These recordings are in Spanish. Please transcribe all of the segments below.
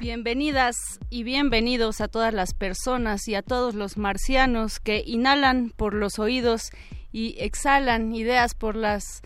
Bienvenidas y bienvenidos a todas las personas y a todos los marcianos que inhalan por los oídos y exhalan ideas por las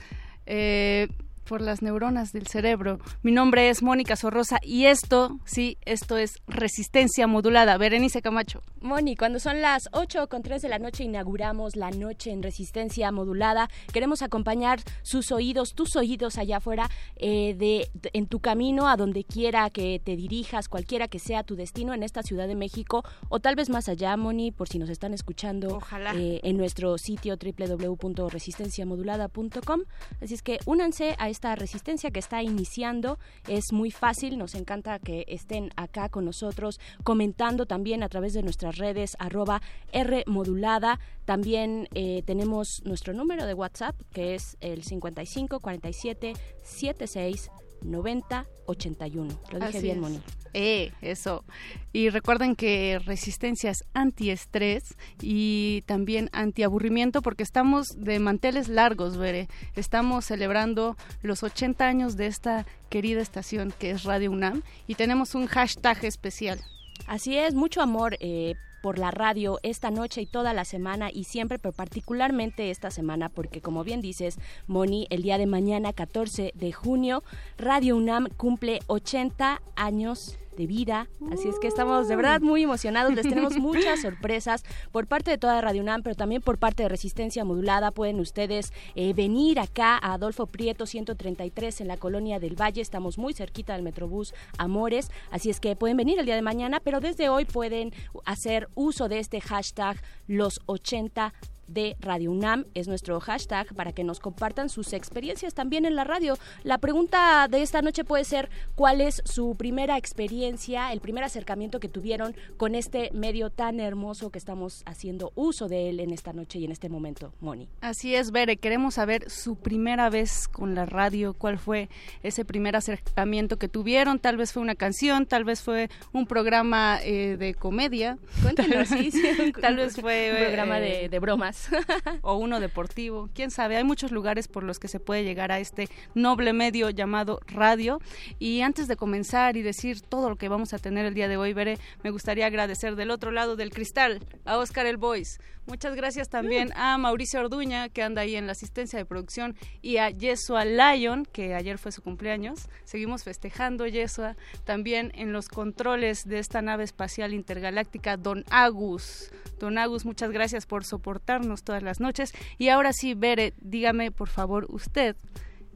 eh, por las neuronas del cerebro. Mi nombre es Mónica Sorrosa y esto, sí, esto es resistencia modulada. Berenice Camacho. Moni, cuando son las 8 con 3 de la noche inauguramos la noche en resistencia modulada. Queremos acompañar sus oídos, tus oídos allá afuera, eh, de, de- en tu camino a donde quiera que te dirijas, cualquiera que sea tu destino en esta Ciudad de México o tal vez más allá, Moni, por si nos están escuchando Ojalá. eh, en nuestro sitio www.resistenciamodulada.com. Así es que únanse a esta resistencia que está iniciando. Es muy fácil, nos encanta que estén acá con nosotros comentando también a través de nuestras redes arroba R modulada. También eh, tenemos nuestro número de WhatsApp que es el 55 47 76 90 81. Lo dije Así bien. Moni. Eh, eso. Y recuerden que resistencia es antiestrés y también antiaburrimiento porque estamos de manteles largos, Bere. Estamos celebrando los 80 años de esta querida estación que es Radio UNAM y tenemos un hashtag especial. Así es, mucho amor eh, por la radio esta noche y toda la semana y siempre, pero particularmente esta semana, porque como bien dices, Moni, el día de mañana, 14 de junio, Radio UNAM cumple 80 años de vida, así es que estamos de verdad muy emocionados, les tenemos muchas sorpresas por parte de toda Radio UNAM, pero también por parte de Resistencia Modulada, pueden ustedes eh, venir acá a Adolfo Prieto 133 en la colonia del Valle, estamos muy cerquita del Metrobús Amores, así es que pueden venir el día de mañana, pero desde hoy pueden hacer uso de este hashtag los 80 de Radio UNAM es nuestro hashtag para que nos compartan sus experiencias también en la radio. La pregunta de esta noche puede ser cuál es su primera experiencia, el primer acercamiento que tuvieron con este medio tan hermoso que estamos haciendo uso de él en esta noche y en este momento, Moni. Así es, Bere, queremos saber su primera vez con la radio, cuál fue ese primer acercamiento que tuvieron, tal vez fue una canción, tal vez fue un programa eh, de comedia. Cuéntenos, sí, sí, un- tal vez fue un programa eh, de, de bromas. o uno deportivo, quién sabe, hay muchos lugares por los que se puede llegar a este noble medio llamado radio. Y antes de comenzar y decir todo lo que vamos a tener el día de hoy, Veré, me gustaría agradecer del otro lado del cristal a Oscar El Boys. Muchas gracias también a Mauricio Orduña, que anda ahí en la asistencia de producción, y a Yesua Lion, que ayer fue su cumpleaños. Seguimos festejando, Yesua. También en los controles de esta nave espacial intergaláctica, Don Agus. Don Agus, muchas gracias por soportarnos todas las noches. Y ahora sí, Bere, dígame por favor usted,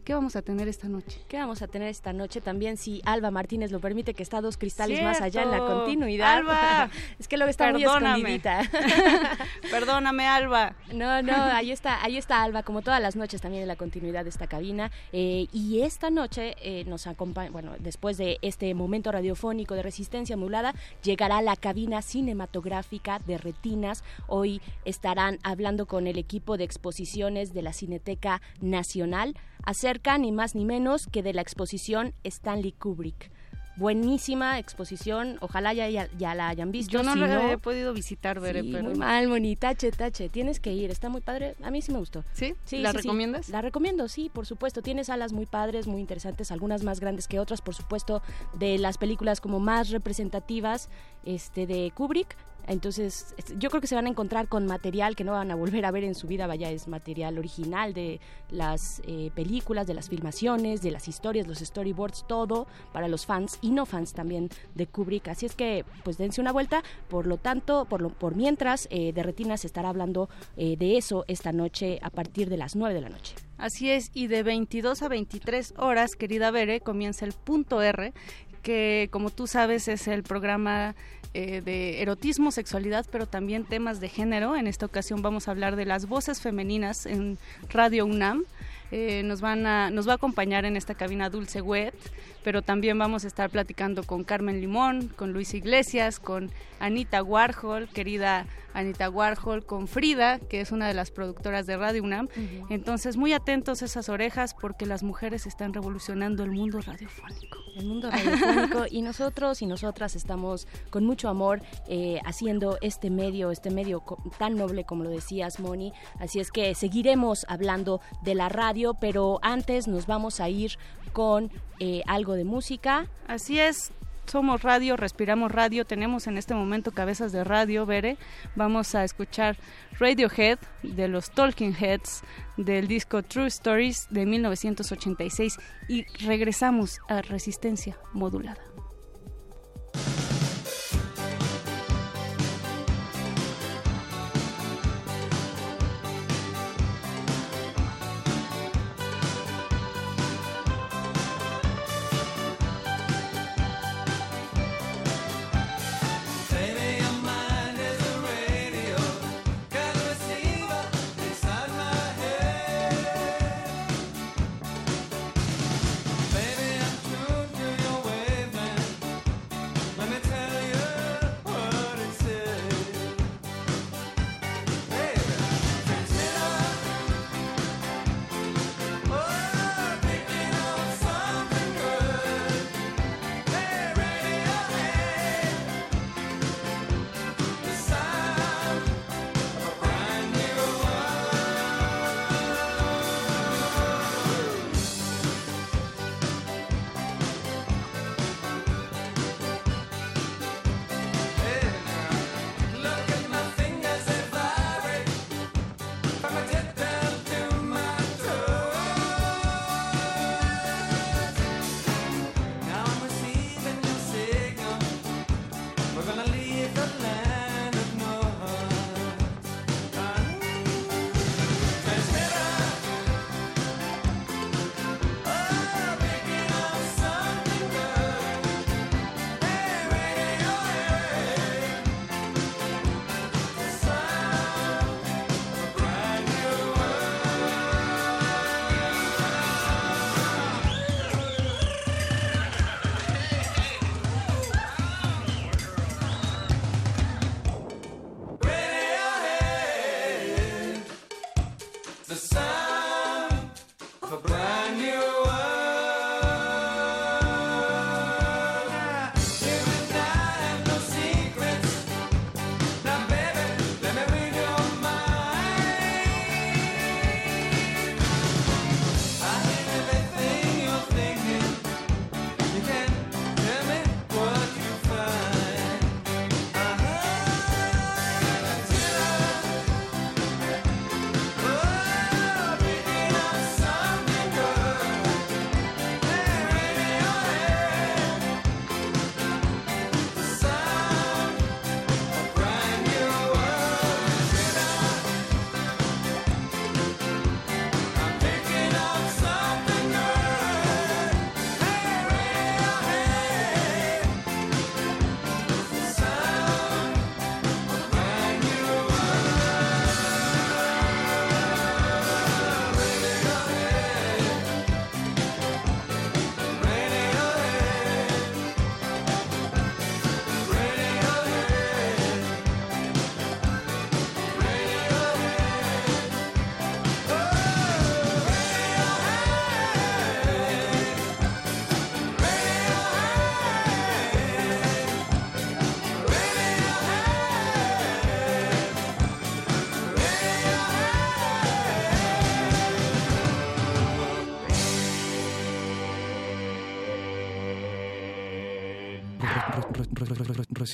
¿qué vamos a tener esta noche? ¿Qué vamos a tener esta noche también si Alba Martínez lo permite que está dos cristales más allá en la continuidad? Alba. es que luego está Perdóname. muy escondidita. Perdóname, Alba. No, no, ahí está, ahí está Alba, como todas las noches también en la continuidad de esta cabina. Eh, y esta noche eh, nos acompaña, bueno, después de este momento radiofónico de resistencia modulada, llegará la cabina cinematográfica de Retinas. Hoy estarán hablando con el equipo de exposiciones de la Cineteca Nacional acerca ni más ni menos que de la exposición Stanley Kubrick. Buenísima exposición, ojalá ya, ya, ya la hayan visto. Yo no si la he podido visitar, Sí, pero... muy mal, Moni, tache, tache. Tienes que ir, está muy padre. A mí sí me gustó. ¿Sí? Sí, ¿La sí. recomiendas? La recomiendo, sí, por supuesto. Tiene salas muy padres, muy interesantes, algunas más grandes que otras, por supuesto, de las películas como más representativas este de Kubrick entonces, yo creo que se van a encontrar con material que no van a volver a ver en su vida, vaya, es material original de las eh, películas, de las filmaciones, de las historias, los storyboards, todo para los fans y no fans también de Kubrick. Así es que, pues dense una vuelta. Por lo tanto, por, lo, por mientras, eh, de Retina se estará hablando eh, de eso esta noche a partir de las 9 de la noche. Así es, y de 22 a 23 horas, querida Bere, comienza el punto R, que como tú sabes es el programa eh, de erotismo, sexualidad, pero también temas de género. En esta ocasión vamos a hablar de las voces femeninas en Radio UNAM. Eh, nos, van a, nos va a acompañar en esta cabina Dulce Wet, pero también vamos a estar platicando con Carmen Limón, con Luis Iglesias, con Anita Warhol, querida Anita Warhol, con Frida, que es una de las productoras de Radio UNAM. Entonces, muy atentos esas orejas porque las mujeres están revolucionando el mundo radiofónico. El mundo radiofónico y nosotros y nosotras estamos con mucho amor eh, haciendo este medio, este medio tan noble como lo decías, Moni. Así es que seguiremos hablando de la radio, pero antes nos vamos a ir con eh, algo de música. Así es, somos radio, respiramos radio, tenemos en este momento cabezas de radio, Bere. Vamos a escuchar Radiohead de los Talking Heads del disco True Stories de 1986 y regresamos a Resistencia Modulada.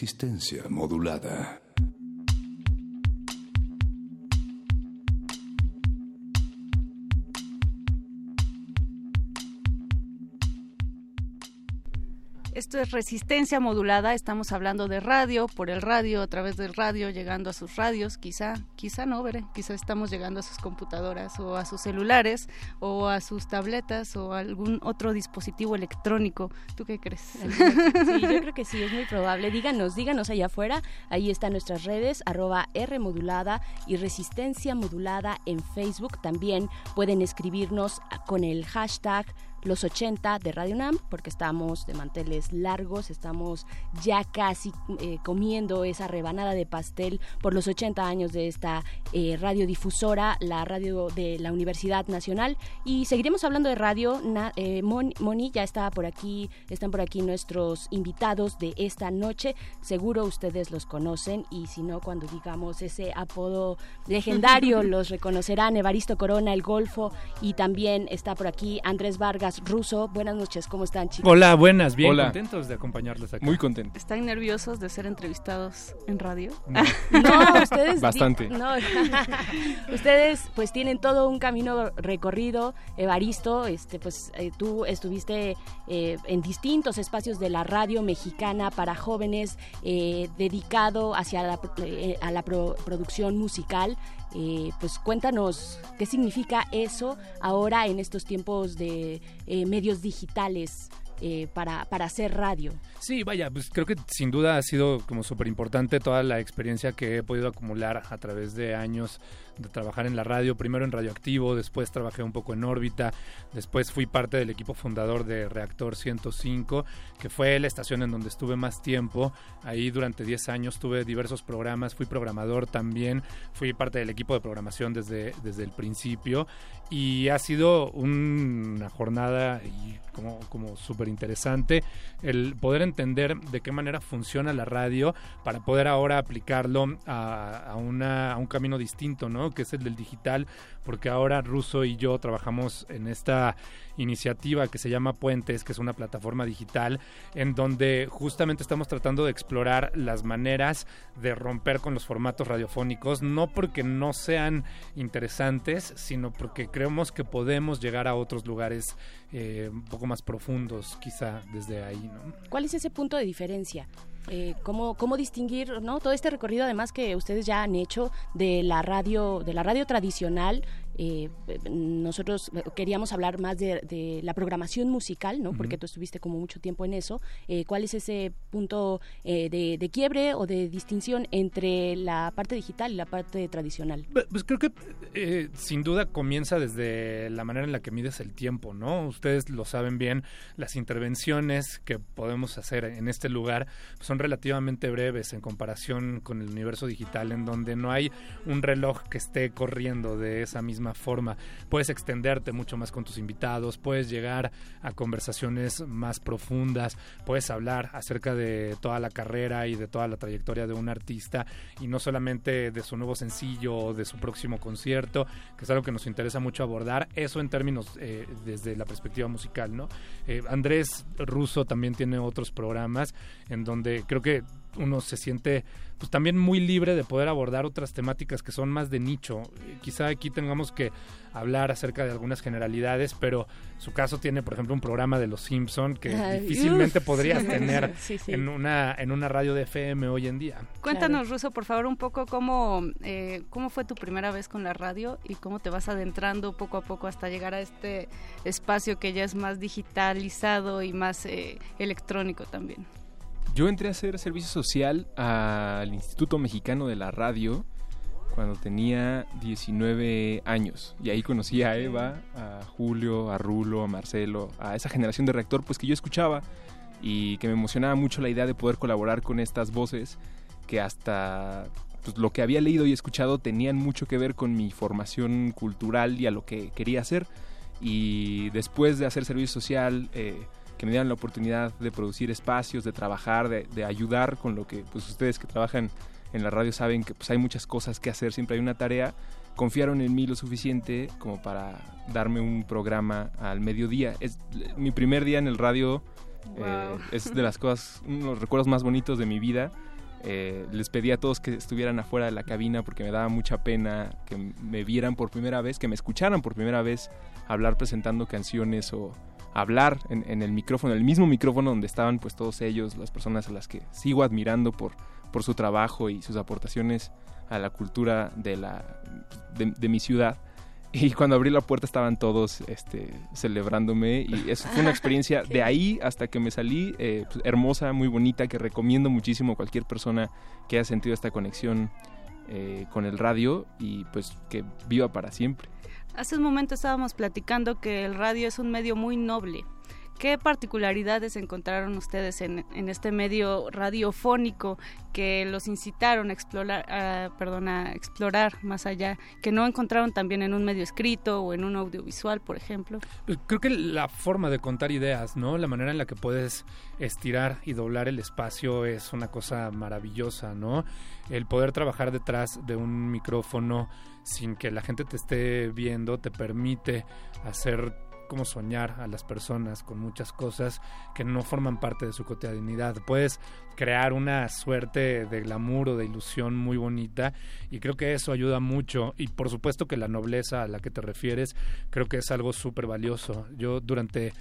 Resistencia modulada. Es resistencia modulada, estamos hablando de radio, por el radio, a través del radio, llegando a sus radios, quizá, quizá no, veré, quizá estamos llegando a sus computadoras o a sus celulares o a sus tabletas o algún otro dispositivo electrónico. ¿Tú qué crees? Sí, yo creo que sí, es muy probable. Díganos, díganos allá afuera, ahí están nuestras redes, arroba R y resistencia modulada en Facebook. También pueden escribirnos con el hashtag los 80 de Radio Nam, porque estamos de manteles largos, estamos ya casi eh, comiendo esa rebanada de pastel por los 80 años de esta eh, radiodifusora, la radio de la Universidad Nacional. Y seguiremos hablando de radio. Eh, Moni ya está por aquí, están por aquí nuestros invitados de esta noche. Seguro ustedes los conocen y si no, cuando digamos ese apodo legendario, los reconocerán. Evaristo Corona, el Golfo, y también está por aquí Andrés Vargas Ruso. Buenas noches, ¿cómo están chicos? Hola, buenas, bien contentos de acompañarles aquí. Muy contentos. ¿Están nerviosos de ser entrevistados en radio? No, ustedes... Bastante. No, ustedes pues tienen todo un camino recorrido. Evaristo, este, pues eh, tú estuviste eh, en distintos espacios de la radio mexicana para jóvenes eh, dedicado hacia la, a la producción musical. Eh, pues cuéntanos qué significa eso ahora en estos tiempos de eh, medios digitales eh, para, para hacer radio. Sí, vaya, pues creo que sin duda ha sido como súper importante toda la experiencia que he podido acumular a través de años de trabajar en la radio, primero en Radioactivo, después trabajé un poco en órbita, después fui parte del equipo fundador de Reactor 105, que fue la estación en donde estuve más tiempo. Ahí durante 10 años tuve diversos programas, fui programador también, fui parte del equipo de programación desde, desde el principio y ha sido una jornada como, como súper interesante el poder entender de qué manera funciona la radio para poder ahora aplicarlo a, a, una, a un camino distinto, ¿no? Que es el del digital, porque ahora Russo y yo trabajamos en esta iniciativa que se llama Puentes, que es una plataforma digital en donde justamente estamos tratando de explorar las maneras de romper con los formatos radiofónicos, no porque no sean interesantes, sino porque creemos que podemos llegar a otros lugares eh, un poco más profundos, quizá desde ahí. ¿no? ¿Cuál es ese punto de diferencia? Eh, cómo, cómo distinguir no todo este recorrido además que ustedes ya han hecho de la radio de la radio tradicional eh, nosotros queríamos hablar más de, la programación musical, ¿no? Porque tú estuviste como mucho tiempo en eso. Eh, ¿Cuál es ese punto eh, de, quiebre o de distinción entre la parte digital y la parte tradicional? Pues creo que sin duda comienza desde la manera en la que mides el tiempo, ¿no? Ustedes lo saben bien, las intervenciones que podemos hacer en este lugar son relativamente breves en comparación con el universo digital, en donde no hay un reloj que esté corriendo de esa misma forma. Puedes extenderte mucho más con tus invitados, puedes llegar a conversaciones más profundas, puedes hablar acerca de toda la carrera y de toda la trayectoria de un artista y no solamente de su nuevo sencillo o de su próximo concierto, que es algo que nos interesa mucho abordar, eso en términos eh, desde la perspectiva musical, ¿no? Eh, Andrés Russo también tiene otros programas en donde creo que uno se siente pues también muy libre de poder abordar otras temáticas que son más de nicho. Eh, quizá aquí tengamos que hablar acerca de algunas generalidades, pero su caso tiene, por ejemplo, un programa de Los Simpson que difícilmente podrías tener en una en una radio de FM hoy en día. Cuéntanos, Ruso, por favor, un poco cómo eh, cómo fue tu primera vez con la radio y cómo te vas adentrando poco a poco hasta llegar a este espacio que ya es más digitalizado y más eh, electrónico también. Yo entré a hacer servicio social al Instituto Mexicano de la Radio cuando tenía 19 años. Y ahí conocí a Eva, a Julio, a Rulo, a Marcelo, a esa generación de rector pues que yo escuchaba y que me emocionaba mucho la idea de poder colaborar con estas voces que hasta pues, lo que había leído y escuchado tenían mucho que ver con mi formación cultural y a lo que quería hacer. Y después de hacer servicio social... Eh, que me dieran la oportunidad de producir espacios, de trabajar, de, ayudar con lo que pues ustedes que trabajan en la radio saben que pues hay muchas cosas que hacer, siempre hay una tarea. Confiaron en mí lo suficiente como para darme un programa al mediodía. Es, mi primer día en el radio Wow. Eh, es de las cosas, uno de los recuerdos más bonitos de mi vida. Eh, les pedí a todos que estuvieran afuera de la cabina porque me daba mucha pena que me vieran por primera vez, que me escucharan por primera vez hablar presentando canciones o hablar en, en el micrófono, el mismo micrófono donde estaban pues todos ellos, las personas a las que sigo admirando por, por su trabajo y sus aportaciones a la cultura de, la, de, de mi ciudad. Y cuando abrí la puerta estaban todos este, celebrándome y eso fue una experiencia de ahí hasta que me salí eh, pues, hermosa, muy bonita, que recomiendo muchísimo a cualquier persona que haya sentido esta conexión eh, con el radio y pues que viva para siempre. Hace un momento estábamos platicando que el radio es un medio muy noble. ¿Qué particularidades encontraron ustedes en, este medio radiofónico que los incitaron a explorar más allá, que no encontraron también en un medio escrito o en un audiovisual, por ejemplo? Pues creo que la forma de contar ideas, ¿no? La manera en la que puedes estirar y doblar el espacio es una cosa maravillosa, ¿no? El poder trabajar detrás de un micrófono sin que la gente te esté viendo te permite hacer como soñar a las personas con muchas cosas que no forman parte de su cotidianidad. Puedes crear una suerte de glamour o de ilusión muy bonita y creo que eso ayuda mucho y por supuesto que la nobleza a la que te refieres creo que es algo súper valioso. Yo durante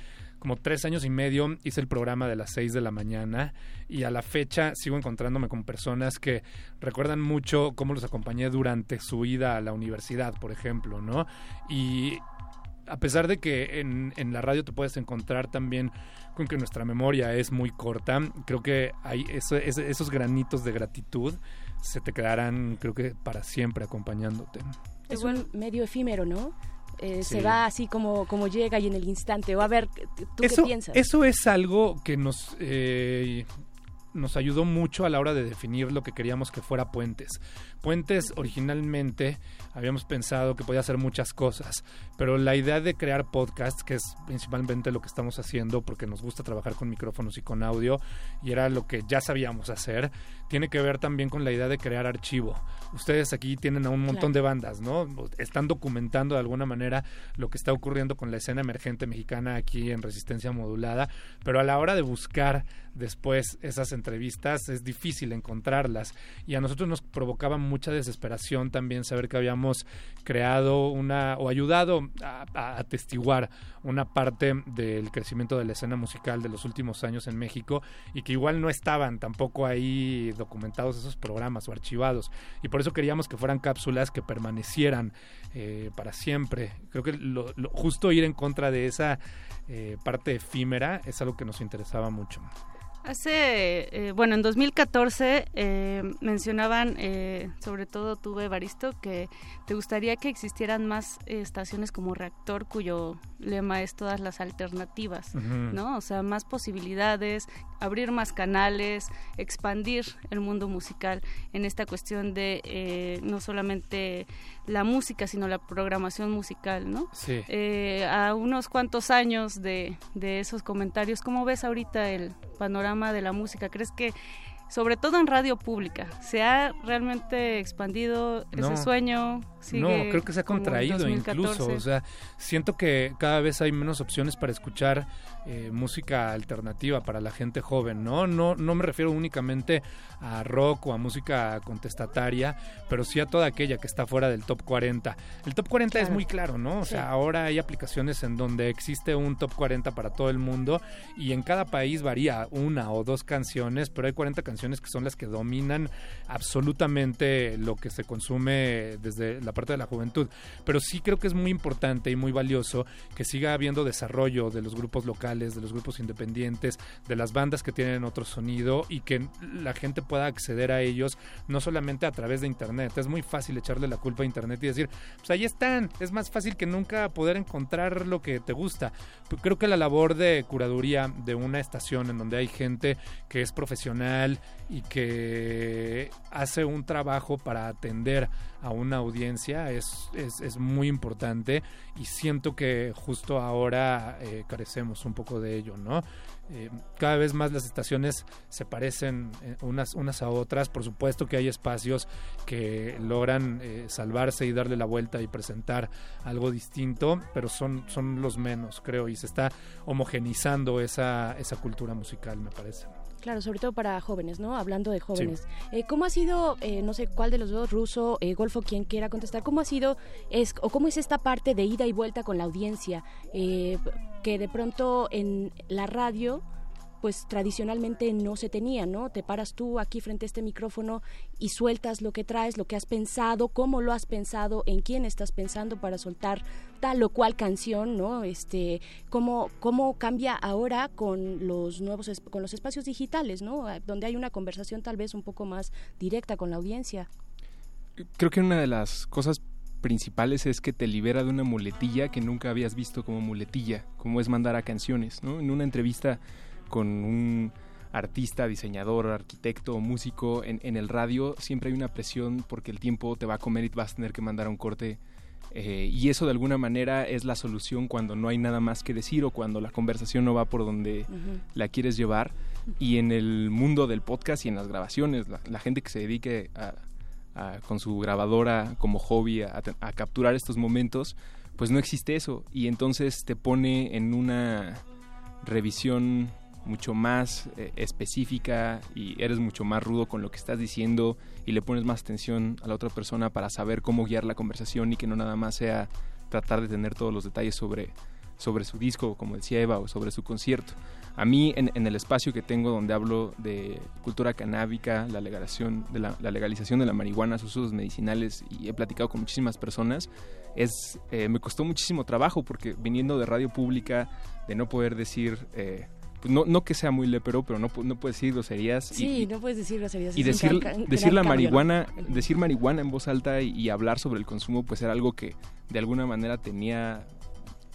como tres años y medio hice el programa de las seis de la mañana y a la fecha sigo encontrándome con personas que recuerdan mucho cómo los acompañé durante su ida a la universidad, por ejemplo, ¿no? Y a pesar de que en, en, la radio te puedes encontrar también con que nuestra memoria es muy corta, creo que hay eso, esos granitos de gratitud se te quedarán, creo que para siempre acompañándote. Es un medio efímero, ¿no? Eh, sí. Se va así como, como llega y en el instante. O a ver, ¿tú eso, qué piensas? Eso es algo que nos... Eh, nos ayudó mucho a la hora de definir lo que queríamos que fuera Puentes. Puentes originalmente habíamos pensado que podía hacer muchas cosas, pero la idea de crear podcasts, que es principalmente lo que estamos haciendo porque nos gusta trabajar con micrófonos y con audio, y era lo que ya sabíamos hacer, tiene que ver también con la idea de crear archivo. Ustedes aquí tienen a un montón claro. de bandas, ¿no? Están documentando de alguna manera lo que está ocurriendo con la escena emergente mexicana aquí en Resistencia Modulada, pero a la hora de buscar después esas entrevistas es difícil encontrarlas. Y a nosotros nos provocaba mucha desesperación también saber que habíamos creado una o ayudado a, a atestiguar una parte del crecimiento de la escena musical de los últimos años en México y que igual no estaban tampoco ahí documentados esos programas o archivados. Y por eso queríamos que fueran cápsulas que permanecieran eh, para siempre. Creo que lo, justo ir en contra de esa eh, parte efímera es algo que nos interesaba mucho Hace, eh, bueno, en 2014 eh, mencionaban, eh, sobre todo tú, Evaristo, que te gustaría que existieran más estaciones como Reactor, cuyo lema es todas las alternativas, uh -huh. ¿no? O sea, más posibilidades, abrir más canales, expandir el mundo musical en esta cuestión de no solamente la música, sino la programación musical, ¿no? Sí. a unos cuantos años de, de esos comentarios, ¿cómo ves ahorita el panorama? De la música? ¿Crees que, sobre todo en radio pública, se ha realmente expandido ese no, sueño? No, creo que se ha contraído incluso. O sea, siento que cada vez hay menos opciones para escuchar eh, música alternativa para la gente joven, ¿no? ¿no? No me refiero únicamente a rock o a música contestataria, pero sí a toda aquella que está fuera del top 40. El top 40 claro. es muy claro, ¿no? O sí. sea, ahora hay aplicaciones en donde existe un top 40 para todo el mundo y en cada país varía una o dos canciones, pero hay 40 canciones que son las que dominan absolutamente lo que se consume desde la parte de la juventud. Pero sí creo que es muy importante y muy valioso que siga habiendo desarrollo de los grupos locales, de los grupos independientes, de las bandas que tienen otro sonido y que la gente pueda acceder a ellos no solamente a través de internet. Es muy fácil echarle la culpa a internet y decir, pues ahí están, es más fácil que nunca poder encontrar lo que te gusta. Creo que la labor de curaduría de una estación en donde hay gente que es profesional y que hace un trabajo para atender a una audiencia es, es, es muy importante y siento que justo ahora eh, carecemos un poco de ello, ¿no? Eh, cada vez más las estaciones se parecen eh, unas, unas a otras. Por supuesto que hay espacios que logran eh, salvarse y darle la vuelta y presentar algo distinto, pero son, son los menos, creo, y se está homogenizando esa, esa cultura musical, me parece. Claro, sobre todo para jóvenes, ¿no? Hablando de jóvenes. Eh, ¿Cómo ha sido, eh, no sé cuál de los dos, Ruso, eh, Golfo, quien quiera contestar, cómo ha sido, es, o cómo es esta parte de ida y vuelta con la audiencia, eh, que de pronto en la radio pues tradicionalmente no se tenía, ¿no? Te paras tú aquí frente a este micrófono y sueltas lo que traes, lo que has pensado, cómo lo has pensado, en quién estás pensando para soltar tal o cual canción, ¿no? Este, cómo, cómo cambia ahora con los nuevos, con los espacios digitales, ¿no? Ah, Donde hay una conversación tal vez un poco más directa con la audiencia. Creo que una de las cosas principales es que te libera de una muletilla que nunca habías visto como muletilla, como es mandar a canciones, ¿no? En una entrevista con un artista, diseñador, arquitecto músico en, en el radio, siempre hay una presión porque el tiempo te va a comer y vas a tener que mandar a un corte. eh, y eso de alguna manera es la solución cuando no hay nada más que decir o cuando la conversación no va por donde la quieres llevar. Y en el mundo del podcast y en las grabaciones, la, la gente que se dedique a, a- con su grabadora como hobby a, a capturar estos momentos, pues no existe eso. Y entonces te pone en una revisión mucho más eh, específica y eres mucho más rudo con lo que estás diciendo y le pones más atención a la otra persona para saber cómo guiar la conversación y que no nada más sea tratar de tener todos los detalles sobre, sobre su disco, como decía Eva, o sobre su concierto. A mí, en, en el espacio que tengo donde hablo de cultura canábica, la legalización de la, la legalización de la marihuana, sus usos medicinales, y he platicado con muchísimas personas, es, eh, me costó muchísimo trabajo porque viniendo de radio pública, de no poder decir, eh, pues no, no que sea muy lepero, pero no, no puedes decir groserías. Sí, y, no puedes decir groserías. y decir, decir la marihuana, decir marihuana en voz alta y, y hablar sobre el consumo, pues era algo que de alguna manera tenía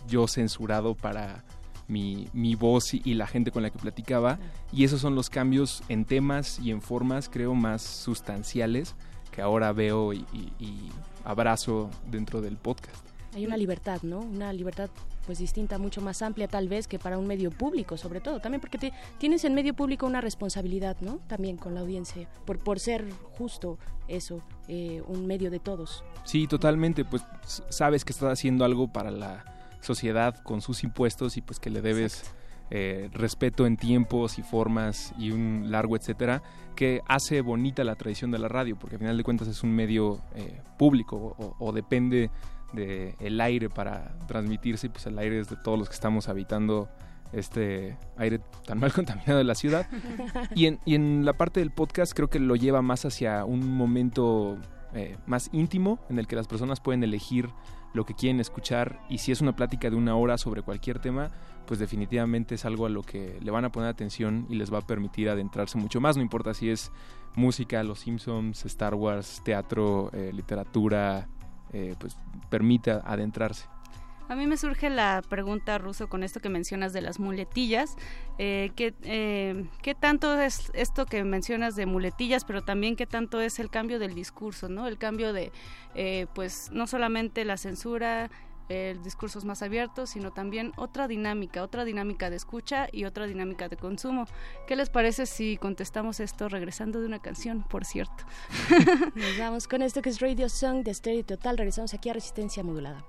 yo censurado para mi, mi voz y, y la gente con la que platicaba. Y esos son los cambios en temas y en formas, creo, más sustanciales que ahora veo y abrazo dentro del podcast. Hay una libertad, ¿no? Una libertad pues distinta, mucho más amplia tal vez que para un medio público, sobre todo. También porque te, tienes en medio público una responsabilidad, ¿no? También con la audiencia, por, por ser justo eso, eh, un medio de todos. Sí, totalmente, pues sabes que estás haciendo algo para la sociedad con sus impuestos y pues que le debes eh, respeto en tiempos y formas y un largo etcétera, que hace bonita la tradición de la radio, porque al final de cuentas es un medio eh, público o, o depende el aire para transmitirse pues el aire es de todos los que estamos habitando este aire tan mal contaminado de la ciudad. Y en, y en la parte del podcast creo que lo lleva más hacia un momento eh, más íntimo en el que las personas pueden elegir lo que quieren escuchar y si es una plática de una hora sobre cualquier tema, pues definitivamente es algo a lo que le van a poner atención y les va a permitir adentrarse mucho más, no importa si es música, Los Simpsons, Star Wars, teatro, eh, literatura, eh, pues permite adentrarse. A mí me surge la pregunta, Ruso, con esto que mencionas de las muletillas. Eh, ¿qué, eh, ¿Qué tanto es esto que mencionas de muletillas, pero también qué tanto es el cambio del discurso, ¿no? El cambio de, pues, no solamente la censura, el discursos más abiertos, sino también otra dinámica, otra dinámica de escucha y otra dinámica de consumo. ¿Qué les parece si contestamos esto regresando de una canción, por cierto? Nos vamos con esto que es Radio Song de Stereo Total. Regresamos aquí a Resistencia Modulada.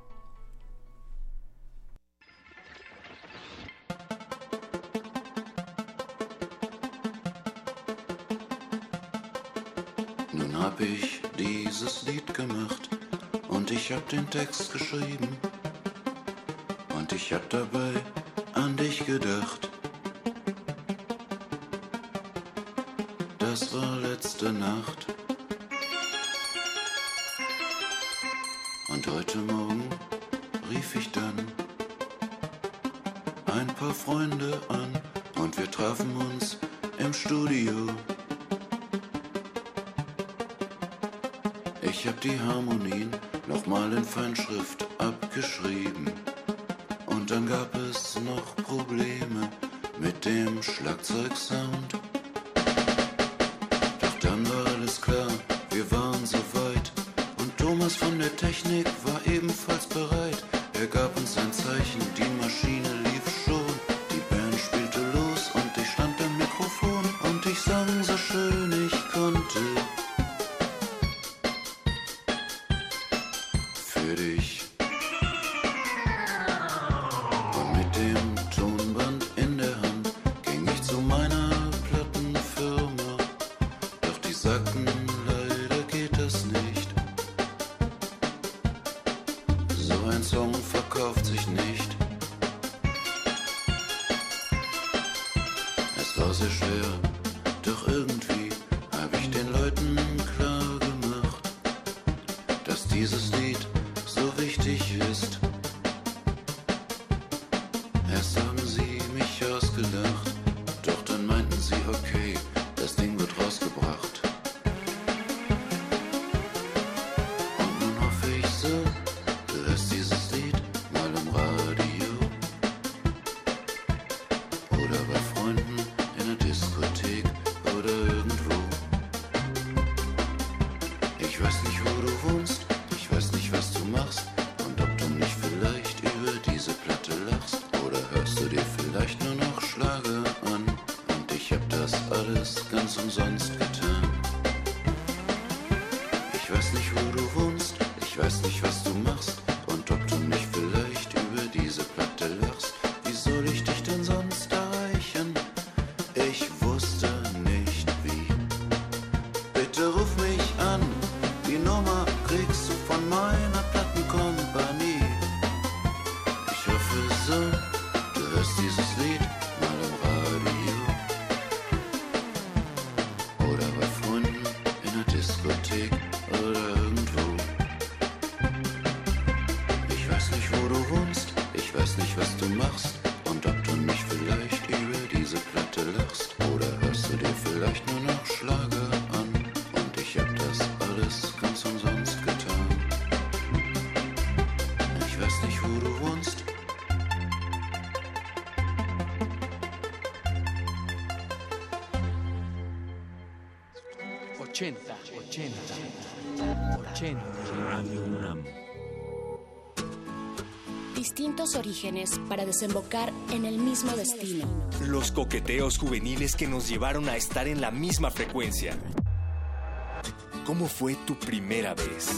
Nun hab ich dieses Lied gemacht und ich hab den Text geschrieben und ich hab dabei an dich gedacht. Das war letzte Nacht. Und heute Morgen rief ich dann ein paar Freunde an und wir trafen uns im Studio. Ich hab die Harmonien nochmal in Feinschrift abgeschrieben. Und dann gab es noch Probleme mit dem Schlagzeugsound. Doch dann war Distintos orígenes para desembocar en el mismo destino. Los coqueteos juveniles que nos llevaron a estar en la misma frecuencia. ¿Cómo fue tu primera vez?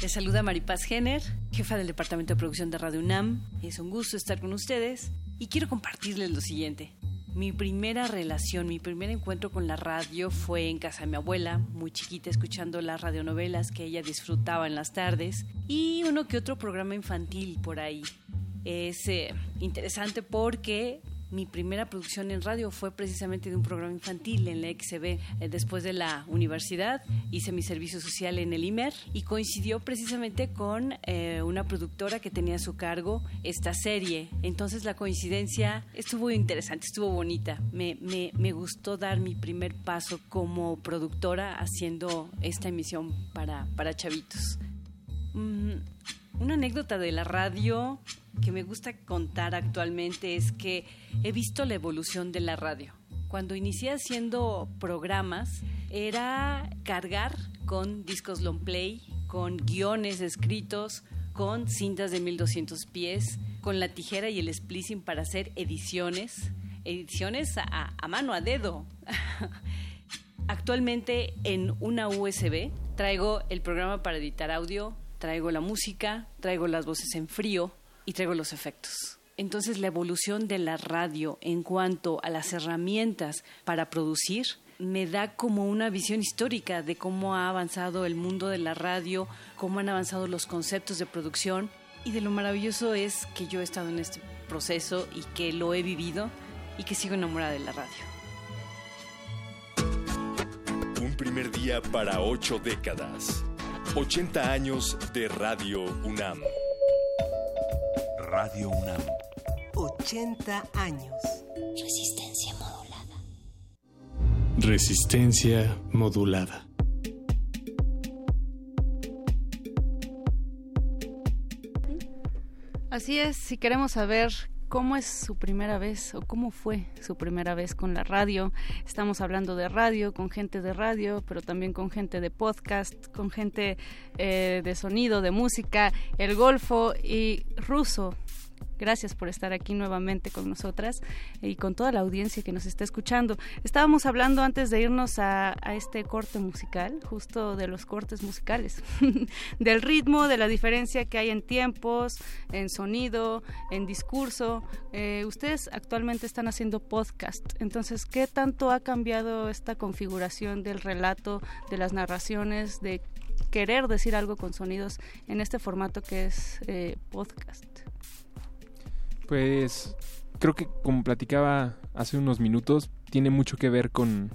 Les saluda Maripaz Jenner, jefa del Departamento de Producción de Radio UNAM. Es un gusto estar con ustedes y quiero compartirles lo siguiente. Mi primera relación, mi primer encuentro con la radio fue en casa de mi abuela, chiquita, escuchando las radionovelas que ella disfrutaba en las tardes y uno que otro programa infantil por ahí. Es eh, interesante porque mi primera producción en radio fue precisamente de un programa infantil en la XB. Eh, después de la universidad hice mi servicio social en el IMER y coincidió precisamente con eh, una productora que tenía a su cargo esta serie. Entonces la coincidencia estuvo interesante, estuvo bonita. Me, me, me gustó dar mi primer paso como productora haciendo esta emisión para, para chavitos. Mm, una anécdota de la radio que me gusta contar actualmente es que he visto la evolución de la radio. Cuando inicié haciendo programas era cargar con discos long play, con guiones escritos, con cintas de 1200 pies, con la tijera y el splicing para hacer ediciones, ediciones a, a mano, a dedo. Actualmente en una USB traigo el programa para editar audio, traigo la música, traigo las voces en frío y traigo los efectos. Entonces la evolución de la radio en cuanto a las herramientas para producir me da como una visión histórica de cómo ha avanzado el mundo de la radio, cómo han avanzado los conceptos de producción y de lo maravilloso es que yo he estado en este proceso y que lo he vivido y que sigo enamorada de la radio. Un primer día para ocho décadas. 80 años de Radio UNAM. Radio UNAM. 80 años. Resistencia modulada. Resistencia modulada. Así es, si queremos saber cómo es su primera vez o cómo fue su primera vez con la radio, estamos hablando de radio, con gente de radio, pero también con gente de podcast, con gente eh, de sonido, de música, el Golfo y Ruso. Gracias por estar aquí nuevamente con nosotras y con toda la audiencia que nos está escuchando. Estábamos hablando antes de irnos a, este corte musical, justo de los cortes musicales, del ritmo, de la diferencia que hay en tiempos, en sonido, en discurso. Eh, ustedes actualmente están haciendo podcast, entonces, ¿qué tanto ha cambiado esta configuración del relato, de las narraciones, de querer decir algo con sonidos en este formato que es eh, podcast? Pues creo que como platicaba hace unos minutos, tiene mucho que ver con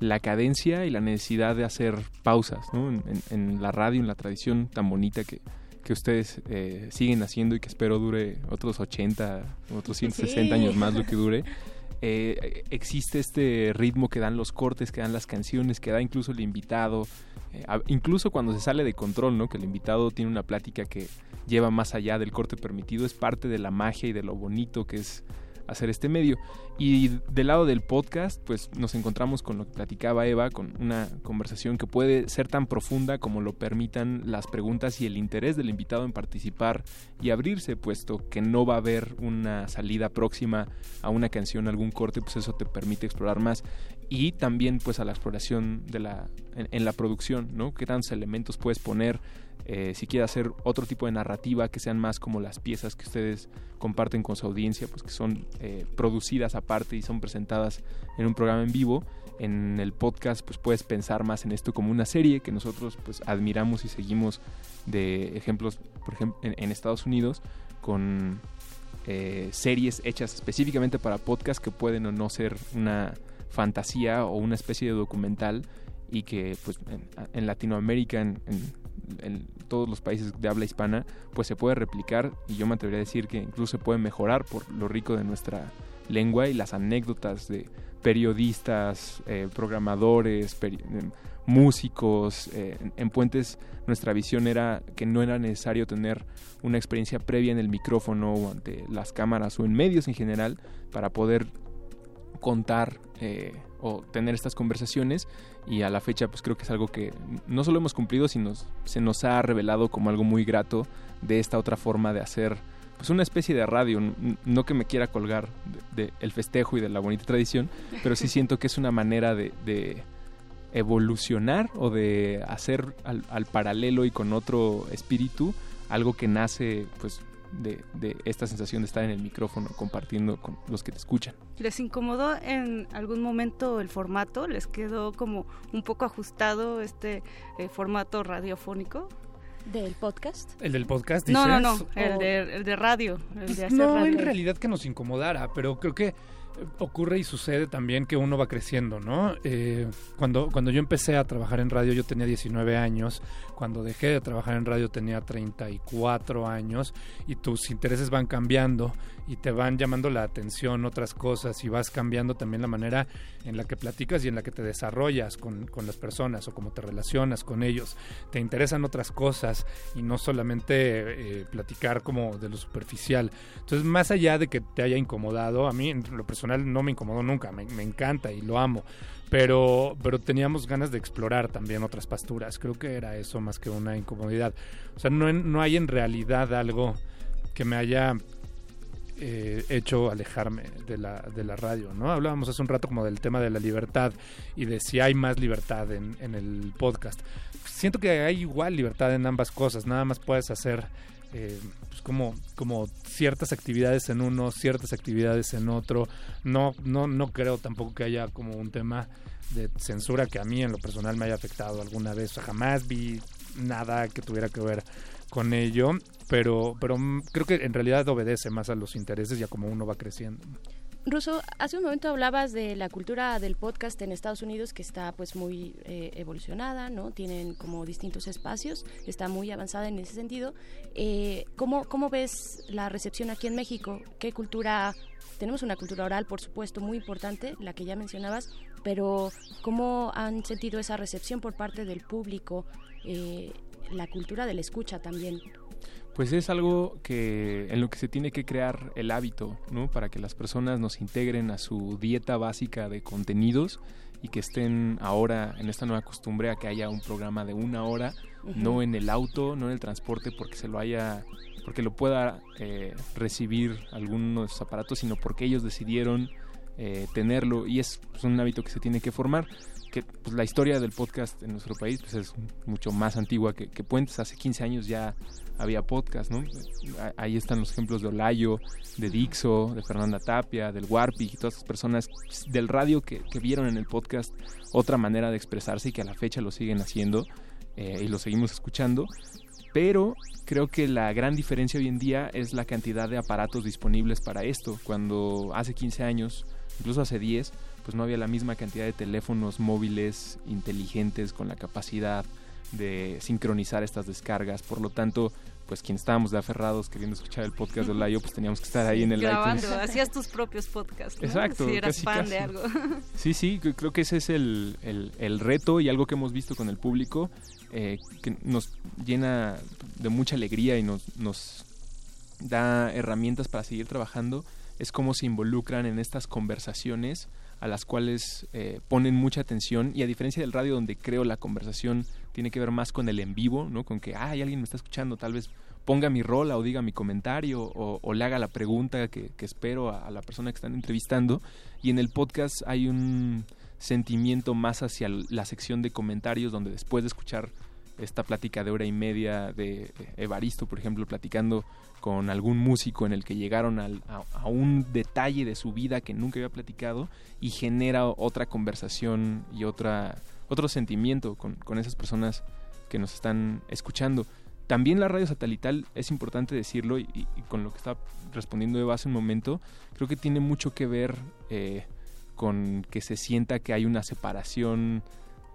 la cadencia y la necesidad de hacer pausas, ¿no? En, en- en la radio, en la tradición tan bonita que, que ustedes eh, siguen haciendo y que espero dure otros 80, otros 160 Sí. años más lo que dure. eh, existe este ritmo que dan los cortes, que dan las canciones, que da incluso el invitado, eh, incluso cuando se sale de control, ¿no? Que el invitado tiene una plática que lleva más allá del corte permitido, es parte de la magia y de lo bonito que es hacer este medio. Y del lado del podcast, pues nos encontramos con lo que platicaba Eva, con una conversación que puede ser tan profunda como lo permitan las preguntas y el interés del invitado en participar y abrirse, puesto que no va a haber una salida próxima a una canción, algún corte, pues eso te permite explorar más. Y también pues a la exploración de la, en, en la producción, ¿no? ¿Qué tantos elementos puedes poner? Eh, si quieres hacer otro tipo de narrativa que sean más como las piezas que ustedes comparten con su audiencia, pues que son eh, producidas aparte y son presentadas en un programa en vivo. En el podcast pues puedes pensar más en esto como una serie que nosotros pues admiramos y seguimos de ejemplos, por ejemplo, en, en Estados Unidos con eh, series hechas específicamente para podcast que pueden o no ser una fantasía o una especie de documental y que pues en, Latinoamérica, en, todos los países de habla hispana, pues se puede replicar y yo me atrevería a decir que incluso se puede mejorar por lo rico de nuestra lengua y las anécdotas de periodistas, eh, programadores, eh, músicos. eh, en Puentes nuestra visión era que no era necesario tener una experiencia previa en el micrófono o ante las cámaras o en medios en general para poder contar eh, o tener estas conversaciones y a la fecha pues creo que es algo que no solo hemos cumplido sino se nos ha revelado como algo muy grato de esta otra forma de hacer pues una especie de radio. No que me quiera colgar de, de el festejo y de la bonita tradición pero sí siento que es una manera de, de evolucionar o de hacer al, al paralelo y con otro espíritu algo que nace pues de, de esta sensación de estar en el micrófono compartiendo con los que te escuchan ¿Les incomodó en algún momento el formato? ¿Les quedó como un poco ajustado este eh, formato radiofónico? ¿Del podcast? ¿El del podcast? No, no, dices? no, el O- de, el de radio. El de hacer no, radio. en realidad que nos incomodara, pero creo que ocurre y sucede también que uno va creciendo, ¿no? Eh, cuando, cuando yo empecé a trabajar en radio yo tenía 19 años, cuando dejé de trabajar en radio tenía 34 años y tus intereses van cambiando y te van llamando la atención otras cosas y vas cambiando también la manera en la que platicas y en la que te desarrollas con, con las personas o cómo te relacionas con ellos. Te interesan otras cosas y no solamente eh, platicar como de lo superficial. Entonces, más allá de que te haya incomodado, a mí en lo personal no me incomodó nunca, me, me encanta y lo amo. Pero, pero teníamos ganas de explorar también otras pasturas. Creo que era eso más que una incomodidad. O sea, no, no hay en realidad algo que me haya eh, hecho alejarme de la, de la radio, ¿no? Hablábamos hace un rato como del tema de la libertad y de si hay más libertad en, en el podcast. Siento que hay igual libertad en ambas cosas, nada más puedes hacer eh, pues como, como ciertas actividades en uno, ciertas actividades en otro. No, no, no creo tampoco que haya como un tema de censura que a mí en lo personal me haya afectado alguna vez. O sea, jamás vi nada que tuviera que ver con ello, pero, pero mm, creo que en realidad obedece más a los intereses y a cómo uno va creciendo. Ruso, hace un momento hablabas de la cultura del podcast en Estados Unidos que está pues muy eh, evolucionada, ¿no? Tienen como distintos espacios, está muy avanzada en ese sentido. Eh, ¿cómo, ¿Cómo ves la recepción aquí en México? ¿Qué cultura? Tenemos una cultura oral, por supuesto, muy importante, la que ya mencionabas, pero ¿cómo han sentido esa recepción por parte del público? Eh, la cultura de la escucha también. Pues es algo que en lo que se tiene que crear el hábito, ¿no? Para que las personas nos integren a su dieta básica de contenidos y que estén ahora en esta nueva costumbre a que haya un programa de una hora, no en el auto, no en el transporte porque se lo haya porque lo pueda eh, recibir alguno de sus aparatos, sino porque ellos decidieron eh, tenerlo y es pues, un hábito que se tiene que formar. Que pues, la historia del podcast en nuestro país pues, es mucho más antigua que, que Puentes. Hace 15 años ya había podcast, ¿no? Ahí están los ejemplos de Olayo, de Dixo, de Fernanda Tapia, del Warpig y todas esas personas del radio que, que vieron en el podcast otra manera de expresarse y que a la fecha lo siguen haciendo eh, y lo seguimos escuchando. Pero creo que la gran diferencia hoy en día es la cantidad de aparatos disponibles para esto. Cuando hace 15 años, incluso hace 10, pues no había la misma cantidad de teléfonos móviles inteligentes con la capacidad de sincronizar estas descargas. Por lo tanto, pues quienes estábamos de aferrados queriendo escuchar el podcast de Olayo, pues teníamos que estar ahí en el grabando, iTunes. hacías tus propios podcasts, ¿no? Exacto, Si eras casi, fan casi. de algo. Sí, sí, cre- creo que ese es el, el- el reto y algo que hemos visto con el público eh, que nos llena de mucha alegría y nos, nos da herramientas para seguir trabajando, es cómo se involucran en estas conversaciones a las cuales eh, ponen mucha atención y a diferencia del radio donde creo la conversación tiene que ver más con el en vivo, ¿no? Con que, hay alguien me está escuchando, tal vez ponga mi rola o diga mi comentario o, o le haga la pregunta que, espero a, a la persona que están entrevistando. Y en el podcast hay un sentimiento más hacia la sección de comentarios donde después de escuchar esta plática de hora y media de eh, Evaristo, por ejemplo, platicando con algún músico en el que llegaron al- a, a un detalle de su vida que nunca había platicado y genera otra conversación y otra otro sentimiento con, con esas personas que nos están escuchando. También la radio satelital, es importante decirlo, y, y con lo que estaba respondiendo Eva hace un momento, creo que tiene mucho que ver eh, con que se sienta que hay una separación,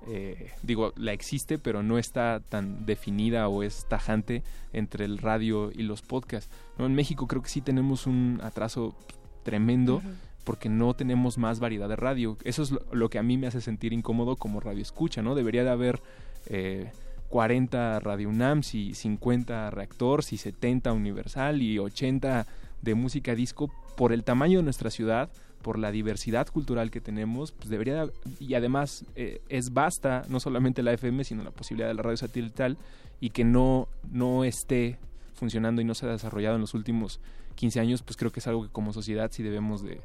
eh, digo, la existe, pero no está tan definida o es tajante entre el radio y los podcasts. ¿no? En México creo que sí tenemos un atraso tremendo porque no tenemos más variedad de radio. Eso es lo, que a mí me hace sentir incómodo como radio escucha, ¿no? Debería de haber eh, 40 Radio UNAMs y 50 Reactors y 70 Universal y 80 de música disco por el tamaño de nuestra ciudad, por la diversidad cultural que tenemos, pues debería de- y además eh, es basta no solamente la FM, sino la posibilidad de la radio satelital y que no no esté funcionando y no se ha desarrollado en los últimos 15 años, pues creo que es algo que como sociedad sí debemos de,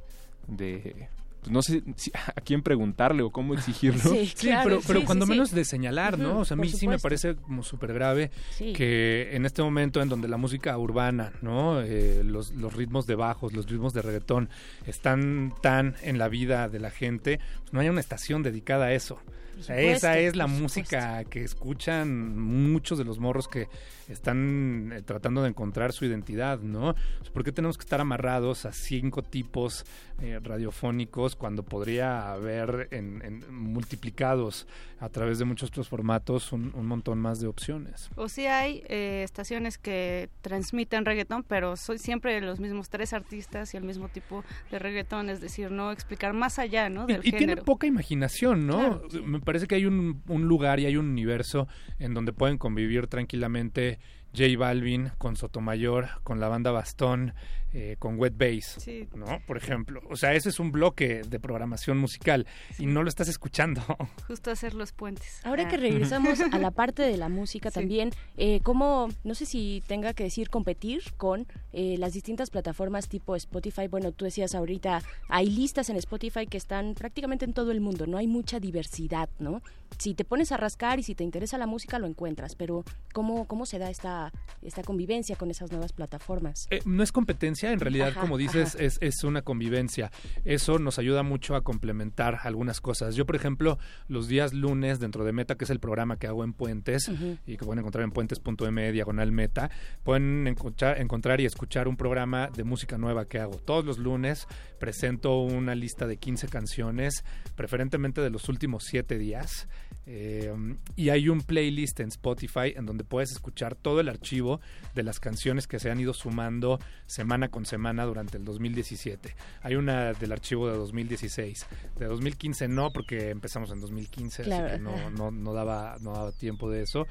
de pues no sé si- a quién preguntarle o cómo exigirlo. Sí, pero, pero cuando menos de señalar, ¿no? O sea, a mí sí me parece como súper grave Sí. que en este momento en donde la música urbana, ¿no? Eh, los, los ritmos de bajos, los ritmos de reggaetón están tan en la vida de la gente, pues no haya una estación dedicada a eso. Supuesto, esa es la música que escuchan muchos de los morros que están eh, tratando de encontrar su identidad, ¿no? ¿Por qué tenemos que estar amarrados a cinco tipos eh, radiofónicos cuando podría haber en, en multiplicados a través de muchos otros formatos un, un montón más de opciones? O sí hay eh, estaciones que transmiten reggaetón, pero soy siempre los mismos tres artistas y el mismo tipo de reggaetón, es decir, no explicar más allá, ¿no? Y, Del y tiene género. poca imaginación, ¿no? Claro, Me parece que hay un, un lugar y hay un universo en donde pueden convivir tranquilamente J Balvin con Sotomayor, con la banda Bastón, eh, con Wet Bass, Sí. ¿no? Por ejemplo. O sea, ese es un bloque de programación musical y no lo estás escuchando. Justo hacer los puentes. Ahora Ah. que regresamos a la parte de la música Sí. también, eh, ¿cómo, no sé si tenga que decir competir con eh, las distintas plataformas tipo Spotify? Bueno, tú decías ahorita, hay listas en Spotify que están prácticamente en todo el mundo, no hay mucha diversidad, ¿no? Si te pones a rascar y si te interesa la música lo encuentras, pero ¿cómo, cómo se da esta, esta convivencia con esas nuevas plataformas? Eh, no es competencia, en realidad, Ajá, como dices, ajá. es, es una convivencia. Eso nos ayuda mucho a complementar algunas cosas. Yo, por ejemplo, los días lunes dentro de Meta, que es el programa que hago en Puentes y que pueden encontrar en puentes.me diagonal Meta, pueden encontrar, encontrar y escuchar un programa de música nueva que hago. Todos los lunes presento una lista de 15 canciones, preferentemente de los últimos 7 días. Eh, y hay un playlist en Spotify en donde puedes escuchar todo el archivo de las canciones que se han ido sumando semana con semana durante el 2017. Hay una del archivo de 2016. De 2015 no, porque empezamos en 2015, Claro, así que no, no, daba, no daba tiempo de eso.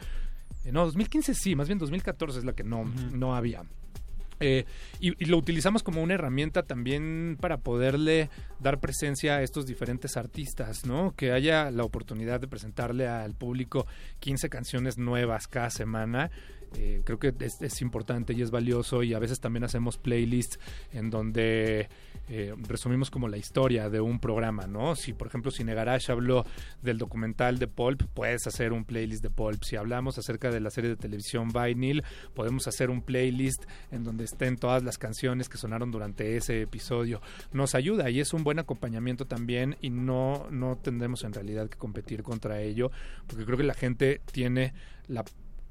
Eh, no, 2015 sí, más bien 2014 es la que no, no había. Eh, y, y lo utilizamos como una herramienta también para poderle dar presencia a estos diferentes artistas, ¿no? Que haya la oportunidad de presentarle al público 15 canciones nuevas cada semana. Eh, creo que es, importante y es valioso y a veces también hacemos playlists en donde eh, resumimos como la historia de un programa, ¿no? Si por ejemplo Cine Garage habló del documental de Pulp, puedes hacer un playlist de Pulp. Si hablamos acerca de la serie de televisión Vinyl, podemos hacer un playlist en donde estén todas las canciones que sonaron durante ese episodio. Nos ayuda y es un buen acompañamiento también y no, no tendremos en realidad que competir contra ello, porque creo que la gente tiene la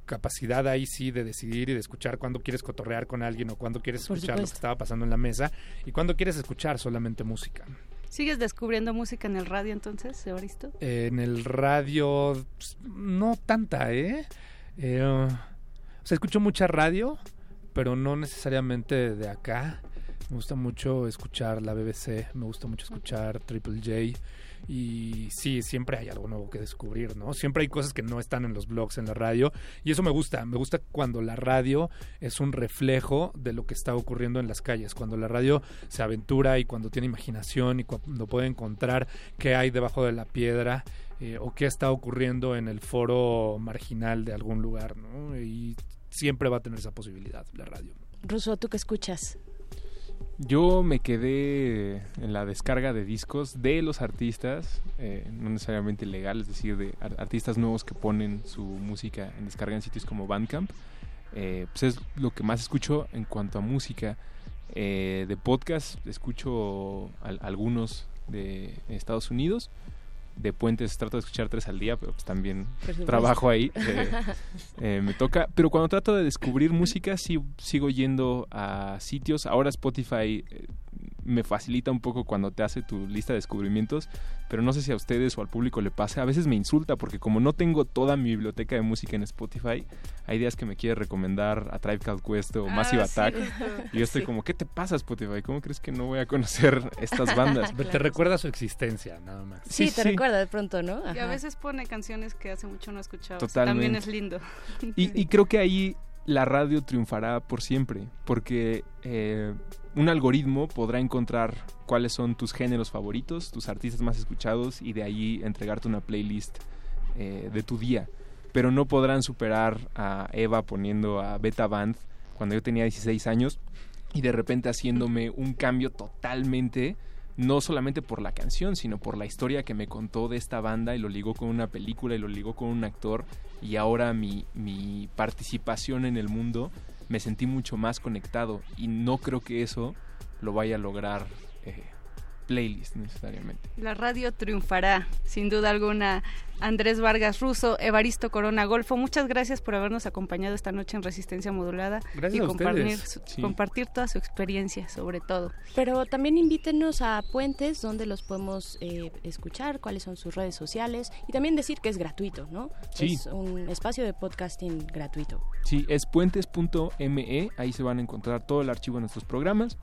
capacidad ahí sí de decidir y de escuchar cuando quieres cotorrear con alguien o cuando quieres escuchar lo que estaba pasando en la mesa y cuando quieres escuchar solamente música. ¿Sigues descubriendo música en el radio entonces, Evaristo? en el radio, pues, no tanta, ¿eh? ¿eh? O sea, escucho mucha radio, pero no necesariamente de acá. Me gusta mucho escuchar la BBC, me gusta mucho escuchar Triple J y sí, siempre hay algo nuevo que descubrir, ¿no? Siempre hay cosas que no están en los blogs, en la radio, y eso me gusta, me gusta cuando la radio es un reflejo de lo que está ocurriendo en las calles, cuando la radio se aventura y cuando tiene imaginación y cuando puede encontrar qué hay debajo de la piedra eh, o qué está ocurriendo en el foro marginal de algún lugar, ¿no? Y siempre va a tener esa posibilidad la radio. Ruso, ¿tú qué escuchas? Yo me quedé en la descarga de discos de los artistas, eh, no necesariamente legal, es decir, de artistas nuevos que ponen su música en descarga en sitios como Bandcamp. Eh, pues es lo que más escucho en cuanto a música. Eh, de podcast escucho algunos de Estados Unidos de puentes trato de escuchar tres al día, pero pues también trabajo ahí, eh, eh, me toca. Pero cuando trato de descubrir música, sí sigo yendo a sitios. Ahora Spotify eh, me facilita un poco cuando te hace tu lista de descubrimientos, pero no sé si a ustedes o al público le pase. A veces me insulta porque como no tengo toda mi biblioteca de música en Spotify, hay días que me quiere recomendar a Tribe Called Quest o Massive ah, Attack. y yo estoy como, ¿qué te pasa Spotify? ¿Cómo crees que no voy a conocer estas bandas? Te recuerda su existencia, nada más. Sí, te recuerda de pronto, ¿no? Y a veces pone canciones que hace mucho no escuchaba. También es lindo. Y, y creo que ahí la radio triunfará por siempre, porque eh, un algoritmo podrá encontrar cuáles son tus géneros favoritos, tus artistas más escuchados y de ahí entregarte una playlist eh, de tu día. Pero no podrán superar a Eva poniendo a Beta Band cuando yo tenía 16 años y de repente haciéndome un cambio totalmente no solamente por la canción, sino por la historia que me contó de esta banda y lo ligó con una película y lo ligó con un actor y ahora mi, mi participación en el mundo me sentí mucho más conectado y no creo que eso lo vaya a lograr eh, playlist necesariamente. La radio triunfará, sin duda alguna. Andrés Vargas Russo, Evaristo Corona Golfo, muchas gracias por habernos acompañado esta noche en Resistencia Modulada y compartir, compartir toda su experiencia, sobre todo. Pero también invítenos a Puentes, donde los podemos eh, escuchar, cuáles son sus redes sociales y también decir que es gratuito, ¿no? Sí. Es un espacio de podcasting gratuito. Sí, es puentes.me, ahí se van a encontrar todo el archivo de nuestros programas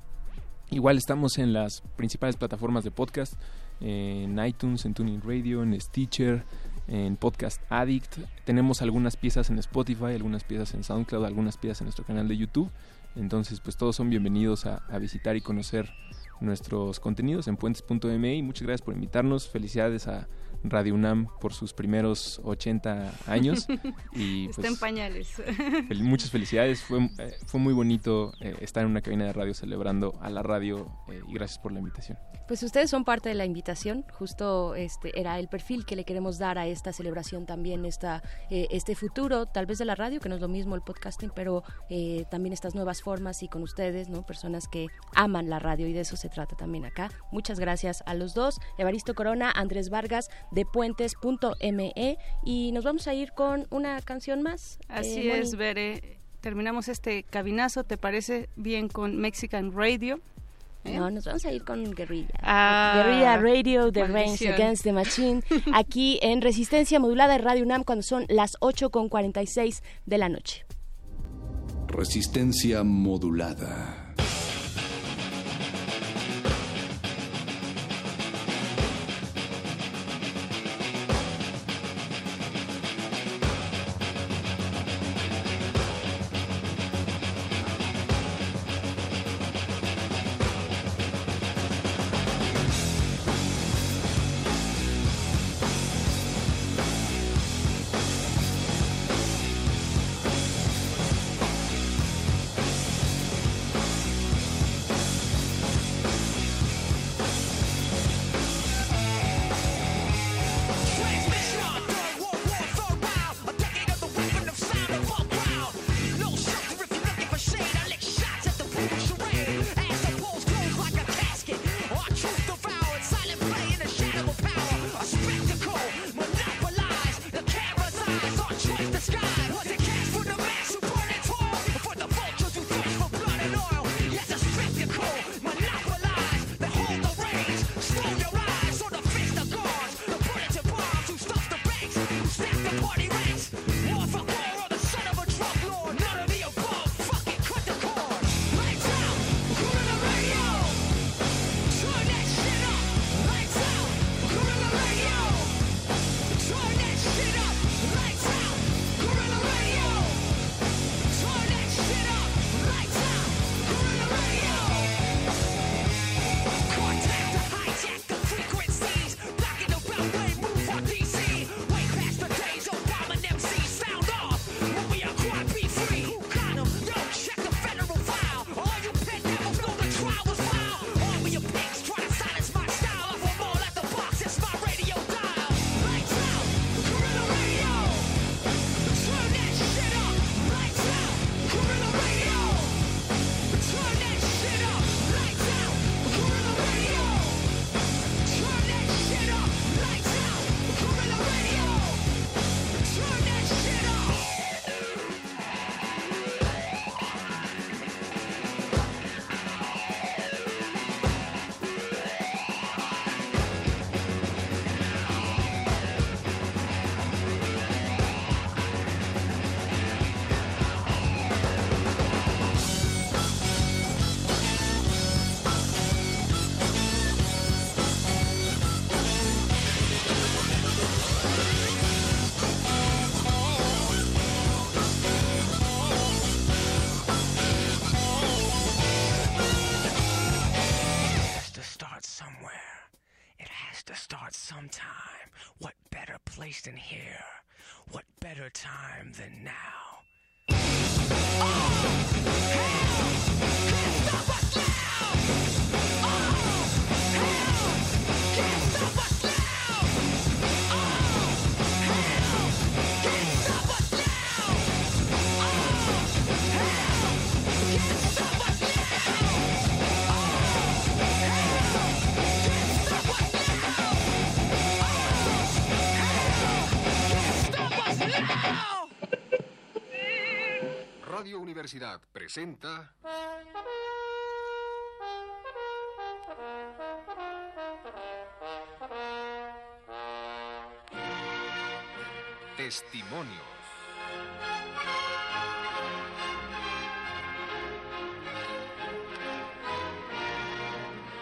Igual estamos en las principales plataformas de podcast, en iTunes, en Tuning Radio, en Stitcher, en Podcast Addict. Tenemos algunas piezas en Spotify, algunas piezas en SoundCloud, algunas piezas en nuestro canal de YouTube. Entonces, pues todos son bienvenidos a, visitar y conocer nuestros contenidos en puentes.me muchas gracias por invitarnos. Felicidades a Radio UNAM por sus primeros 80 años. y Está en pues, pañales. muchas felicidades. Fue, eh, fue muy bonito eh, estar en una cabina de radio celebrando a la radio eh, y gracias por la invitación. Pues ustedes son parte de la invitación. Justo este era el perfil que le queremos dar a esta celebración también, esta, este futuro tal vez de la radio, que no es lo mismo el podcasting, pero también estas nuevas formas y con ustedes, ¿no? Personas que aman la radio y de eso se trata también acá. Muchas gracias a los dos. Evaristo Corona, Andrés Vargas, de puentes.me y nos vamos a ir con una canción más. Así eh, es, Bere. Terminamos este cabinazo, ¿te parece bien con Mexican Radio? ¿Eh? No, nos vamos a ir con Guerrilla. Ah, Guerrilla Radio The Range Against the Machine, aquí en Resistencia Modulada de Radio UNAM cuando son las 8 con 46 de la noche. Resistencia Modulada. Presenta Testimonios.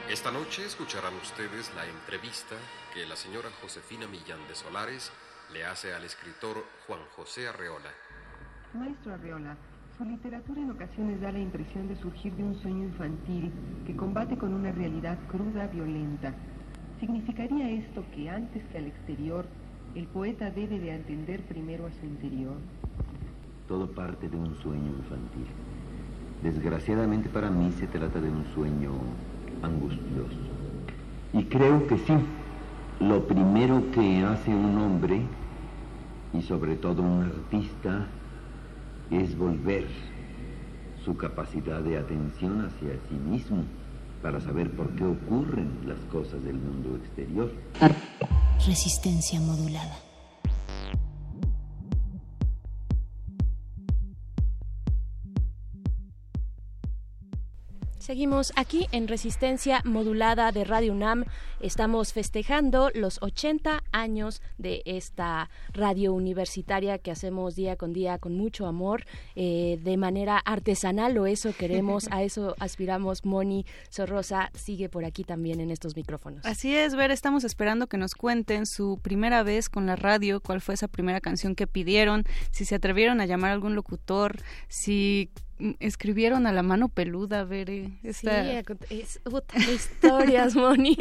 Esta noche escucharán ustedes la entrevista que la señora Josefina Millán de Solares le hace al escritor Juan José Arreola. Maestro Arreola, su literatura en ocasiones da la impresión de surgir de un sueño infantil que combate con una realidad cruda, violenta. ¿Significaría esto que antes que al exterior, el poeta debe de atender primero a su interior? Todo parte de un sueño infantil. Desgraciadamente para mí se trata de un sueño angustioso. Y creo que sí, lo primero que hace un hombre, y sobre todo un artista, es volver su capacidad de atención hacia sí mismo para saber por qué ocurren las cosas del mundo exterior. Resistencia modulada. Seguimos aquí en Resistencia Modulada de Radio UNAM. Estamos festejando los 80 años de esta radio universitaria que hacemos día con día con mucho amor, eh, de manera artesanal, o eso queremos, a eso aspiramos. Moni Sorrosa sigue por aquí también en estos micrófonos. Así es, Ver, estamos esperando que nos cuenten su primera vez con la radio, cuál fue esa primera canción que pidieron, si se atrevieron a llamar a algún locutor, si escribieron a la mano peluda, ver esta... Sí, es historias, Moni.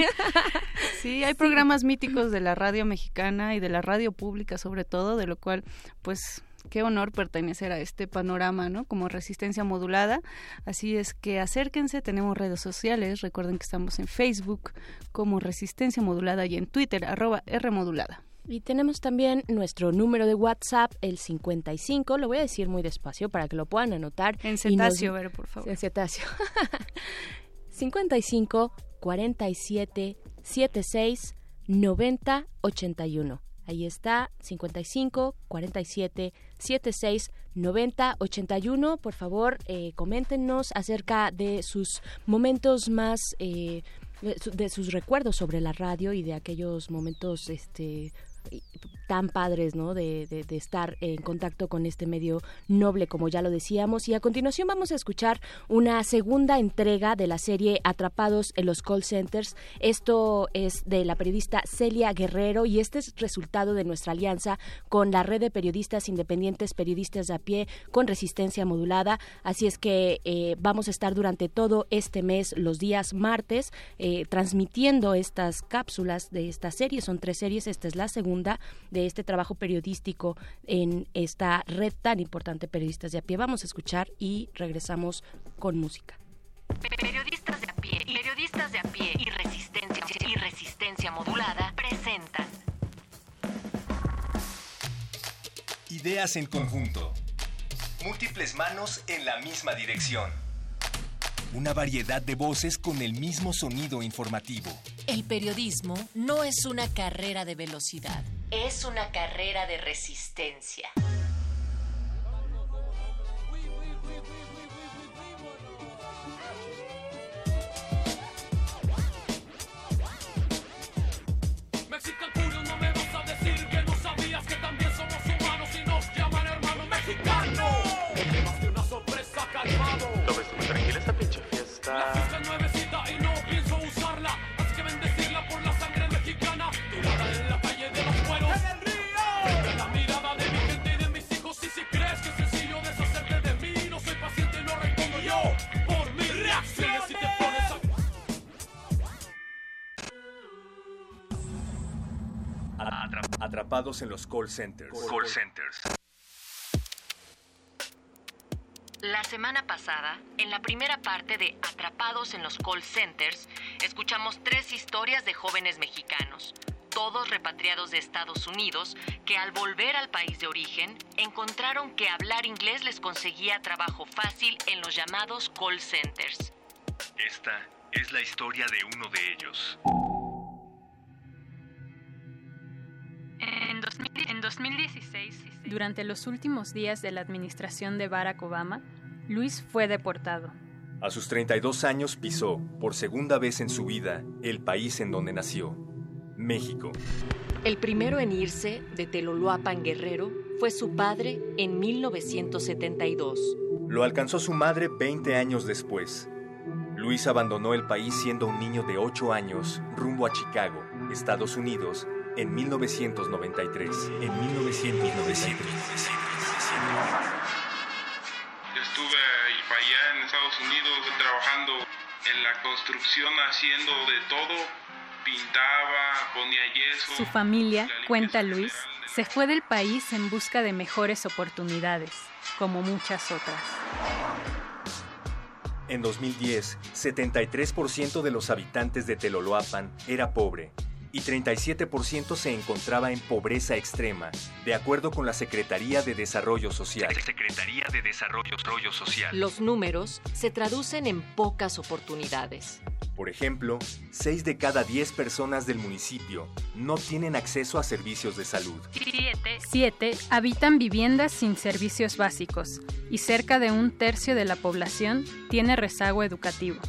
sí, hay programas míticos de la radio mexicana y de la radio pública sobre todo, de lo cual, pues, qué honor pertenecer a este panorama, ¿no? Como resistencia modulada. Así es que acérquense, tenemos redes sociales, recuerden que estamos en Facebook como resistencia modulada y en Twitter, arroba R modulada. Y tenemos también nuestro número de WhatsApp, el 55, lo voy a decir muy despacio para que lo puedan anotar. En cetáceo, nos... ver, por favor. En cetáceo. 55 47 76 90 81. Ahí está, 55 47 76 90 81. Por favor, eh, coméntenos acerca de sus momentos más... Eh, de sus recuerdos sobre la radio y de aquellos momentos este tan padres, ¿no? De, de, de, estar en contacto con este medio noble, como ya lo decíamos. Y a continuación vamos a escuchar una segunda entrega de la serie Atrapados en los Call Centers. Esto es de la periodista Celia Guerrero y este es resultado de nuestra alianza con la red de periodistas independientes, periodistas de a pie, con resistencia modulada. Así es que eh, vamos a estar durante todo este mes, los días martes, eh, transmitiendo estas cápsulas de esta serie. Son tres series, esta es la segunda de este trabajo periodístico en esta red tan importante periodistas de a pie. Vamos a escuchar y regresamos con música. Periodistas de a pie, periodistas de a pie y resistencia y resistencia modulada presentan Ideas en conjunto. Múltiples manos en la misma dirección. Una variedad de voces con el mismo sonido informativo. El periodismo no es una carrera de velocidad, es una carrera de resistencia. La fresca es nuevecita y no pienso usarla. Así que bendecirla por la sangre mexicana. Tirada en la calle de los cueros. ¡En el río! Frente a la mirada de mi gente y de mis hijos. Y si crees que es sencillo deshacerte de mí, no soy paciente, no respondo yo. Por mis reacciones si te pones. Atrapados en los call centers. Call centers. La semana pasada, en la primera parte de Atrapados en los call centers, escuchamos tres historias de jóvenes mexicanos, todos repatriados de Estados Unidos, que al volver al país de origen encontraron que hablar inglés les conseguía trabajo fácil en los llamados call centers. Esta es la historia de uno de ellos. En, 2000 en 2016, durante los últimos días de la administración de Barack Obama, Luis fue deportado. A sus 32 años pisó, por segunda vez en su vida, el país en donde nació, México. El primero en irse de Teloloapan Guerrero fue su padre en 1972. Lo alcanzó su madre 20 años después. Luis abandonó el país siendo un niño de 8 años rumbo a Chicago, Estados Unidos, en 1993. En 1993. Yo estuve allá en Estados Unidos trabajando en la construcción, haciendo de todo. Pintaba, ponía yeso. Su familia, cuenta Luis, se fue del país en busca de mejores oportunidades, como muchas otras. En 2010, 73% de los habitantes de Teloloapan era pobre y 37% se encontraba en pobreza extrema, de acuerdo con la Secretaría de Desarrollo Social. Secretaría de Desarrollo Social. Los números se traducen en pocas oportunidades. Por ejemplo, 6 de cada 10 personas del municipio no tienen acceso a servicios de salud. 7 habitan viviendas sin servicios básicos y cerca de un tercio de la población tiene rezago educativo.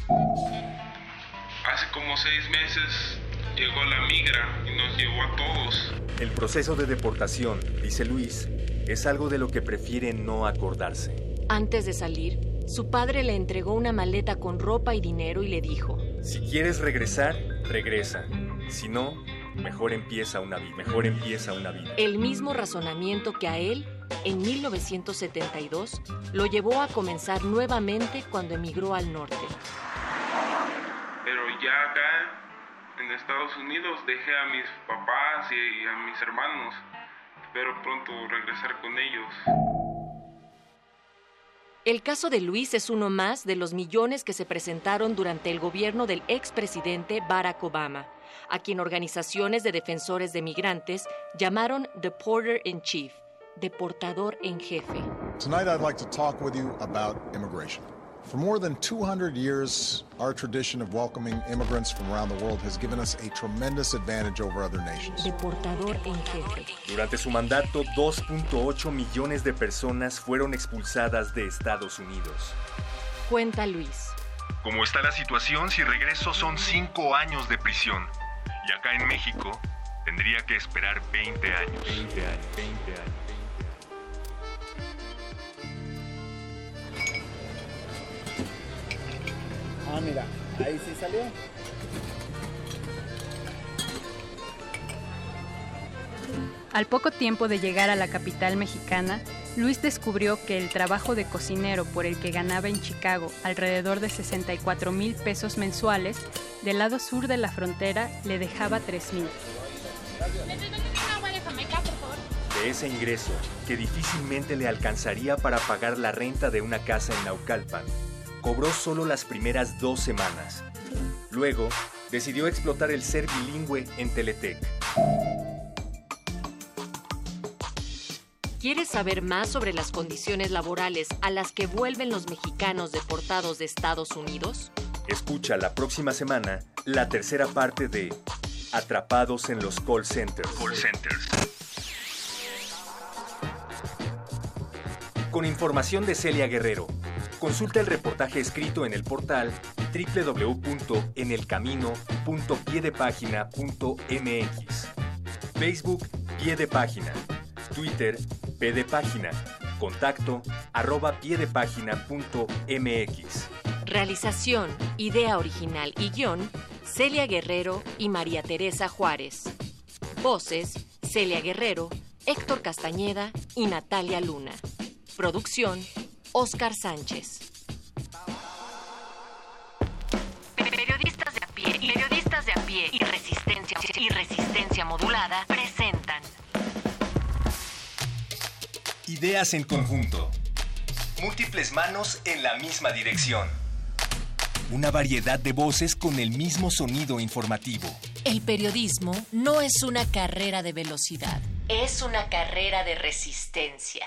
Hace como seis meses llegó la migra y nos llevó a todos. El proceso de deportación, dice Luis, es algo de lo que prefiere no acordarse. Antes de salir, su padre le entregó una maleta con ropa y dinero y le dijo, Si quieres regresar, regresa. Si no, mejor empieza una vida. Mejor empieza una vida. el mismo razonamiento que a él, en 1972, lo llevó a comenzar nuevamente cuando emigró al norte. Pero ya acá, en Estados Unidos, dejé a mis papás y a mis hermanos. Espero pronto regresar con ellos. El caso de Luis es uno más de los millones que se presentaron durante el gobierno del expresidente Barack Obama, a quien organizaciones de defensores de migrantes llamaron Deporter in Chief, deportador en jefe. Tonight, I'd like to talk with you about immigration. For more than 200 years, our tradition of welcoming immigrants from around the world has given us a tremendous advantage over other nations. Deportador en jefe. Durante su mandato, 2.8 millones de personas fueron expulsadas de Estados Unidos. Cuenta Luis. Como está la situación, si regreso son 5 años de prisión. Y acá en México tendría que esperar 20 años. 20 años, 20 años. Ah, mira, ahí sí salió. Al poco tiempo de llegar a la capital mexicana, Luis descubrió que el trabajo de cocinero por el que ganaba en Chicago alrededor de 64 mil pesos mensuales, del lado sur de la frontera le dejaba 3 mil. De ese ingreso, que difícilmente le alcanzaría para pagar la renta de una casa en Naucalpan, cobró solo las primeras dos semanas. Luego, decidió explotar el ser bilingüe en Teletec. ¿Quieres saber más sobre las condiciones laborales a las que vuelven los mexicanos deportados de Estados Unidos? Escucha la próxima semana la tercera parte de Atrapados en los call centers. Call centers. Con información de Celia Guerrero. Consulta el reportaje escrito en el portal www.enelcamino.piedepagina.mx. Facebook Pie de Página. Twitter P de Página. Contacto arroba piedepagina.mx. Realización, idea original y guion, Celia Guerrero y María Teresa Juárez. Voces, Celia Guerrero, Héctor Castañeda y Natalia Luna. Producción, Oscar Sánchez. Periodistas de a pie, periodistas de a pie y resistencia, y resistencia resistencia modulada presentan Ideas en conjunto. Múltiples manos en la misma dirección. Una variedad de voces con el mismo sonido informativo. El periodismo no es una carrera de velocidad, es una carrera de resistencia.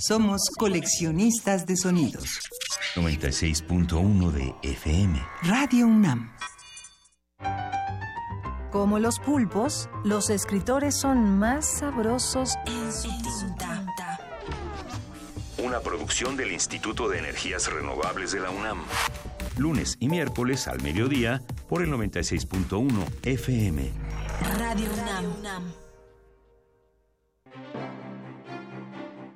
Somos coleccionistas de sonidos. 96.1 de FM. Radio UNAM. Como los pulpos, los escritores son más sabrosos en su tinta. Una producción del Instituto de Energías Renovables de la UNAM. Lunes y miércoles al mediodía por el 96.1 FM. Radio UNAM.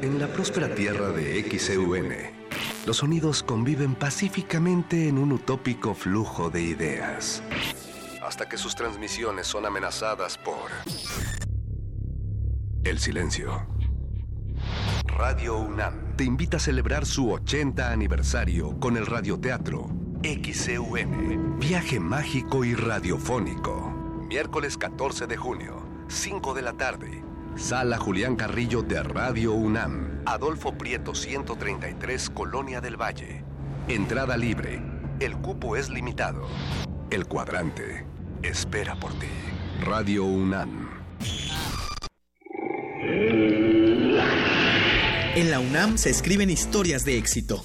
En la próspera tierra de XEUN, los sonidos conviven pacíficamente en un utópico flujo de ideas. Hasta que sus transmisiones son amenazadas por el silencio. Radio UNAM te invita a celebrar su 80 aniversario con el radioteatro XEUN, viaje mágico y radiofónico. Miércoles 14 de junio, 5 de la tarde. Sala Julián Carrillo de Radio UNAM. Adolfo Prieto 133, Colonia del Valle. Entrada libre. El cupo es limitado. El cuadrante espera por ti. Radio UNAM. En la UNAM se escriben historias de éxito.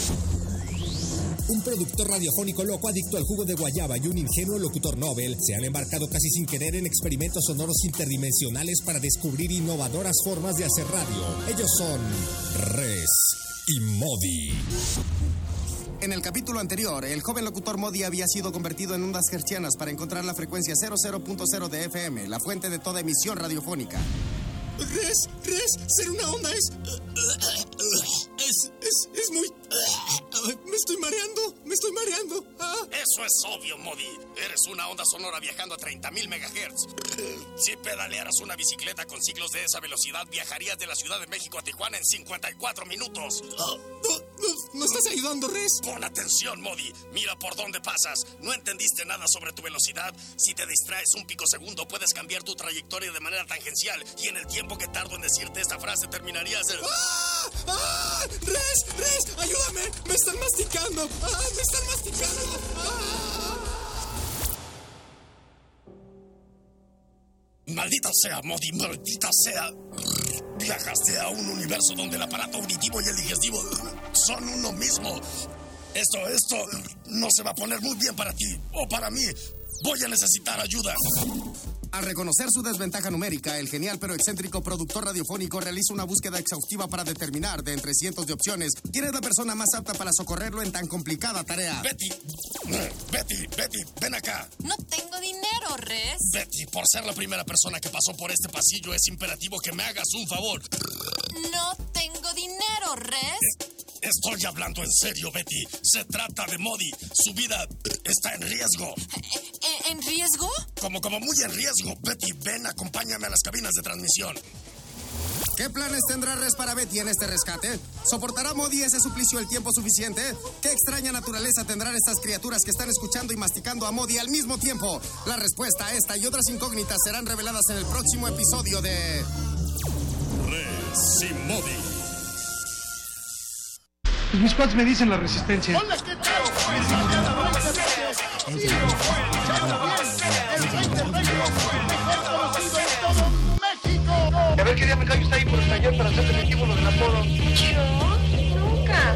Un productor radiofónico loco adicto al jugo de guayaba y un ingenuo locutor Nobel se han embarcado casi sin querer en experimentos sonoros interdimensionales para descubrir innovadoras formas de hacer radio. Ellos son Res y Modi. En el capítulo anterior, el joven locutor Modi había sido convertido en ondas hertzianas para encontrar la frecuencia 00.0 de FM, la fuente de toda emisión radiofónica. Res, res, ser una onda es. Es, es, es muy. Me estoy mareando, me estoy mareando. Ah. Eso es obvio, Modi. Eres una onda sonora viajando a 30.000 megahertz. Si pedalearas una bicicleta con ciclos de esa velocidad, viajarías de la Ciudad de México a Tijuana en 54 minutos. Ah, no, no, no estás ayudando, Res. Pon atención, Modi. Mira por dónde pasas. ¿No entendiste nada sobre tu velocidad? Si te distraes un picosegundo, puedes cambiar tu trayectoria de manera tangencial. Y en el tiempo que tardo en decirte esta frase, terminarías el. ¡Ah! ¡Ah! ¡Res! ¡Res! ¡Me están masticando! ¡Ah! ¡Me están masticando! ¡Ah! Maldita sea, Modi, maldita sea. Viajaste a un universo donde el aparato auditivo y el digestivo son uno mismo. Esto, esto no se va a poner muy bien para ti o para mí. Voy a necesitar ayuda. Al reconocer su desventaja numérica, el genial pero excéntrico productor radiofónico realiza una búsqueda exhaustiva para determinar, de entre cientos de opciones, quién es la persona más apta para socorrerlo en tan complicada tarea. Betty, Betty, Betty, ven acá. No tengo dinero, Res. Betty, por ser la primera persona que pasó por este pasillo, es imperativo que me hagas un favor. No tengo dinero, Res. Estoy hablando en serio, Betty. Se trata de Modi. Su vida está en riesgo. ¿En, en riesgo? Como, como muy en riesgo. Betty, ven, acompáñame a las cabinas de transmisión. ¿Qué planes tendrá Res para Betty en este rescate? ¿Soportará Modi ese suplicio el tiempo suficiente? ¿Qué extraña naturaleza tendrán estas criaturas que están escuchando y masticando a Modi al mismo tiempo? La respuesta a esta y otras incógnitas serán reveladas en el próximo episodio de... Res y Modi. Mis cuates me dicen la resistencia. A ver qué día me cae usted ahí por el taller para hacer definitivo lo del apodo. Yo nunca.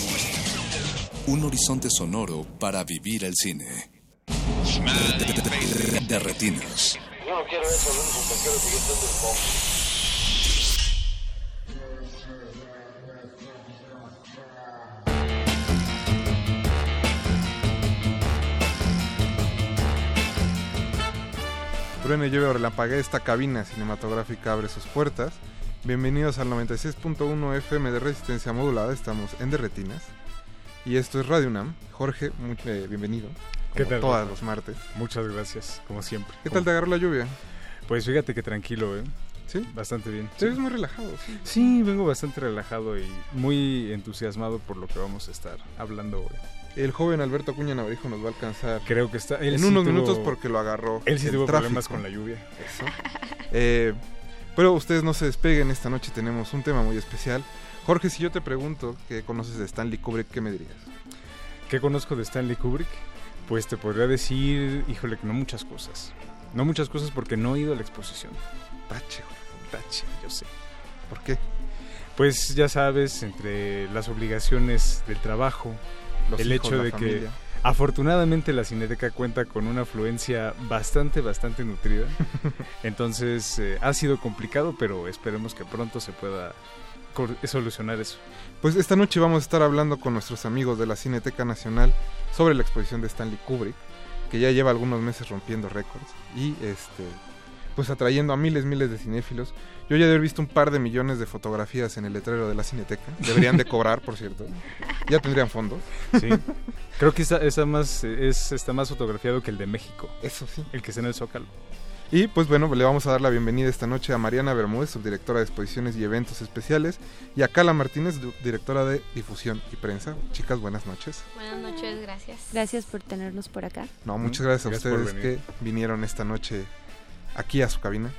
Un horizonte sonoro para vivir el cine. De, retinas. Yo no quiero eso, lo único que quiero es seguir siendo el bombo. Truene, llueve o relampaguee, esta cabina cinematográfica abre sus puertas. Bienvenidos al 96.1 FM de Resistencia Modulada, estamos en Derretinas. Y esto es Radio UNAM. Jorge, muy- eh, bienvenido. ¿Qué como tal? Todos los martes. Muchas gracias, como siempre. ¿Qué tal te agarró la lluvia? Pues fíjate que tranquilo, ¿eh? Sí. Bastante bien. Te ves muy relajado, sí. Sí, vengo bastante relajado y muy entusiasmado por lo que vamos a estar hablando hoy. El joven Alberto Acuña Navarijo nos va a alcanzar Creo que está. él en sí unos tuvo- minutos porque lo agarró. Él sí el tuvo tráfico. problemas con la lluvia. Eso. Eh, pero ustedes no se despeguen, esta noche tenemos un tema muy especial. Jorge, si yo te pregunto que conoces de Stanley Kubrick, ¿qué me dirías? ¿Qué conozco de Stanley Kubrick? Pues te podría decir, híjole, que no muchas cosas. No muchas cosas porque no he ido a la exposición. Tache. Tache, yo sé. ¿Por qué? Pues ya sabes, entre las obligaciones del trabajo, Los el hijos, hecho de familia. que afortunadamente la Cineteca cuenta con una afluencia bastante, bastante nutrida. Entonces eh, ha sido complicado, pero esperemos que pronto se pueda solucionar eso. Pues esta noche vamos a estar hablando con nuestros amigos de la Cineteca Nacional sobre la exposición de Stanley Kubrick, que ya lleva algunos meses rompiendo récords y este pues atrayendo a miles, miles de cinéfilos. Yo ya he visto un par de millones de fotografías en el letrero de la Cineteca. Deberían de cobrar, por cierto. Ya tendrían fondos. Sí. Creo que esa, esa más, es, está más fotografiado que el de México. Eso sí. El que está en el Zócalo. Y pues bueno, le vamos a dar la bienvenida esta noche a Mariana Bermúdez, subdirectora de exposiciones y eventos especiales, y a Cala Martínez, directora de difusión y prensa. Chicas, buenas noches. Buenas noches, gracias. Gracias por tenernos por acá. No, muchas gracias, Gracias a ustedes que vinieron esta noche aquí a su cabina.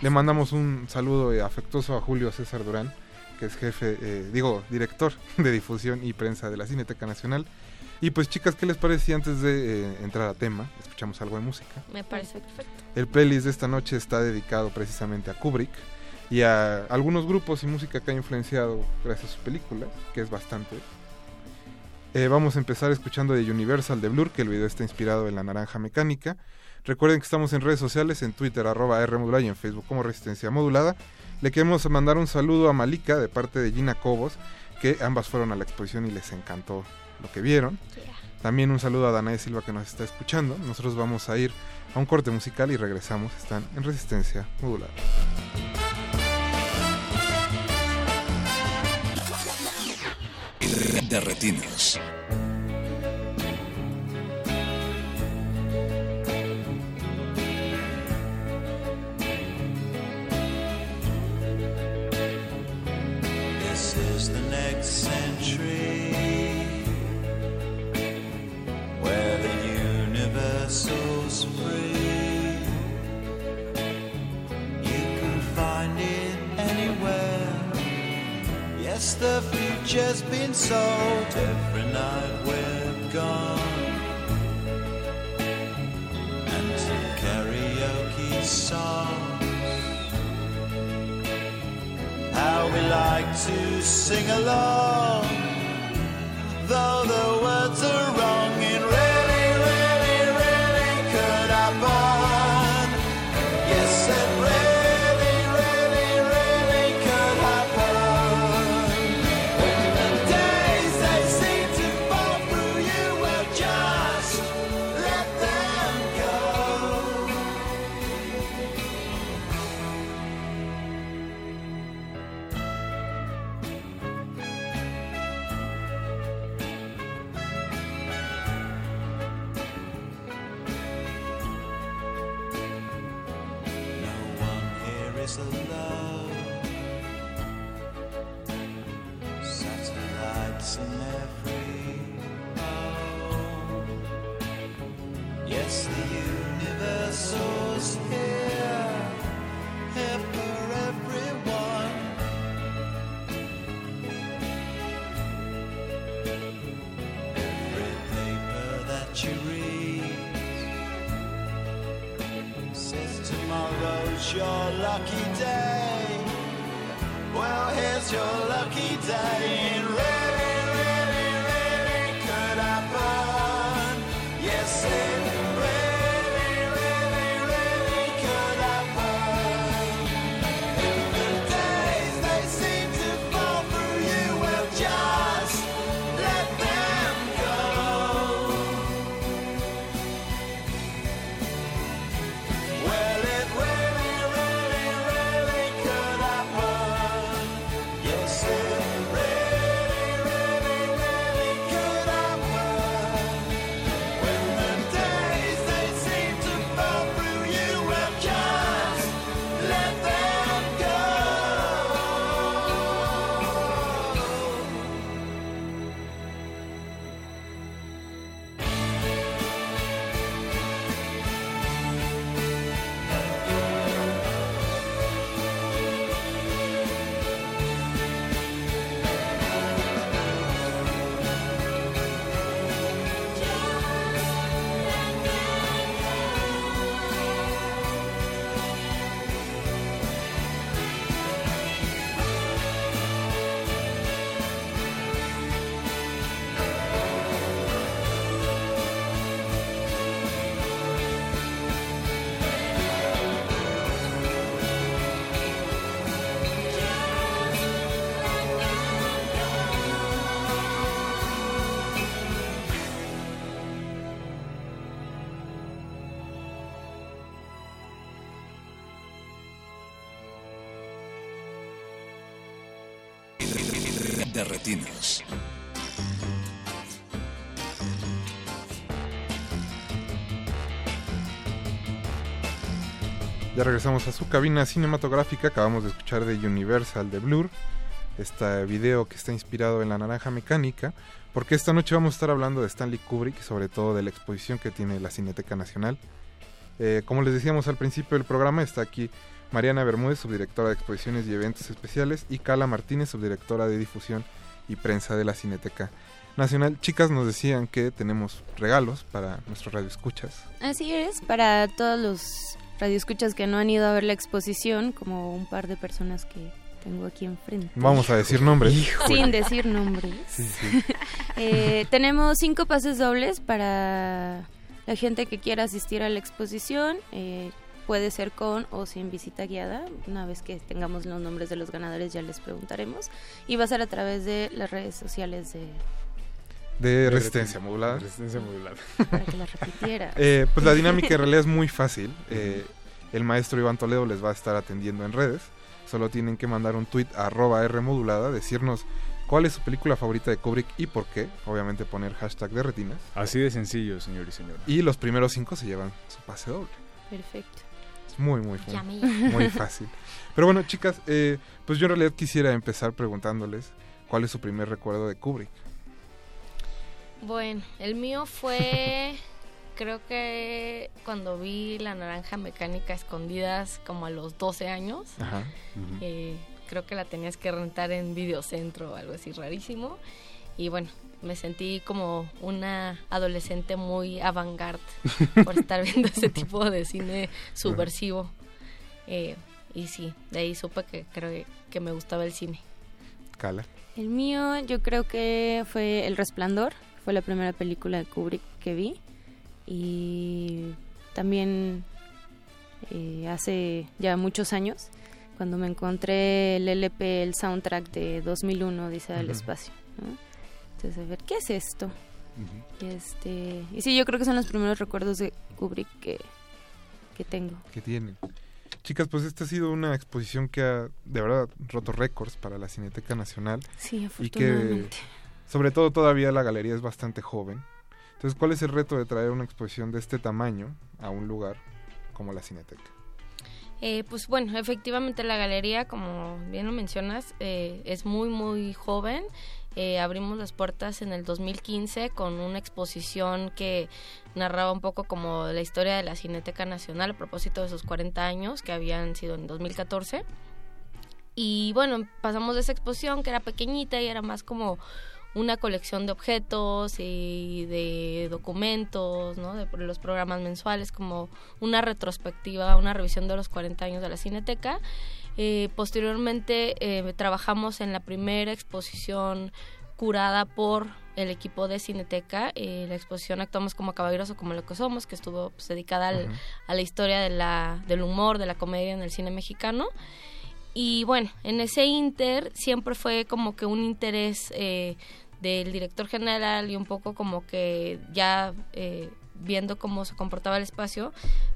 Le mandamos un saludo eh, afectuoso a Julio César Durán, que es jefe, eh, digo, director de difusión y prensa de la Cineteca Nacional. Y pues chicas, ¿qué les parece si antes de eh, entrar a tema escuchamos algo de música? Me parece perfecto. El playlist de esta noche está dedicado precisamente a Kubrick y a algunos grupos y música que ha influenciado gracias a sus películas, que es bastante. Eh, vamos a empezar escuchando de Universal de Blur, que el video está inspirado en la naranja mecánica. Recuerden que estamos en redes sociales, en Twitter, arroba R modulada y en Facebook como Resistencia Modulada. Le queremos mandar un saludo a Malika de parte de Gina Cobos, que ambas fueron a la exposición y les encantó lo que vieron. También un saludo a Danae Silva que nos está escuchando. Nosotros vamos a ir a un corte musical y regresamos. Están en Resistencia Modulada. De retinas. This is the next century universal's free. You can find it anywhere. Yes, the future's been sold every night we're gone. And some karaoke songs. How we like to sing along though the De retinas. Ya regresamos a su cabina cinematográfica. Acabamos de escuchar de Universal de Blur. Este video que está inspirado en la naranja mecánica. Porque esta noche vamos a estar hablando de Stanley Kubrick sobre todo de la exposición que tiene la Cineteca Nacional. Eh, como les decíamos al principio del programa, está aquí Mariana Bermúdez, subdirectora de exposiciones y eventos especiales, y Carla Martínez, subdirectora de difusión y prensa de la Cineteca Nacional. Chicas, nos decían que tenemos regalos para nuestros radioescuchas. Así es, para todos los radioescuchas que no han ido a ver la exposición, como un par de personas que tengo aquí enfrente. Vamos a decir nombres. Sin decir nombres. Sí, sí. Eh, tenemos cinco pases dobles para la gente que quiera asistir a la exposición. Eh, puede ser con o sin visita guiada. Una vez que tengamos los nombres de los ganadores ya les preguntaremos. Y va a ser a través de las redes sociales de... De resistencia modulada. Resistencia modulada. Para que la repitiera. Eh, pues la dinámica en realidad es muy fácil. Eh, el maestro Iván Toledo les va a estar atendiendo en redes. Solo tienen que mandar un tweet a arroba Rmodulada, decirnos cuál es su película favorita de Kubrick y por qué. Obviamente poner hashtag de retinas. Así de sencillo, señor y señora. Y los primeros cinco se llevan su pase doble. Perfecto. Muy, muy, Yummy. muy fácil. Pero bueno, chicas, eh, pues yo en realidad quisiera empezar preguntándoles cuál es su primer recuerdo de Kubrick. Bueno, el mío fue, creo que cuando vi la naranja mecánica escondidas como a los 12 años. Ajá. Eh, creo que la tenías que rentar en videocentro o algo así rarísimo. Y bueno, me sentí como una adolescente muy avant-garde por estar viendo ese tipo de cine subversivo. Eh, y sí, de ahí supe que creo que, que me gustaba el cine. Cala. El mío yo creo que fue El Resplandor, fue la primera película de Kubrick que vi y también eh, hace ya muchos años cuando me encontré el LP, el soundtrack de 2001, dice del Ujú. espacio. ¿no? Entonces, a ver, ¿qué es esto? y, este, y sí, yo creo que son los primeros recuerdos de Kubrick que, que tengo. que tienen. Chicas, pues esta ha sido una exposición que ha de verdad roto récords para la Cineteca Nacional. Sí, Y que afortunadamente. sobre todo todavía la galería es bastante joven. Entonces, ¿cuál es el reto de traer una exposición de este tamaño a un lugar como la Cineteca? Eh, pues bueno, efectivamente la galería, como bien lo mencionas, eh, es muy, muy joven. Eh, abrimos las puertas en el 2015 con una exposición que narraba un poco como la historia de la Cineteca Nacional a propósito de sus 40 años, que habían sido en 2014. Y bueno, pasamos de esa exposición que era pequeñita y era más como una colección de objetos y de documentos, de los programas mensuales, como una retrospectiva, una revisión de los 40 años de la Cineteca. Eh, posteriormente eh, trabajamos en la primera exposición curada por el equipo de Cineteca. Eh, la exposición Actuamos como caballeros o como lo que somos, que estuvo pues, dedicada al- a la historia de la, del humor, de la comedia en el cine mexicano. Y bueno, en ese inter siempre fue como que un interés eh, del director general y un poco como que ya eh, viendo cómo se comportaba el espacio,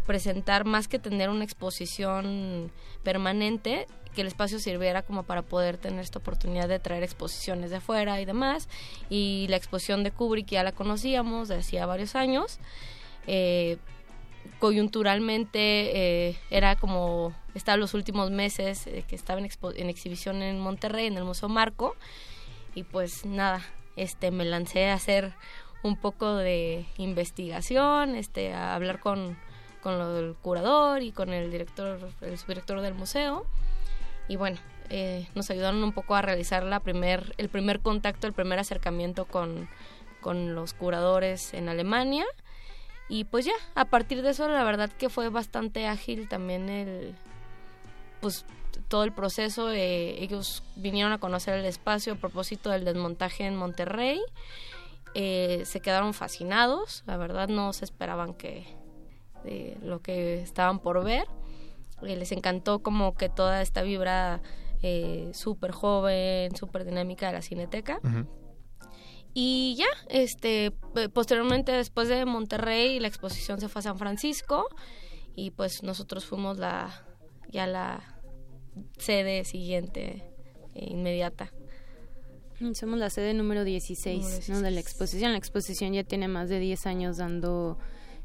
presentar más que tener una exposición permanente, que el espacio sirviera como para poder tener esta oportunidad de traer exposiciones de afuera y demás. Y la exposición de Kubrick ya la conocíamos de hacía varios años. Eh, coyunturalmente eh, era como estaba los últimos meses eh, que estaba en, expo- en exhibición en Monterrey en el Museo Marco y pues nada este me lancé a hacer un poco de investigación este a hablar con con del curador y con el director el subdirector del museo y bueno eh, nos ayudaron un poco a realizar la primer el primer contacto el primer acercamiento con con los curadores en Alemania y pues ya, a partir de eso la verdad que fue bastante ágil también el pues todo el proceso. eh, ellos vinieron a conocer el espacio a propósito del desmontaje en Monterrey. Eh, se quedaron fascinados, la verdad no se esperaban que de lo que estaban por ver. Eh, les encantó como que toda esta vibra eh, súper joven, súper dinámica de la cineteca. Y ya, este, eh, posteriormente después de Monterrey la exposición se fue a San Francisco y pues nosotros fuimos la ya la sede siguiente inmediata. Somos la sede número 16, ¿no? de la exposición. La exposición ya tiene más de 10 años dando,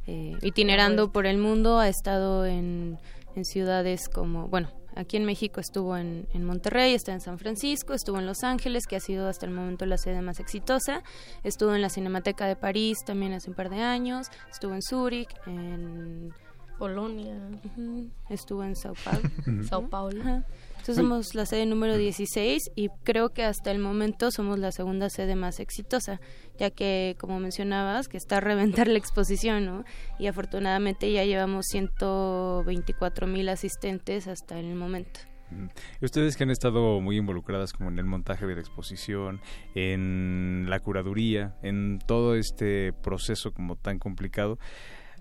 eh, itinerando por el mundo. Ha estado en, en ciudades como, bueno, aquí en México estuvo en, en Monterrey, está en San Francisco, estuvo en Los Ángeles, que ha sido hasta el momento la sede más exitosa. Estuvo en la Cinemateca de París también hace un par de años. Estuvo en Zúrich, en... Polonia. Estuvo en Sao Paulo. Sao Paulo. Entonces somos la sede número 16 y creo que hasta el momento somos la segunda sede más exitosa, ya que, como mencionabas, que está a reventar la exposición, ¿no? Y afortunadamente ya llevamos 124 mil asistentes hasta el momento. Y Ustedes que han estado muy involucradas como en el montaje de la exposición, en la curaduría, en todo este proceso como tan complicado,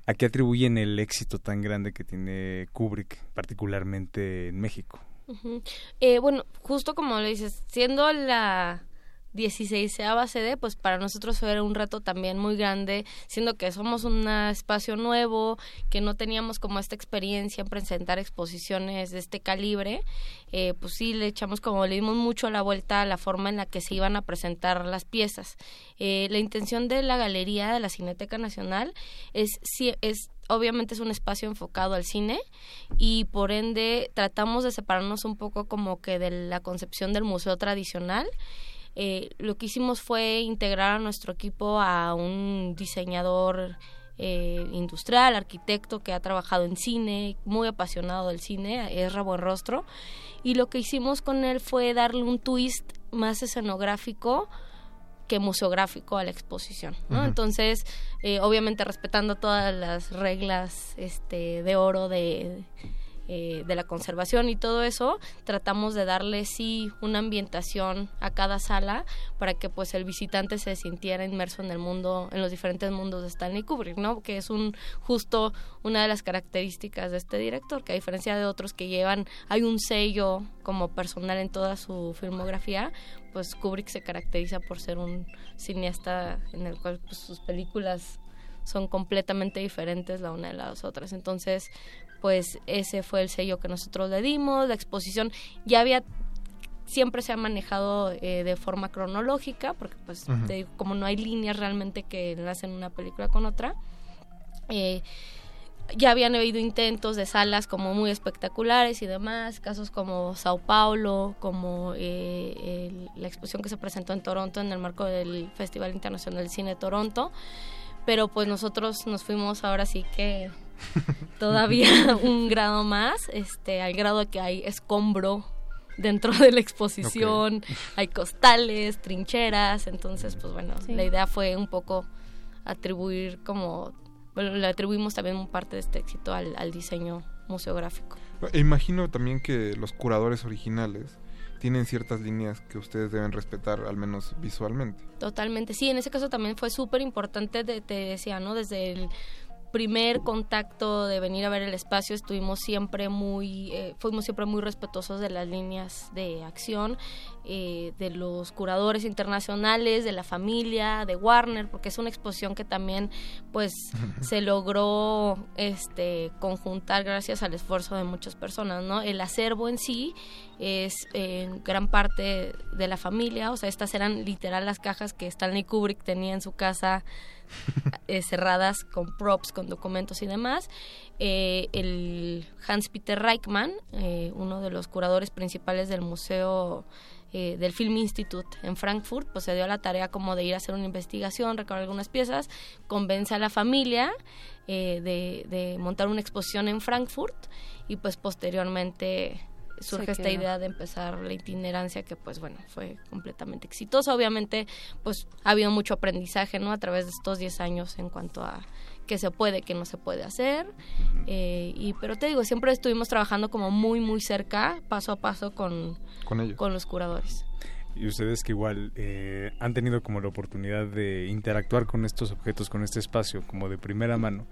¿a qué atribuyen el éxito tan grande que tiene Kubrick, particularmente en México? Eh, bueno, justo como le dices, siendo la 16 sede, pues para nosotros fue un reto también muy grande, siendo que somos un espacio nuevo, que no teníamos como esta experiencia en presentar exposiciones de este calibre, eh, pues sí le echamos como le dimos mucho la vuelta a la forma en la que se iban a presentar las piezas. Eh, la intención de la galería de la Cineteca Nacional es, es obviamente es un espacio enfocado al cine y por ende tratamos de separarnos un poco como que de la concepción del museo tradicional. Eh, lo que hicimos fue integrar a nuestro equipo a un diseñador eh, industrial, arquitecto que ha trabajado en cine, muy apasionado del cine, es Buenrostro, y lo que hicimos con él fue darle un twist más escenográfico que museográfico a la exposición. Entonces, eh, obviamente respetando todas las reglas este, de oro de eh, de la conservación y todo eso, tratamos de darle sí una ambientación a cada sala para que pues el visitante se sintiera inmerso en el mundo, en los diferentes mundos de Stanley Kubrick, ¿no? Que es un justo una de las características de este director, que a diferencia de otros que llevan, hay un sello como personal en toda su filmografía, pues Kubrick se caracteriza por ser un cineasta en el cual pues, sus películas son completamente diferentes la una de las otras. Entonces, pues ese fue el sello que nosotros le dimos, la exposición ya había siempre se ha manejado eh, de forma cronológica porque pues Ujú. te digo, como no hay líneas realmente que enlacen una película con otra eh, ya habían habido intentos de salas como muy espectaculares y demás, casos como Sao Paulo, como eh, el- la exposición que se presentó en Toronto en el marco del Festival Internacional de Cine de Toronto, pero pues nosotros nos fuimos ahora sí que todavía un grado más, este, al grado de que hay escombro dentro de la exposición, hay costales, trincheras, entonces pues bueno, Sí. la idea fue un poco atribuir como, bueno, le atribuimos también parte de este éxito al, al diseño museográfico. E imagino también que los curadores originales tienen ciertas líneas que ustedes deben respetar, al menos visualmente. Totalmente, sí, en ese caso también fue súper importante, de- te decía, ¿no? Desde el primer contacto de venir a ver el espacio estuvimos siempre muy, eh, fuimos siempre muy respetuosos de las líneas de acción, eh, de los curadores internacionales, de la familia, de Warner, porque es una exposición que también pues se logró este conjuntar gracias al esfuerzo de muchas personas, ¿no? El acervo en sí es en gran parte de la familia, o sea, estas eran literal las cajas que Stanley Kubrick tenía en su casa eh, cerradas con props, con documentos y demás. Eh, el Hans Peter Reichmann, eh, uno de los curadores principales del museo del Film Institute en Frankfurt, pues se dio la tarea como de ir a hacer una investigación, recabar algunas piezas, convence a la familia de, de montar una exposición en Frankfurt y pues posteriormente surge esta idea de empezar la itinerancia que pues bueno fue completamente exitosa. Obviamente pues ha habido mucho aprendizaje no a través de estos 10 años en cuanto a qué se puede qué no se puede hacer. Eh, y pero te digo siempre estuvimos trabajando como muy muy cerca paso a paso con Con ellos. con los curadores. Y ustedes que igual eh, han tenido como la oportunidad de interactuar con estos objetos, con este espacio, como de primera mano,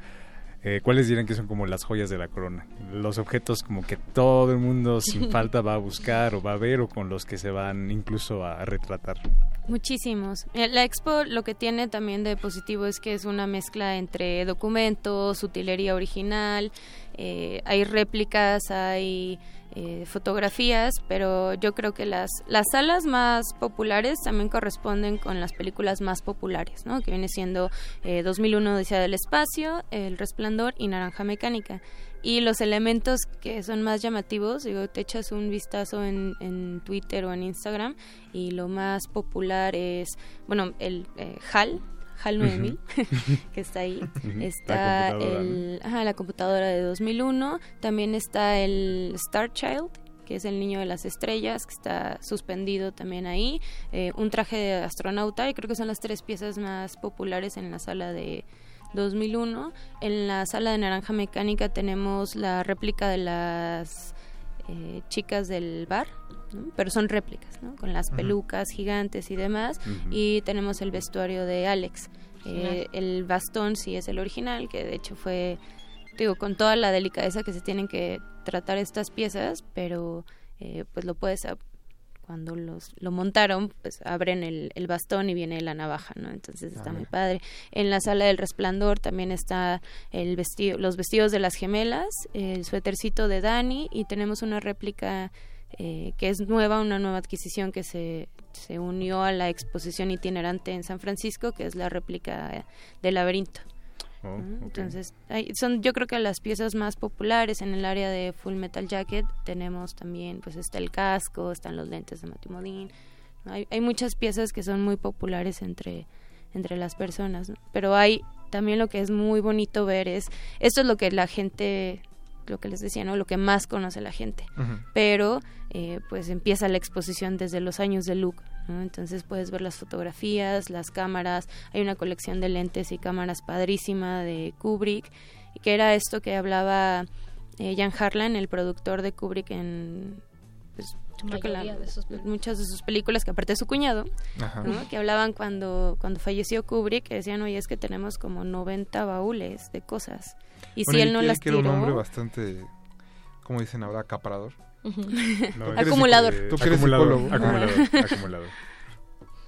eh, ¿cuáles dirán que son como las joyas de la corona? Los objetos como que todo el mundo sin falta va a buscar o va a ver o con los que se van incluso a retratar. Muchísimos. Eh, La expo lo que tiene también de positivo es que es una mezcla entre documentos, utilería original, eh, hay réplicas, hay eh, fotografías, pero yo creo que las, las salas más populares también corresponden con las películas más populares, ¿no? que viene siendo eh, 2001 Odisea del Espacio, El Resplandor y Naranja Mecánica. Y los elementos que son más llamativos, digo, te echas un vistazo en, en Twitter o en Instagram y lo más popular es, bueno, el eh, HAL, HAL 9000, que está ahí. Está La computadora, el, ajá, la computadora de 2001. También está el Star Child, que es el niño de las estrellas, que está suspendido también ahí. Eh, un traje de astronauta, y creo que son las tres piezas más populares en la sala de 2001. En la sala de Naranja Mecánica tenemos la réplica de las eh, chicas del bar, ¿no? pero son réplicas, ¿no? con las pelucas gigantes y demás. Y tenemos el vestuario de Alex. Eh, el bastón sí es el original, que de hecho fue, digo, con toda la delicadeza que se tienen que tratar estas piezas, pero eh, pues lo puedes, cuando los, lo montaron, pues abren el, el bastón y viene la navaja, ¿no? Entonces está muy padre. En la sala del resplandor también está el vestido, los vestidos de las gemelas, el suétercito de Dani y tenemos una réplica eh, que es nueva, una nueva adquisición que se, se unió a la exposición itinerante en San Francisco, que es la réplica del laberinto. Oh. Entonces, hay- son yo creo que las piezas más populares en el área de Full Metal Jacket tenemos también, pues está el casco, están los lentes de. ¿no? Hay, hay muchas piezas que son muy populares entre, entre las personas, ¿no? pero hay también lo que es muy bonito ver es, esto es lo que la gente, lo que les decía, ¿no? Lo que más conoce la gente pero eh, pues empieza la exposición desde los años de Luke. ¿no? Entonces puedes ver las fotografías, las cámaras, hay una colección de lentes y cámaras padrísima de Kubrick, y que era esto que hablaba Eh, Jan Harlan, el productor de Kubrick en pues, La creo que la- mayoría de sus muchas de sus películas, que aparte es su cuñado, que hablaban cuando, cuando falleció Kubrick, que decían, oye, es que tenemos como 90 baúles de cosas. Y Bueno, si él no las que era un tiró... hombre bastante, como dicen ahora, acaparador. Acumulador. Tú que eres Acumulador, psicólogo. acumulador, acumulador.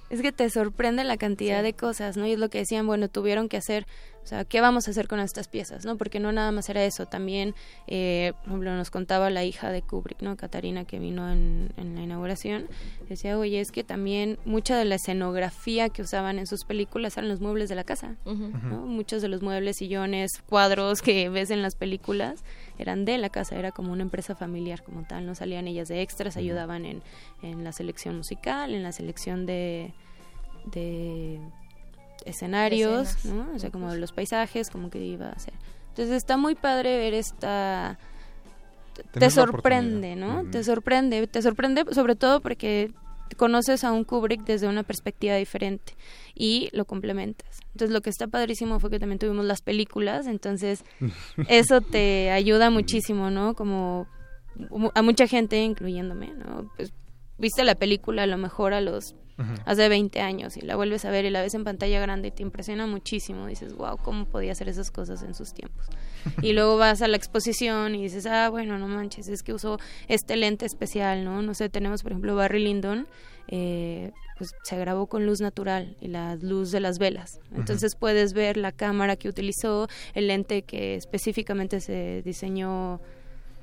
Es que te sorprende la cantidad de cosas, ¿no? Y es lo que decían, bueno, tuvieron que hacer, o sea, ¿qué vamos a hacer con estas piezas, no? Porque no nada más era eso, también, eh, por ejemplo, nos contaba la hija de Kubrick, ¿no? Katarina, que vino en, en la inauguración, decía, oye, es que también mucha de la escenografía que usaban en sus películas eran los muebles de la casa, ¿no? Muchos de los muebles, sillones, cuadros que ves en las películas eran de la casa, era como una empresa familiar como tal, no salían ellas de extras, ayudaban en, en la selección musical, en la selección de, de escenarios, Escenas. ¿no? O sea, como los paisajes, como que iba a ser. Entonces está muy padre ver esta... Te sorprende, ¿no? Te sorprende, te sorprende sobre todo porque conoces a un Kubrick desde una perspectiva diferente y lo complementas. Entonces lo que está padrísimo fue que también tuvimos las películas, entonces eso te ayuda muchísimo, ¿no? Como a mucha gente, incluyéndome, ¿no? Pues viste la película a lo mejor a los Hace 20 años y la vuelves a ver y la ves en pantalla grande y te impresiona muchísimo. Dices, wow, ¿cómo podía hacer esas cosas en sus tiempos? y luego vas a la exposición y dices, ah, bueno, no manches, es que usó este lente especial, ¿no? No sé, tenemos por ejemplo Barry Lyndon, eh, pues se grabó con luz natural y la luz de las velas. Entonces puedes ver la cámara que utilizó, el lente que específicamente se diseñó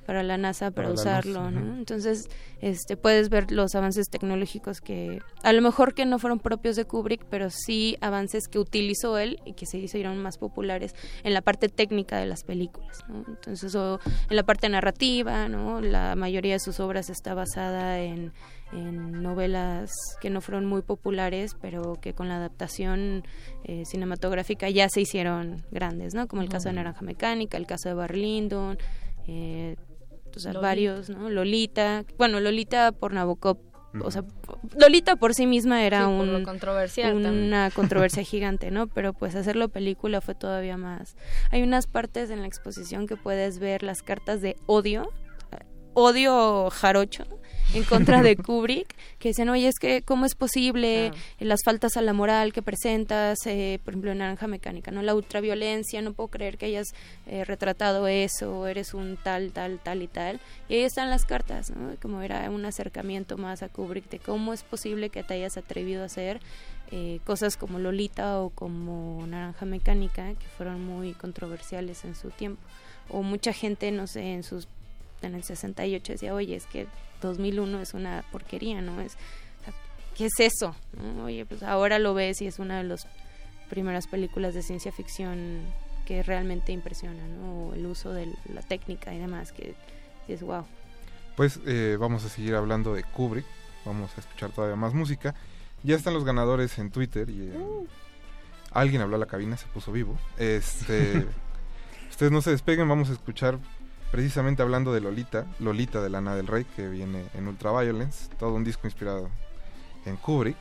para la NASA para, Para la luz, usarlo, ¿no? Entonces, este puedes ver los avances tecnológicos que a lo mejor que no fueron propios de Kubrick, pero sí avances que utilizó él y que se hicieron más populares en la parte técnica de las películas, ¿no? Entonces, o en la parte narrativa, ¿no? La mayoría de sus obras está basada en, en novelas que no fueron muy populares, pero que con la adaptación eh, cinematográfica ya se hicieron grandes, ¿no? Como el caso de Naranja Mecánica, el caso de Barry Lyndon, eh, o sea, Lolita. varios, ¿no? Lolita, bueno, Lolita por Nabokov, o sea, Lolita por sí misma era Sí, un, controversial una controversia gigante, ¿no? Pero pues hacerlo película fue todavía más. Hay unas partes en la exposición que puedes ver las cartas de odio, odio jarocho en contra de Kubrick, que dicen, oye, es que cómo es posible las faltas a la moral que presentas, eh, por ejemplo, en Naranja Mecánica, ¿no? La ultraviolencia, no puedo creer que hayas eh, retratado eso, eres un tal, tal, tal y tal. Y ahí están las cartas, ¿no? Como era un acercamiento más a Kubrick de cómo es posible que te hayas atrevido a hacer eh, cosas como Lolita o como Naranja Mecánica, que fueron muy controversiales en su tiempo. O mucha gente, no sé, en sus en el 68 decía, oye, es que 2001 es una porquería, ¿no? Es, o sea, ¿Qué es eso? ¿no? Oye, pues ahora lo ves y es una de las primeras películas de ciencia ficción que realmente impresiona, ¿no? El uso de la técnica y demás, que es wow. Pues eh, vamos a seguir hablando de Kubrick. Vamos a escuchar todavía más música. Ya están los ganadores en Twitter y en- Uh. alguien habló a la cabina, se puso vivo. Este, ustedes no se despeguen, vamos a escuchar precisamente hablando de Lolita, Lolita de Lana del Rey, que viene en Ultraviolence, todo un disco inspirado en Kubrick.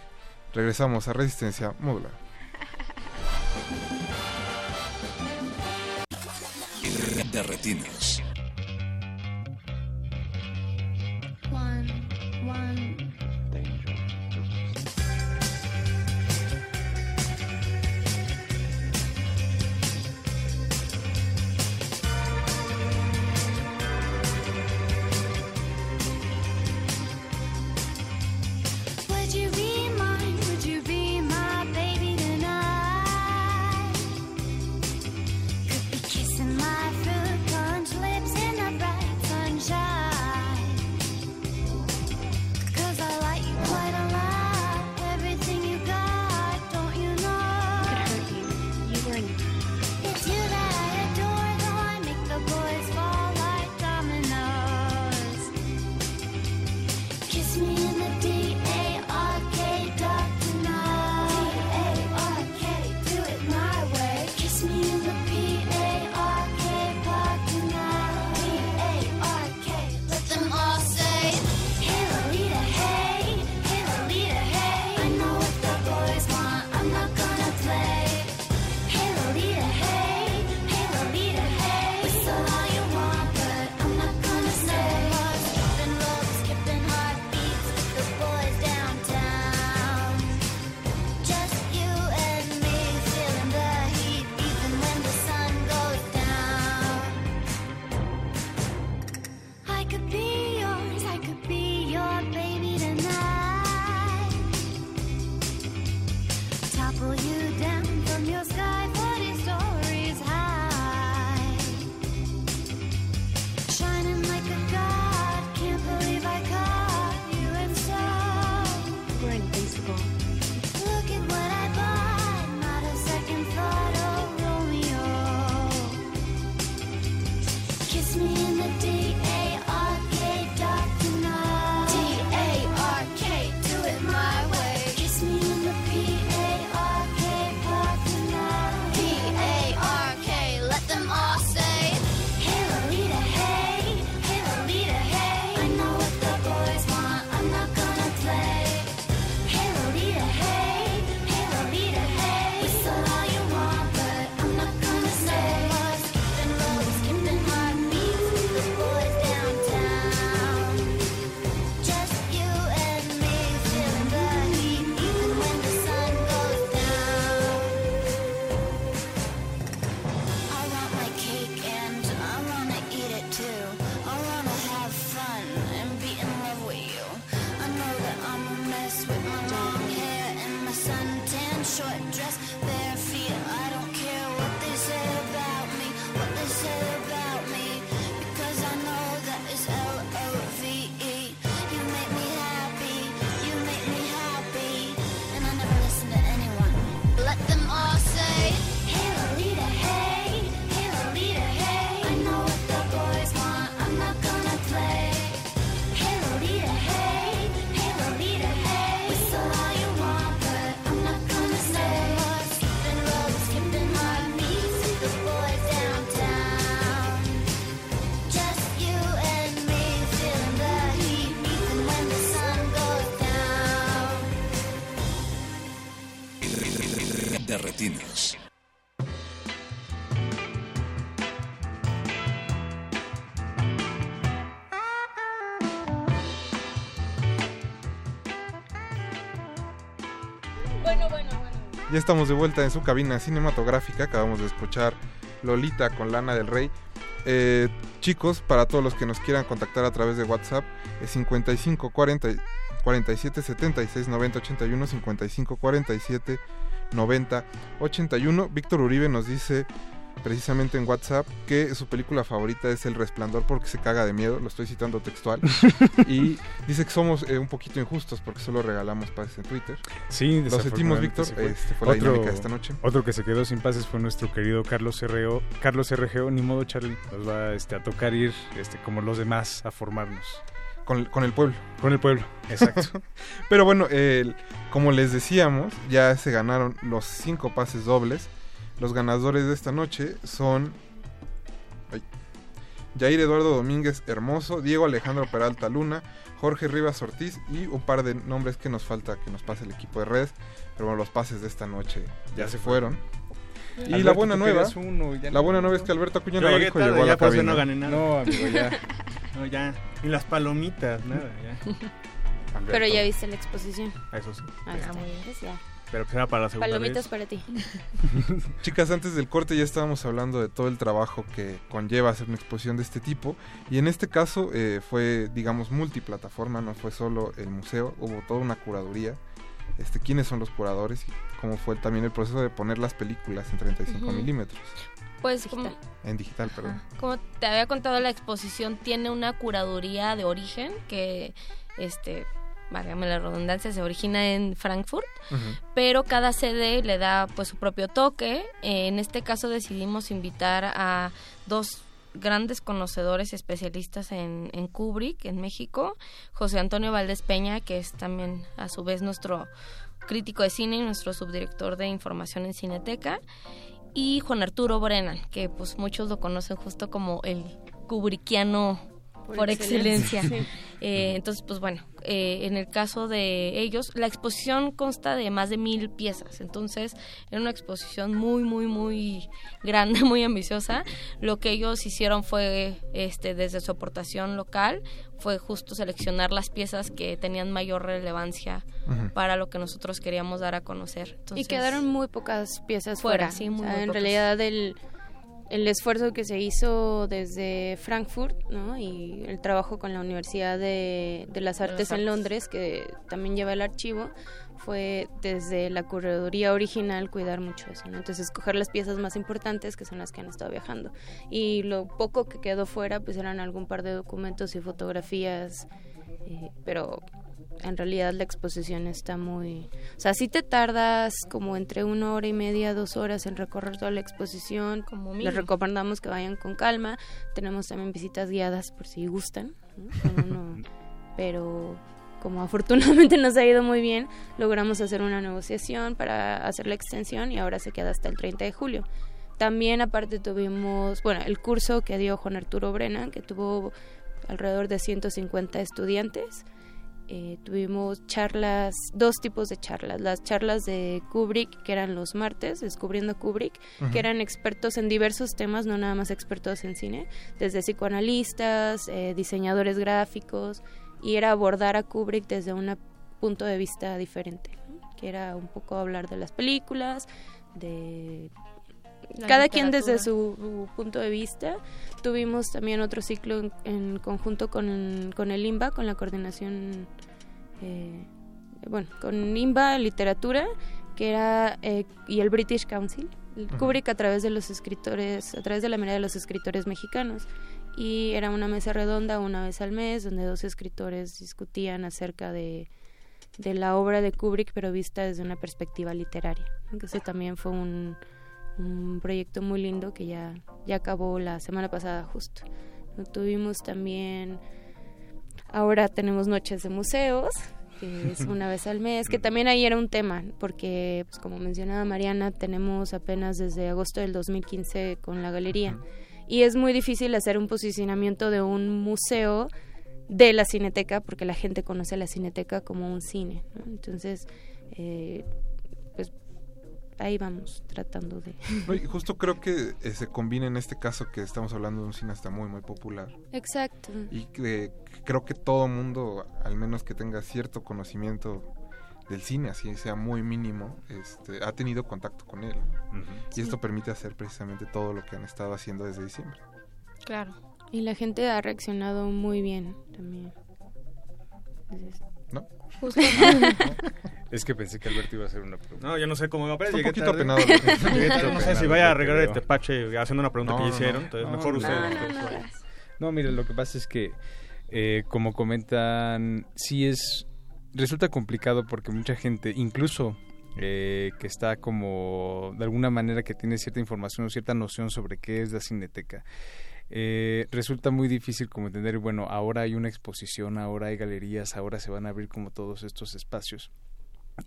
Regresamos a Resistencia Modular. De. One, one. Bueno, bueno, bueno. Ya estamos de vuelta en su cabina cinematográfica. Acabamos de escuchar Lolita con Lana del Rey. Eh, chicos, para todos los que nos quieran contactar a través de WhatsApp, es 55 40, 47 76 90 81 55 47 90 81. Víctor Uribe nos dice precisamente en WhatsApp que su película favorita es El Resplandor porque se caga de miedo, lo estoy citando textual. y dice que somos eh, un poquito injustos porque solo regalamos pases en Twitter. Sí, lo sentimos, Víctor. sí. Este fue la Otro- dinámica de esta noche. Otro que se quedó sin pases fue nuestro querido Carlos RGO. Carlos RGO, ni modo Charlie, nos va este, a tocar ir este, como los demás a formarnos. Con, con el pueblo. Con el pueblo, exacto. Pero bueno, el- como les decíamos, ya se ganaron los cinco pases dobles. Los ganadores de esta noche son ay, Jair Eduardo Domínguez Hermoso, Diego Alejandro Peralta Luna, Jorge Rivas Ortiz y un par de nombres que nos falta que nos pase el equipo de redes. Pero bueno, los pases de esta noche ya, Ya se fueron. Y Alberto, la buena nueva, uno la no. buena nueva es que Alberto Acuña Navarijo llegó a la cabina. no gané nada. No, amigo, ya. No, ya. Ni las palomitas, nada, ya. Pero ya viste la exposición. Eso sí. Ahí está, ¿ves? Ya. Pero era para la segunda Palomitas vez. para ti. Chicas, antes del corte ya estábamos hablando de todo el trabajo que conlleva hacer una exposición de este tipo y en este caso eh, fue, digamos, multiplataforma, no fue solo el museo, hubo toda una curaduría, este, quiénes son los curadores y cómo fue también el proceso de poner las películas en 35 Ujú. milímetros, Pues como, en digital, perdón. como te había contado, la exposición tiene una curaduría de origen que, este, válgame la redundancia, se origina en Frankfurt, pero cada sede le da pues su propio toque. Eh, en este caso decidimos invitar a dos grandes conocedores especialistas en, en Kubrick, en México, José Antonio Valdés Peña, que es también a su vez nuestro crítico de cine y nuestro subdirector de información en Cineteca, y Juan Arturo Brennan, que pues muchos lo conocen justo como el kubrickiano Por por, excelencia. excelencia. Sí. Eh, entonces, pues bueno, eh, en el caso de ellos, la exposición consta de más de mil piezas. Entonces, era una exposición muy, muy, muy grande, muy ambiciosa. Lo que ellos hicieron fue, este, desde su aportación local, fue justo seleccionar las piezas que tenían mayor relevancia para lo que nosotros queríamos dar a conocer. y Entonces, quedaron muy pocas piezas Fuera, fuera. sí, O muy, sea, muy en pocas. realidad el, el esfuerzo que se hizo desde Frankfurt ¿no? y el trabajo con la Universidad de, de las Artes en. Londres, que también lleva el archivo, fue desde la curaduría original cuidar mucho eso. ¿no? Entonces, escoger las piezas más importantes que son las que han estado viajando. Y lo poco que quedó fuera, pues eran algún par de documentos y fotografías, eh, pero en realidad la exposición está muy... O sea, si te tardas como entre una hora y media, dos horas en recorrer toda la exposición. Como Les recomendamos que vayan con calma. Tenemos también visitas guiadas por si gustan. Pero como afortunadamente nos ha ido muy bien, logramos hacer una negociación para hacer la extensión y ahora se queda hasta el 30 de julio. También aparte tuvimos, bueno, el curso que dio Juan Arturo Brennan, que tuvo alrededor de 150 estudiantes. Eh, tuvimos charlas, dos tipos de charlas. Las charlas de Kubrick, que eran los martes, descubriendo Kubrick, Ujú. que eran expertos en diversos temas, no nada más expertos en cine, desde psicoanalistas, eh, diseñadores gráficos, y era abordar a Kubrick desde un punto de vista diferente, ¿no? que era un poco hablar de las películas, de La cada quien desde su, su punto de vista. Tuvimos también otro ciclo en, en conjunto con, con el IMBA, con la coordinación, eh, bueno, con IMBA Literatura, que era, eh, y el British Council, el. Kubrick a través de los escritores, a través de la mirada de los escritores mexicanos. Y era una mesa redonda una vez al mes, donde dos escritores discutían acerca de, de la obra de Kubrick, pero vista desde una perspectiva literaria. ese también fue un, un proyecto muy lindo que ya, ya acabó la semana pasada justo. ¿no? Tuvimos también, ahora tenemos noches de museos, que es una vez al mes, que también ahí era un tema, porque pues como mencionaba Mariana, tenemos apenas desde agosto del 2015 con la galería. Y es muy difícil hacer un posicionamiento de un museo de la cineteca, porque la gente conoce la cineteca como un cine. ¿no? Entonces, eh, ahí vamos tratando de... No, y justo creo que eh, se combina en este caso que estamos hablando de un cineasta muy muy popular Exacto. y que creo que todo mundo, al menos que tenga cierto conocimiento del cine, así sea muy mínimo, este, ha tenido contacto con él. Y esto permite hacer precisamente todo lo que han estado haciendo desde diciembre. Claro. Y la gente ha reaccionado muy bien también. ¿No? Justo. Es que pensé que Alberto iba a hacer una pregunta. No, yo no sé cómo va a un llegué poquito tarde. apenado. No sé si vaya a arreglar el tepache haciendo una pregunta No, que no, hicieron. no. Entonces, No, mejor no, ustedes. no, ustedes no, solos. No, mire, lo que pasa es que, eh, como comentan, sí es. Resulta complicado porque mucha gente, incluso eh, que está como. de alguna manera que tiene cierta información o cierta noción sobre qué es la cineteca. Eh, resulta muy difícil como entender, bueno, ahora hay una exposición, ahora hay galerías, ahora se van a abrir como todos estos espacios.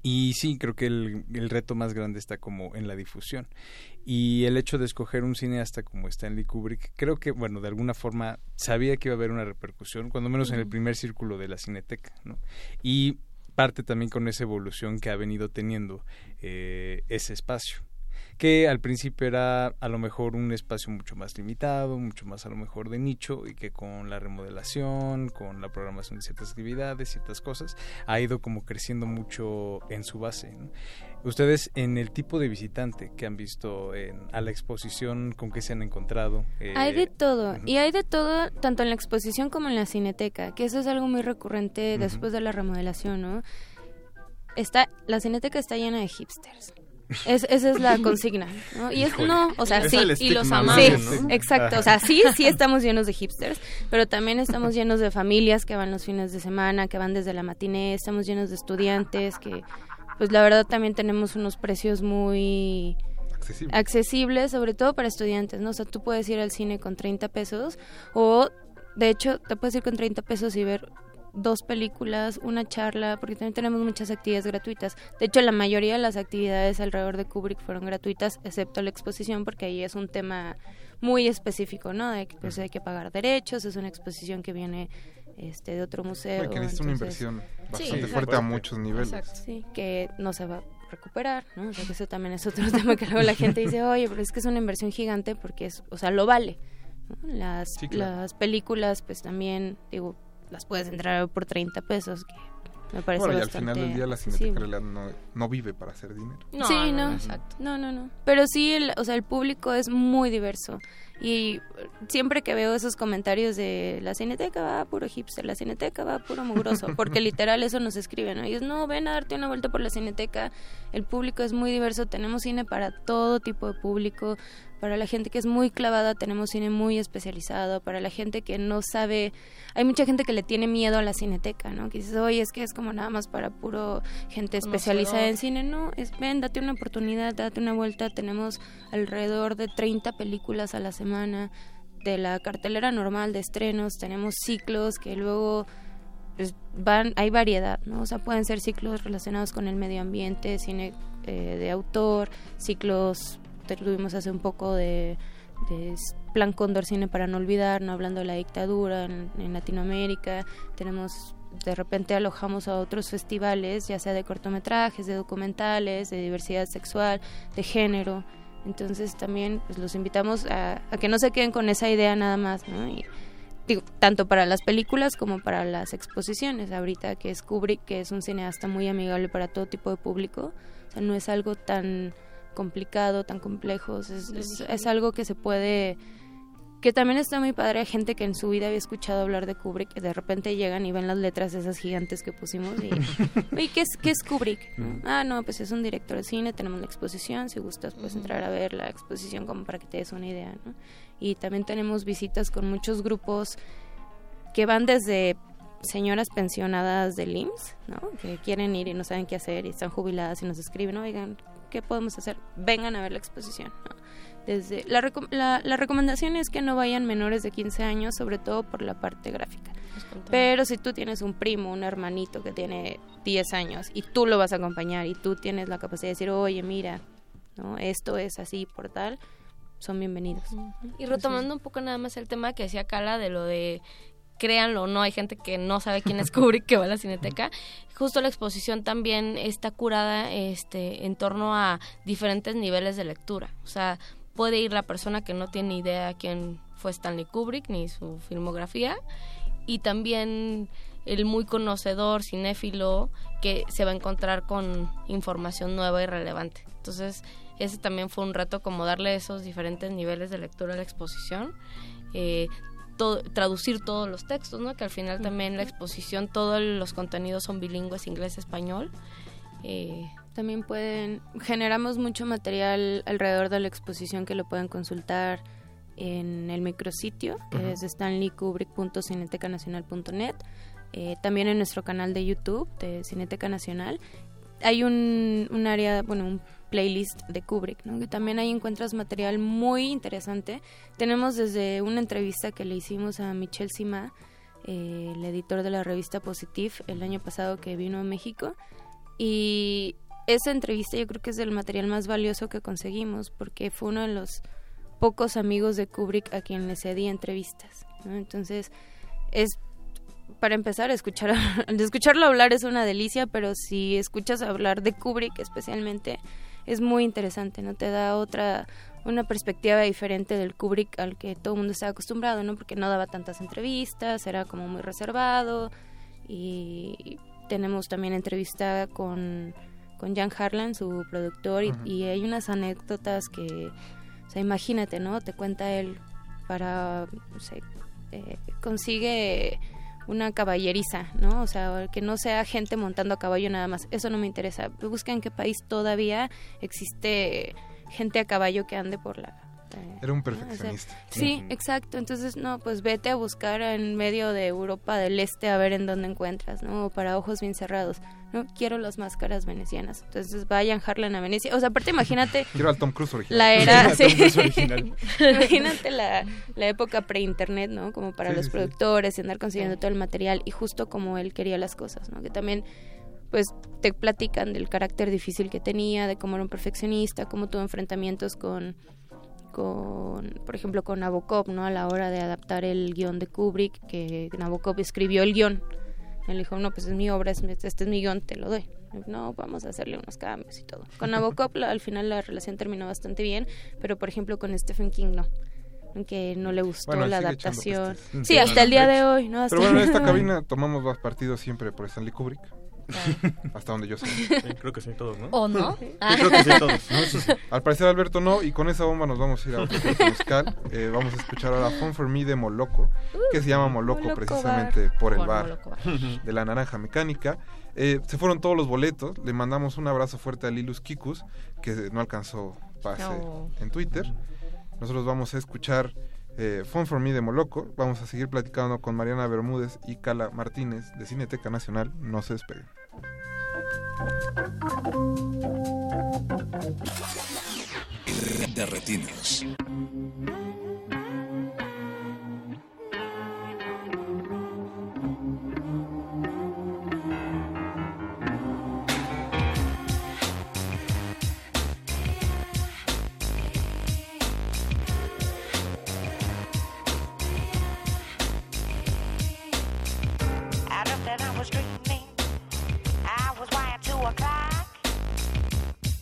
Y sí, creo que el, el reto más grande está como en la difusión. Y el hecho de escoger un cineasta como Stanley Kubrick, creo que, bueno, de alguna forma sabía que iba a haber una repercusión, cuando menos en el primer círculo de la cineteca, ¿no? Y parte también con esa evolución que ha venido teniendo eh, ese espacio que al principio era a lo mejor un espacio mucho más limitado, mucho más a lo mejor de nicho y que con la remodelación, con la programación de ciertas actividades, ciertas cosas, ha ido como creciendo mucho en su base. ¿no? Ustedes en el tipo de visitante que han visto en- a la exposición, con qué se han encontrado. Eh, Hay de todo, y hay de todo tanto en la exposición como en la cineteca, que eso es algo muy recurrente después de la remodelación, ¿no? Está, la cineteca está llena de hipsters. Es, esa es la consigna, ¿no? Y es, no, o sea, Es sí, y los amamos. Sí, ¿no? exacto, o sea, sí, sí estamos llenos de hipsters, pero también estamos llenos de familias que van los fines de semana, que van desde la matiné, estamos llenos de estudiantes que, pues la verdad también tenemos unos precios muy Accesible. accesibles, sobre todo para estudiantes, ¿no? O sea, tú puedes ir al cine con 30 pesos o, de hecho, te puedes ir con 30 pesos y ver dos películas, una charla, porque también tenemos muchas actividades gratuitas. De hecho, la mayoría de las actividades alrededor de Kubrick fueron gratuitas, excepto la exposición, porque ahí es un tema muy específico, ¿no? De que pues, hay que pagar derechos, es una exposición que viene este de otro museo. Y que necesita una inversión bastante Sí, fuerte a muchos niveles. Exacto, sí, que no se va a recuperar, ¿no? O sea, que eso también es otro tema que luego la gente dice, oye, pero es que es una inversión gigante porque es, o sea, lo vale. ¿no? Las, Sí, claro. las películas, pues también, digo, las puedes entrar por 30 pesos, que me parece Bueno, y al bastante final del día la cineteca en realidad no, no vive para hacer dinero. sí, no, no, no, no. Pero sí, el, o sea, el público es muy diverso. Y siempre que veo esos comentarios de la cineteca va puro hipster, la cineteca va puro mugroso, porque literal eso nos escriben, ¿no? Ellos, no, ven a darte una vuelta por la cineteca, el público es muy diverso, tenemos cine para todo tipo de público, para la gente que es muy clavada tenemos cine muy especializado, para la gente que no sabe, hay mucha gente que le tiene miedo a la cineteca, ¿no? Que dices, oye, es que es como nada más para puro gente especializada en cine, no, es ven, date una oportunidad, date una vuelta, tenemos alrededor de 30 películas a la semana de la cartelera normal de estrenos, tenemos ciclos que luego pues, van, hay variedad, ¿no? O sea, pueden ser ciclos relacionados con el medio ambiente, cine eh, de autor, ciclos, tuvimos hace un poco de, Plan Cóndor Cine para no olvidar, no hablando de la dictadura en, Latinoamérica, tenemos de repente alojamos a otros festivales, ya sea de cortometrajes, de documentales, de diversidad sexual, de género. Entonces también pues, los invitamos a, a que no se queden con esa idea nada más, ¿no? Y, tanto para las películas como para las exposiciones. Ahorita que es Kubrick, que es un cineasta muy amigable para todo tipo de público, o sea, no es algo tan complicado, tan complejo, es, es, es algo que se puede que también está muy padre, gente que en su vida había escuchado hablar de Kubrick, que de repente llegan y ven las letras esas gigantes que pusimos y, oye, ¿qué es, qué es Kubrick? Ah, no, pues es un director de cine, tenemos la exposición, si gustas puedes entrar a ver la exposición como para que te des una idea, ¿no? Y también tenemos visitas con muchos grupos que van desde señoras pensionadas del IMSS, ¿no? Que quieren ir y no saben qué hacer y están jubiladas y nos escriben, oigan, ¿qué podemos hacer? Vengan a ver la exposición, ¿no? Desde la, reco- la, la recomendación es que no vayan menores de 15 años, sobre todo por la parte gráfica. Pero si tú tienes un primo, un hermanito que tiene 10 años y tú lo vas a acompañar y tú tienes la capacidad de decir, oye, mira, ¿no? esto es así por tal, son bienvenidos. Y retomando un poco nada más el tema que decía Carla de lo de créanlo o no, hay gente que no sabe quién es Kubrick que va a la cineteca. Justo la exposición también está curada este en torno a diferentes niveles de lectura. O sea, puede ir la persona que no tiene idea quién fue Stanley Kubrick ni su filmografía y también el muy conocedor, cinéfilo, que se va a encontrar con información nueva y relevante. Entonces, ese también fue un reto como darle esos diferentes niveles de lectura a la exposición. eh, todo- traducir todos los textos, ¿no? Que al final también la exposición, todos los contenidos son bilingües, inglés-español. Eh, También pueden, generamos mucho material alrededor de la exposición que lo pueden consultar en el micrositio, que Ujú. es stanleykubrick.cinetecanacional.net. Eh, también en nuestro canal de YouTube de Cineteca Nacional hay un, un área, bueno, un playlist de Kubrick, que también ahí encuentras material muy interesante. Tenemos desde una entrevista que le hicimos a Michel Sima, eh, el editor de la revista Positive, el año pasado que vino a México. Y esa entrevista yo creo que es el material más valioso que conseguimos, porque fue uno de los pocos amigos de Kubrick a quien le cedí entrevistas. Entonces, es para empezar, escuchar, escucharlo hablar es una delicia, pero si escuchas hablar de Kubrick especialmente, es muy interesante, ¿no? Te da otra, una perspectiva diferente del Kubrick al que todo el mundo está acostumbrado, ¿no? Porque no daba tantas entrevistas, era como muy reservado y tenemos también entrevista con, con Jan Harlan, su productor, y, y hay unas anécdotas que, o sea, imagínate, ¿no? Te cuenta él para, no sé, eh, consigue una caballeriza, ¿no? O sea, que no sea gente montando a caballo nada más. Eso no me interesa. Busca en qué país todavía existe gente a caballo que ande por la... eh, Era un ¿no? O sea, perfeccionista. sí, exacto. Entonces, no, pues vete a buscar en medio de Europa del Este a ver en dónde encuentras, ¿no? Para ojos bien cerrados. No quiero las máscaras venecianas. Entonces, vayan Harlan a Venecia. O sea, aparte imagínate Quiero al Tom Cruise original. la era, sí. Imagínate la, la época pre-internet, ¿no? Como para Sí, los sí, sí. productores y andar consiguiendo todo el material y justo como él quería las cosas, ¿no? Que también, pues, te platican del carácter difícil que tenía, de cómo era un perfeccionista, cómo tuvo enfrentamientos con, con por ejemplo, con Nabokov, ¿no? A la hora de adaptar el guion de Kubrick, que Nabokov escribió el guion. Él dijo, no, pues es mi obra, este es mi guion, te lo doy. No, vamos a hacerle unos cambios y todo. Con Nabokov al final la relación terminó bastante bien, pero por ejemplo con Stephen King no. Que no le gustó Bueno, la adaptación. Sí, hasta el día de hoy, ¿no? Hasta Pero bueno, en esta cabina tomamos más partidos siempre por Stanley Kubrick. Hasta donde yo sé. creo que sí, todos, ¿no? ¿O no? Sí, Ah. creo que sí, todos. ¿no? Sí. Al parecer Alberto no, y con esa bomba nos vamos a ir a otro musical. Eh, vamos a escuchar ahora Fun for Me de Moloco, que se llama Moloco Moloco precisamente Bar. por el Por bar de la Naranja Mecánica. Eh, se fueron todos los boletos, le mandamos un abrazo fuerte a Lilus Kikus, que no alcanzó pase No. en Twitter. Nosotros vamos a escuchar eh, Fun for Me de Moloco, vamos a seguir platicando con Mariana Bermúdez y Cala Martínez de Cineteca Nacional. No se despeguen. De retinas.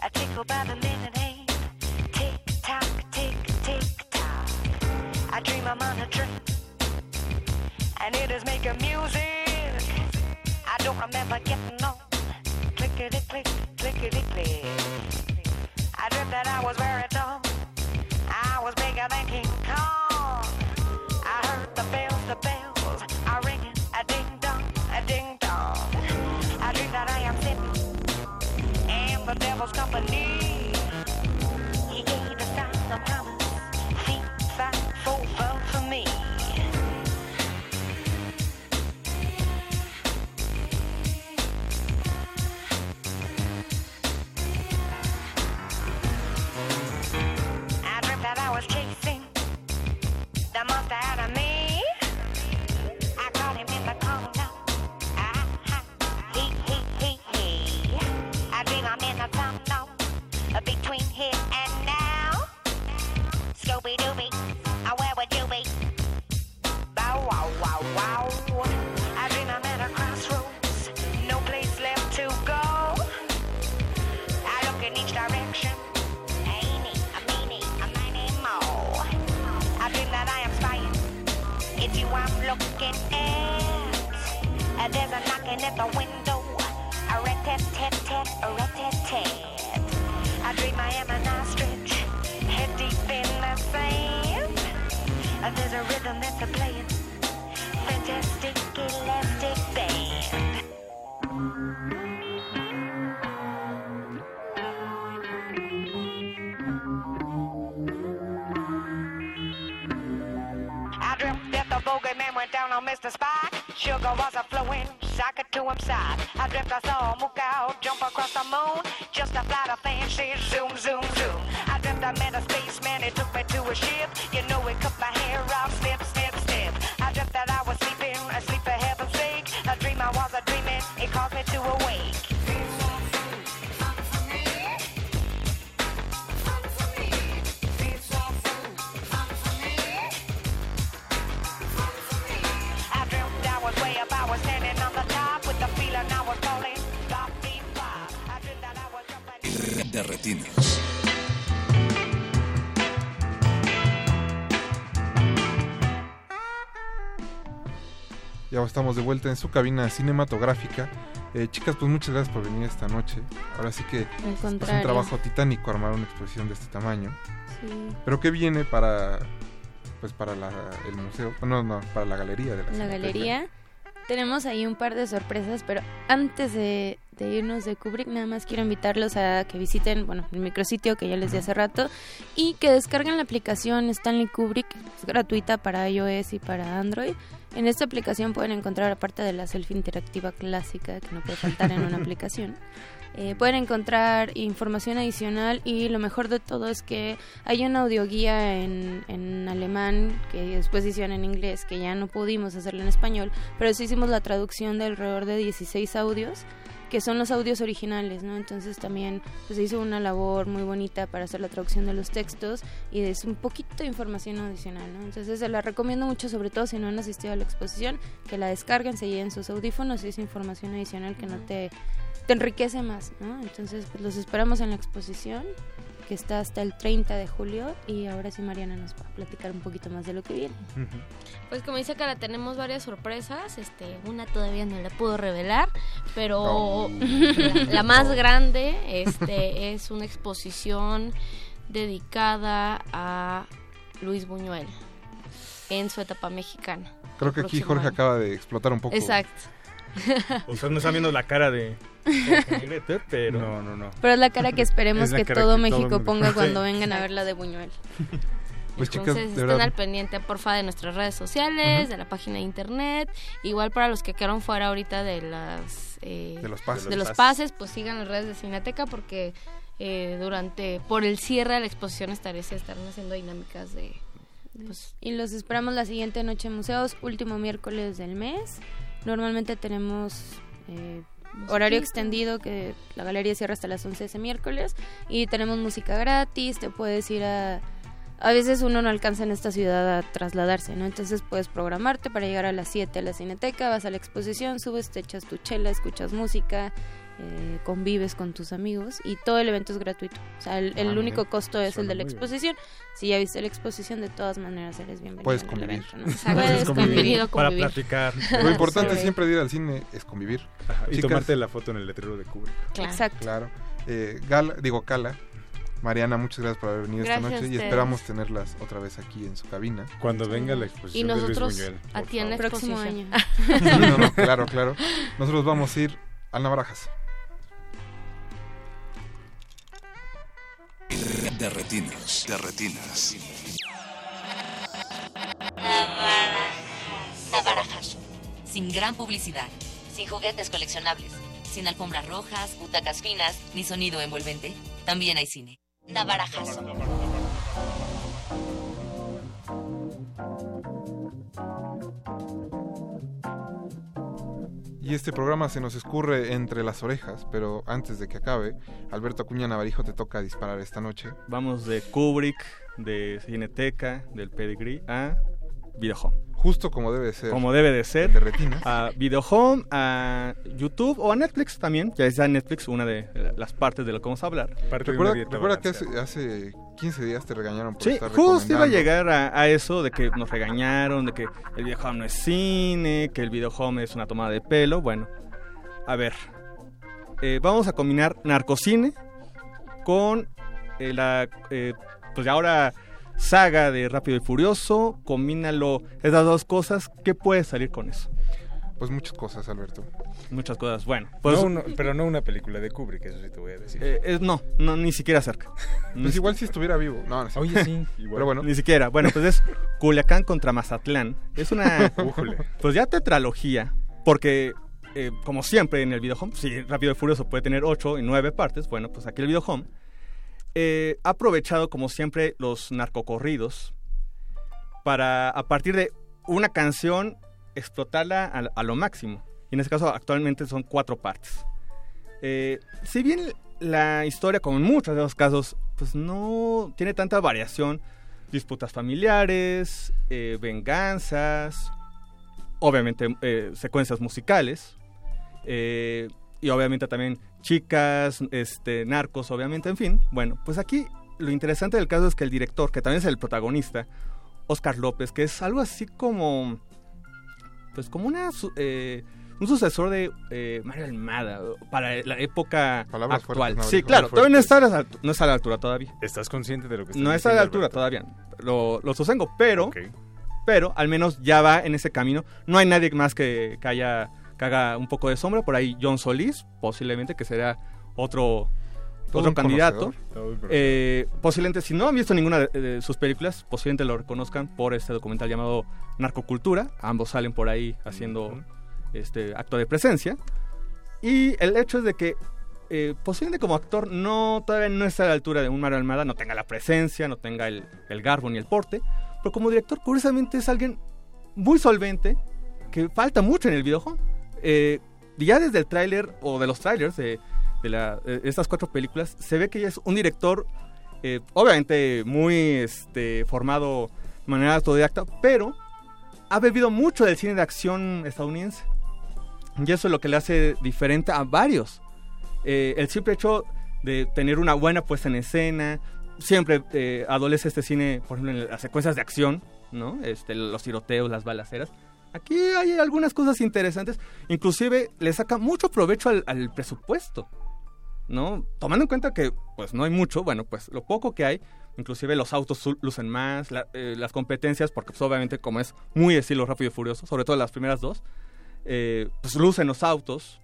I tickle by the minute. Tick tock, tick, tick tock. I dream I'm on a train. And it is making music. I don't remember getting on. Clickety click, clickety click. I dreamt that I was very Knocking at the window. A rat tat tat tat, a rat tat tat. I dream I am an ostrich, head deep in the sand. There's a rhythm that's a playing. Fantastic elastic band. I dreamt that the bogeyman went down on Mr. Spot. Sugar was a flowing, socket to him side. I dreamt I saw a mook out jump across the moon. Just a flight of fancy, zoom, zoom, zoom. I dreamt I met a spaceman, he took me to a ship. You know, he cut my de retinas. Ya estamos de vuelta en su cabina cinematográfica. Eh, chicas, pues muchas gracias por venir esta noche. Ahora sí que es un trabajo titánico armar una exposición de este tamaño. Sí. Pero ¿qué viene para pues para la- el museo? No, no, para la galería de la, la galería. Tenemos ahí un par de sorpresas, pero antes de, de irnos de Kubrick, nada más quiero invitarlos a que visiten, bueno, el micrositio que ya les di hace rato y que descarguen la aplicación Stanley Kubrick, es gratuita para iOS y para Android. En esta aplicación pueden encontrar, aparte de la selfie interactiva clásica, que no puede faltar en una aplicación, eh, pueden encontrar información adicional y lo mejor de todo es que hay una audioguía en, en alemán que después hicieron en inglés, que ya no pudimos hacerla en español, pero sí hicimos la traducción de alrededor de 16 audios que son los audios originales, ¿no? Entonces también pues, se hizo una labor muy bonita para hacer la traducción de los textos y es un poquito de información adicional, ¿no? Entonces se la recomiendo mucho, sobre todo si no han asistido a la exposición, que la descarguen, se lleven sus audífonos y es información adicional que no te, te enriquece más, ¿no? Entonces pues, los esperamos en la exposición que está hasta el 30 de julio y ahora sí Mariana nos va a platicar un poquito más de lo que viene. Pues como dice Cara, tenemos varias sorpresas. Este, una todavía no la puedo revelar, pero la, la más grande este, es una exposición dedicada a Luis Buñuel en su etapa mexicana. Creo que aquí Jorge año. acaba de explotar un poco. Exacto. Ustedes no están viendo la cara de pero... No, no, no. Pero es la cara que esperemos Es que todo que todo México ponga Sí. cuando vengan a ver la de Buñuel. Pues chicas, Entonces de estén verdad, al pendiente porfa de nuestras redes sociales, de la página de internet. Igual para los que quedaron fuera ahorita de las eh, De los pases. de los pases, pues sigan las redes de Cineteca porque eh, durante por el cierre de la exposición estaré se estarán haciendo dinámicas de pues, Y los esperamos la siguiente noche en museos, último miércoles del mes. Normalmente tenemos eh, horario extendido que la galería cierra hasta las 11 ese miércoles y tenemos música gratis, te puedes ir a... A veces uno no alcanza en esta ciudad a trasladarse, ¿no? Entonces puedes programarte para llegar a las 7 a la cineteca, vas a la exposición, subes, te echas tu chela, escuchas música, eh, convives con tus amigos y todo el evento es gratuito. O sea, el, el Ah, único mira, costo es el de la bien. exposición. Si ya viste la exposición, de todas maneras eres bienvenido. Puedes convivir. evento, ¿no? Puedes Puedes convivir. convivir. Para platicar. Lo importante Sí. siempre de ir al cine es convivir. Ajá, y Chicas, tomarte la foto en el letrero de Kubrick. Claro. Exacto. Claro. Eh, Gala, digo Cala. Mariana, muchas gracias por haber venido esta Gracias noche y esperamos tenerlas otra vez aquí en su cabina. Cuando venga la y exposición de Luis nosotros Buñuel. a ti en favor. Próximo exposición. año. No, no, claro, claro. Nosotros vamos a ir al Navarajas. De retinas. De retinas. Navarajas. Sin gran publicidad, sin juguetes coleccionables, sin alfombras rojas, butacas finas, ni sonido envolvente, también hay cine. Navarajas. Y este programa se nos escurre entre las orejas, pero antes de que acabe, Alberto Acuña Navarijo te toca disparar esta noche. Vamos de Kubrick, de Cineteca, del Pedigree a Videohome. Justo como debe de ser. Como debe de ser. De retinas. A Videohome, a YouTube o a Netflix también. Ya está en Netflix una de las partes de lo que vamos a hablar. Parte Recuerda, recuerda que hace, hace 15 días te regañaron por Sí, estar justo iba a llegar a, a eso de que nos regañaron, de que el videohome no es cine, que el videohome es una tomada de pelo. Bueno, a ver, eh, vamos a combinar narcocine con eh, la, eh, pues ahora saga de Rápido y Furioso. Combínalo, esas dos cosas, ¿qué puede salir con eso? Pues muchas cosas, Alberto. Muchas cosas. Bueno, pues No uno- pero no una película de Kubrick, eso sí te voy a decir. eh, eh, no, no, ni siquiera cerca. Pues igual si estuviera vivo. No, no sé. Oye, sí, igual. Pero bueno. Ni siquiera. Bueno, pues es Culiacán contra Mazatlán. Es una. Pues ya tetralogía. Porque, eh, como siempre en el videohome, si Rápido y Furioso puede tener ocho y nueve partes, bueno, pues aquí el videohome eh, ha aprovechado, como siempre, los narcocorridos para, a partir de una canción, explotarla a, a lo máximo. Y en este caso, actualmente son cuatro partes. Eh, si bien la historia, como en muchos de los casos, pues no tiene tanta variación, disputas familiares, eh, venganzas, obviamente eh, secuencias musicales, eh, y obviamente también chicas, este, narcos, obviamente, en fin. Bueno, pues aquí lo interesante del caso es que el director, que también es el protagonista, Oscar López, que es algo así como, pues como una, su- eh, un sucesor de eh, Mario Almada para la época Palabras actual. fuertes, sí, claro, todavía no está, a la, altu- no está a la altura todavía. ¿Estás consciente de lo que estás No está a la altura Alberto? todavía. Lo, lo sostengo, pero, pero al menos ya va en ese camino. No hay nadie más que, que haya que haga un poco de sombra. Por ahí John Solís, posiblemente, que será otro, Todo otro candidato. Eh, posiblemente, si no han visto ninguna de, de sus películas, posiblemente lo reconozcan por este documental llamado Narcocultura. Ambos salen por ahí haciendo este acto de presencia. Y el hecho es de que eh, posiblemente como actor no todavía no está a la altura de un Mario Almada, no tenga la presencia, no tenga el, el garbo ni el porte, pero como director curiosamente es alguien muy solvente, que falta mucho en el videojuego. Eh, ya desde el tráiler o de los trailers de, de la- de estas cuatro películas, se ve que ella es un director eh, obviamente muy este, formado de manera autodidacta, pero ha bebido mucho del cine de acción estadounidense. Y eso es lo que le hace diferente a varios. Eh, el simple hecho de tener una buena puesta en escena, siempre eh, adolece este cine, por ejemplo, en las secuencias de acción, ¿no? Este, los tiroteos, las balaceras. Aquí hay algunas cosas interesantes. Inclusive le saca mucho provecho al, al presupuesto. ¿No? Tomando en cuenta que pues no hay mucho, bueno, pues lo poco que hay, inclusive los autos lucen más, la- eh, las competencias, porque pues, obviamente como es muy estilo rápido y furioso, sobre todo las primeras dos, eh, pues lucen los autos,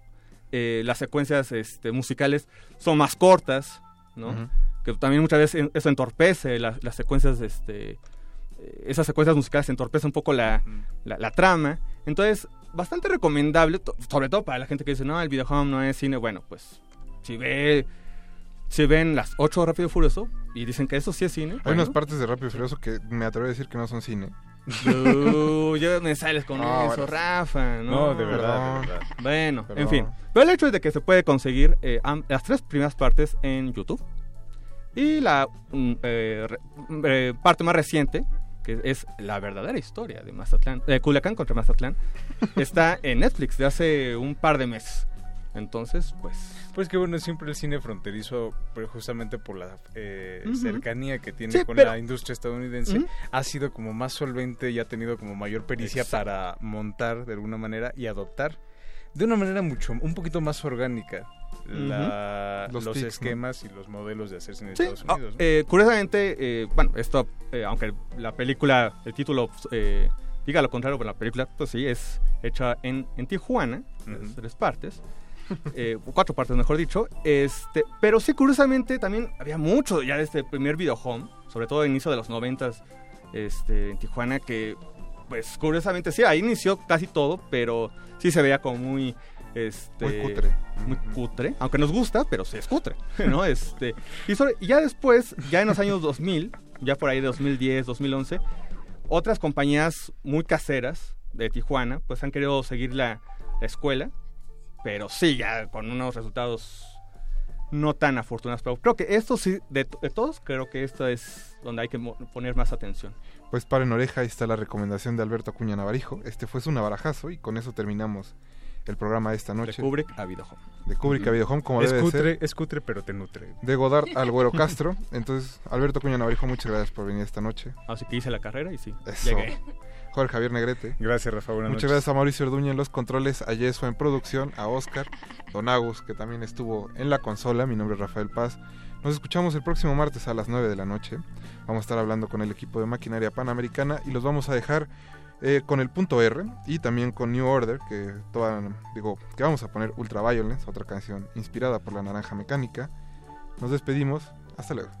eh, las secuencias este, musicales son más cortas, ¿no? Ujú. Que también muchas veces eso entorpece las, las secuencias, este, eh, esas secuencias musicales entorpecen un poco la, la, la trama. Entonces, bastante recomendable, sobre todo para la gente que dice, no, el videojuego no es cine. Bueno, pues, si ve... Si ven las 8 Rápido y Furioso y dicen que eso sí es cine. Hay bueno, unas partes de Rápido y Furioso que me atrevo a decir que no son cine. Uh, ya me sales con No, eso, bueno. Rafa. No, No, de verdad, de verdad. Bueno, Perdón. en fin. Pero el hecho es de que se puede conseguir eh, las tres primeras partes en YouTube. Y la mm, eh, re- mm, eh, parte más reciente, que es la verdadera historia de Mazatlán, de Culiacán contra Mazatlán, está en Netflix de hace un par de meses. Entonces, pues... Pues que bueno, siempre el cine fronterizo, pero justamente por la eh, Ujú. cercanía que tiene Sí, con pero- la industria estadounidense, Ujú. ha sido como más solvente y ha tenido como mayor pericia Exacto. para montar de alguna manera y adoptar de una manera mucho, un poquito más orgánica la- Los los, tics, ¿no? esquemas y los modelos de hacer cine en Sí, Estados ah, Unidos. ¿no? eh, curiosamente, eh, bueno, esto, eh, aunque la película, el título eh, diga lo contrario, pero la película, pues sí, es hecha en, en Tijuana, en Ujú. tres partes, eh, cuatro partes mejor dicho, este, pero sí, curiosamente, también había mucho ya de este primer videohome, sobre todo a inicio de los noventas, este, en Tijuana, que, pues, curiosamente, sí, ahí inició casi todo, pero sí se veía como muy... Este, Muy cutre. muy cutre, aunque nos gusta, pero sí es cutre, ¿no? Este, y, sobre- y ya después, ya en los años 2000, ya por ahí de 2010, 2011, otras compañías muy caseras de Tijuana, pues han querido seguir la, la escuela, pero sí, ya con unos resultados no tan afortunados. Pero creo que esto sí, de, de todos, creo que esto es donde hay que poner más atención. Pues paren oreja, ahí está la recomendación de Alberto Acuña Navarijo. Este fue su navarajazo y con eso terminamos el programa de esta noche. De Kubrick a Videohome. De Kubrick a Videohome, como es debe cutre, ser. Es cutre, pero te nutre. De Godard al Güero Castro. Entonces, Alberto Cuña Navarijo, muchas gracias por venir esta noche. Así que hice la carrera y sí, Eso. llegué. Jorge Javier Negrete. Gracias, Rafa. Buenas Muchas noches. gracias a Mauricio Orduña en los controles, a Yeso en producción, a Oscar, Don Agus, que también estuvo en la consola. Mi nombre es Rafael Paz. Nos escuchamos el próximo martes a las 9 de la noche. Vamos a estar hablando con el equipo de maquinaria panamericana y los vamos a dejar eh, con el punto R y también con New Order, que toda, digo, que vamos a poner Ultraviolence, otra canción inspirada por la naranja mecánica. Nos despedimos. Hasta luego.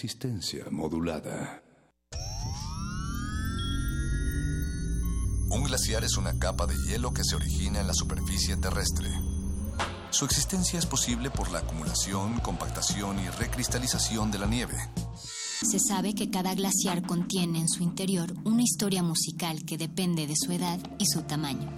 Resistencia modulada. Un glaciar es una capa de hielo que se origina en la superficie terrestre. Su existencia es posible por la acumulación, compactación y recristalización de la nieve. Se sabe que cada glaciar contiene en su interior una historia musical que depende de su edad y su tamaño.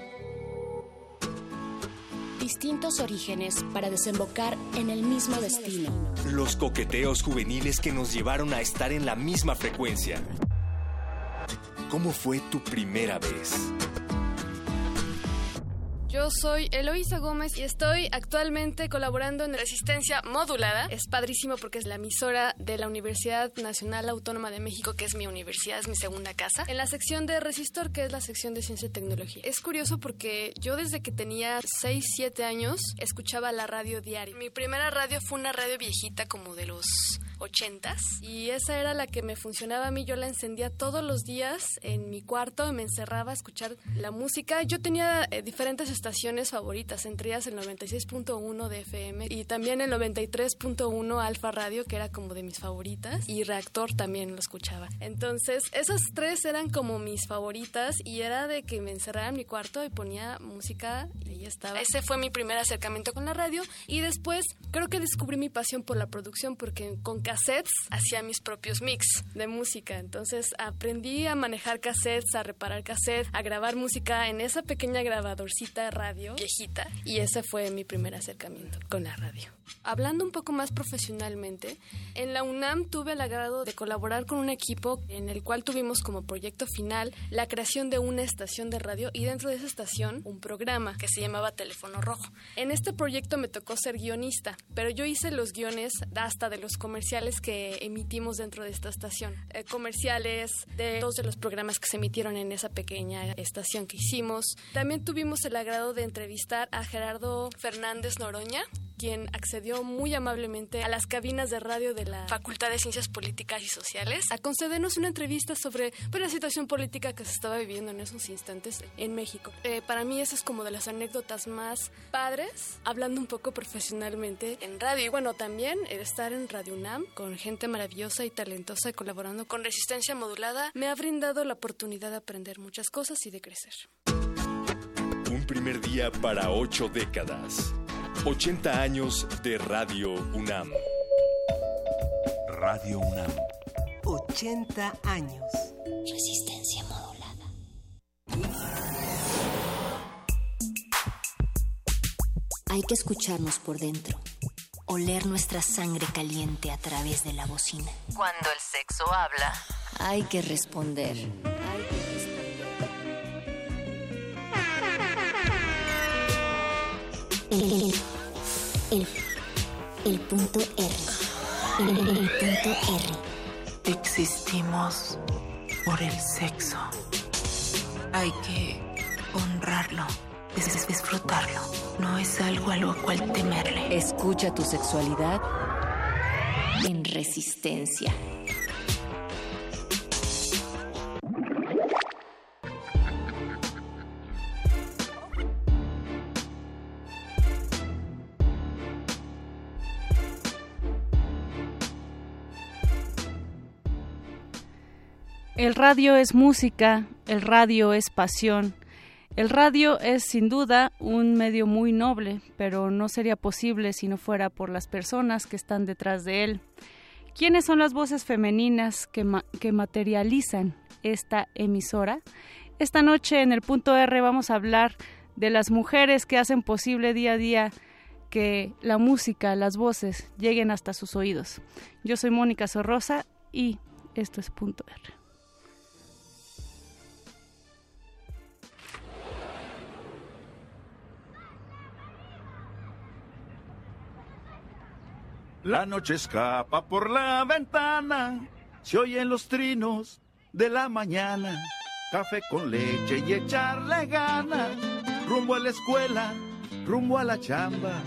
Distintos orígenes para desembocar en el mismo destino. Los coqueteos juveniles que nos llevaron a estar en la misma frecuencia. ¿Cómo fue tu primera vez? Soy Eloísa Gómez y estoy actualmente colaborando en Resistencia Modulada. Es padrísimo porque es la emisora de la Universidad Nacional Autónoma de México, que es mi universidad, es mi segunda casa, en la sección de Resistor, que es la sección de Ciencia y Tecnología. Es curioso porque yo desde que tenía 6, 7 años escuchaba la radio diario. Mi primera radio fue una radio viejita como de los 80s y esa era la que me funcionaba a mí. Yo la encendía todos los días en mi cuarto y me encerraba a escuchar la música. Yo tenía eh, diferentes estaciones favoritas, entre ellas el 96.1 de FM y también el 93.1 Alfa Radio, que era como de mis favoritas, y Reactor también lo escuchaba. Entonces, esas tres eran como mis favoritas y era de que me encerraba en mi cuarto y ponía música y ahí estaba. Ese fue mi primer acercamiento con la radio y después creo que descubrí mi pasión por la producción porque con cassettes hacía mis propios mix de música. Entonces aprendí a manejar cassettes, a reparar cassettes, a grabar música en esa pequeña grabadorcita de radio viejita y ese fue mi primer acercamiento con la radio. Hablando un poco más profesionalmente, en la UNAM tuve el agrado de colaborar con un equipo en el cual tuvimos como proyecto final la creación de una estación de radio y dentro de esa estación un programa que se llamaba Teléfono Rojo. En este proyecto me tocó ser guionista, pero yo hice los guiones hasta de los comerciales que emitimos dentro de esta estación. Eh, comerciales de todos de los programas que se emitieron en esa pequeña estación que hicimos. También tuvimos el agrado de entrevistar a Gerardo Fernández Noroña, quien accedió muy amablemente a las cabinas de radio de la Facultad de Ciencias Políticas y Sociales a concedernos una entrevista sobre pues, la situación política que se estaba viviendo en esos instantes en México. Eh, para mí esa es como de las anécdotas más padres, hablando un poco profesionalmente en radio. Y bueno, también estar en Radio UNAM con gente maravillosa y talentosa colaborando con Resistencia Modulada me ha brindado la oportunidad de aprender muchas cosas y de crecer. Un primer día para ocho décadas. 80 años de Radio UNAM. Radio UNAM. 80 años. Resistencia modulada. Hay que escucharnos por dentro. Oler nuestra sangre caliente a través de la bocina. Cuando el sexo habla. Hay que responder. El, el, el, el punto R. El, el- el punto R. Existimos por el sexo. Hay que honrarlo, dis- disfrutarlo. No es algo a lo cual temerle. Escucha tu sexualidad en resistencia. El radio es música, el radio es pasión. El radio es sin duda un medio muy noble, pero no sería posible si no fuera por las personas que están detrás de él. ¿Quiénes son las voces femeninas que, ma- que materializan esta emisora? Esta noche en el punto R vamos a hablar de las mujeres que hacen posible día a día que la música, las voces lleguen hasta sus oídos. Yo soy Mónica Sorrosa y esto es punto R. La noche escapa por la ventana, se oyen los trinos de la mañana. Café con leche y echarle ganas, rumbo a la escuela, rumbo a la chamba.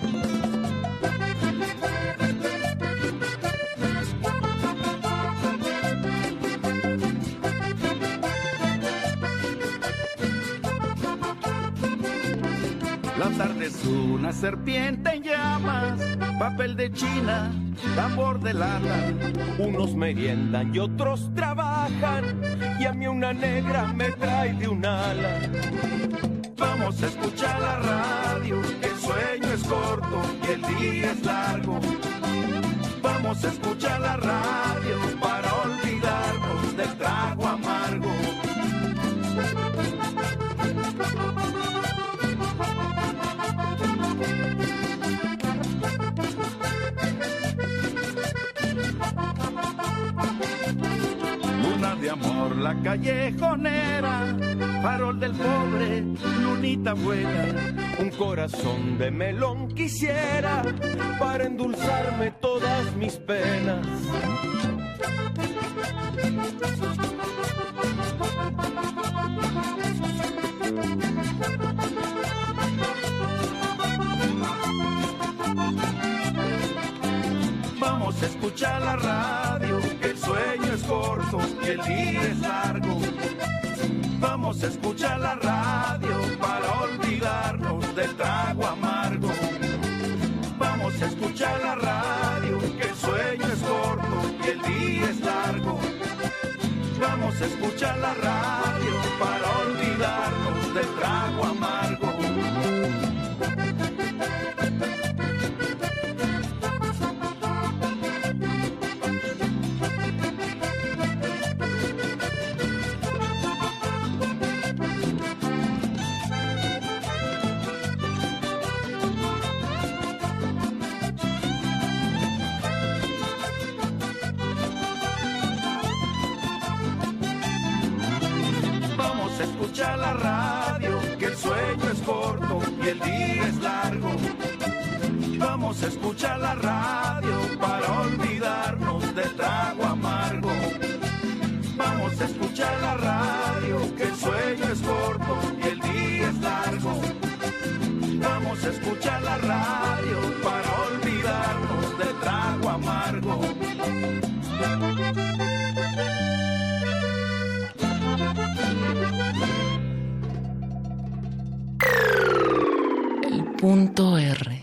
La tarde es una serpiente en llamas, papel de china, tambor de lata. Unos meriendan y otros trabajan, y a mí una negra me trae de un ala. Vamos a escuchar la radio, el sueño es corto y el día es largo. Vamos a escuchar la radio para olvidarnos del trago amargo. De amor, la callejonera, farol del pobre, lunita buena. Un corazón de melón quisiera para endulzarme todas mis penas. Vamos a escuchar la radio, corto y el día es largo. Vamos a escuchar la radio para olvidarnos del trago amargo. Vamos a escuchar la radio, que el sueño es corto y el día es largo. Vamos a escuchar la radio para olvidarnos del trago amargo. Vamos a escuchar la radio, que el sueño es corto y el día es largo. Vamos a escuchar la radio para olvidarnos del trago amargo. Vamos a escuchar la radio, que el sueño es corto y el día es largo. Vamos a escuchar la radio El punto R.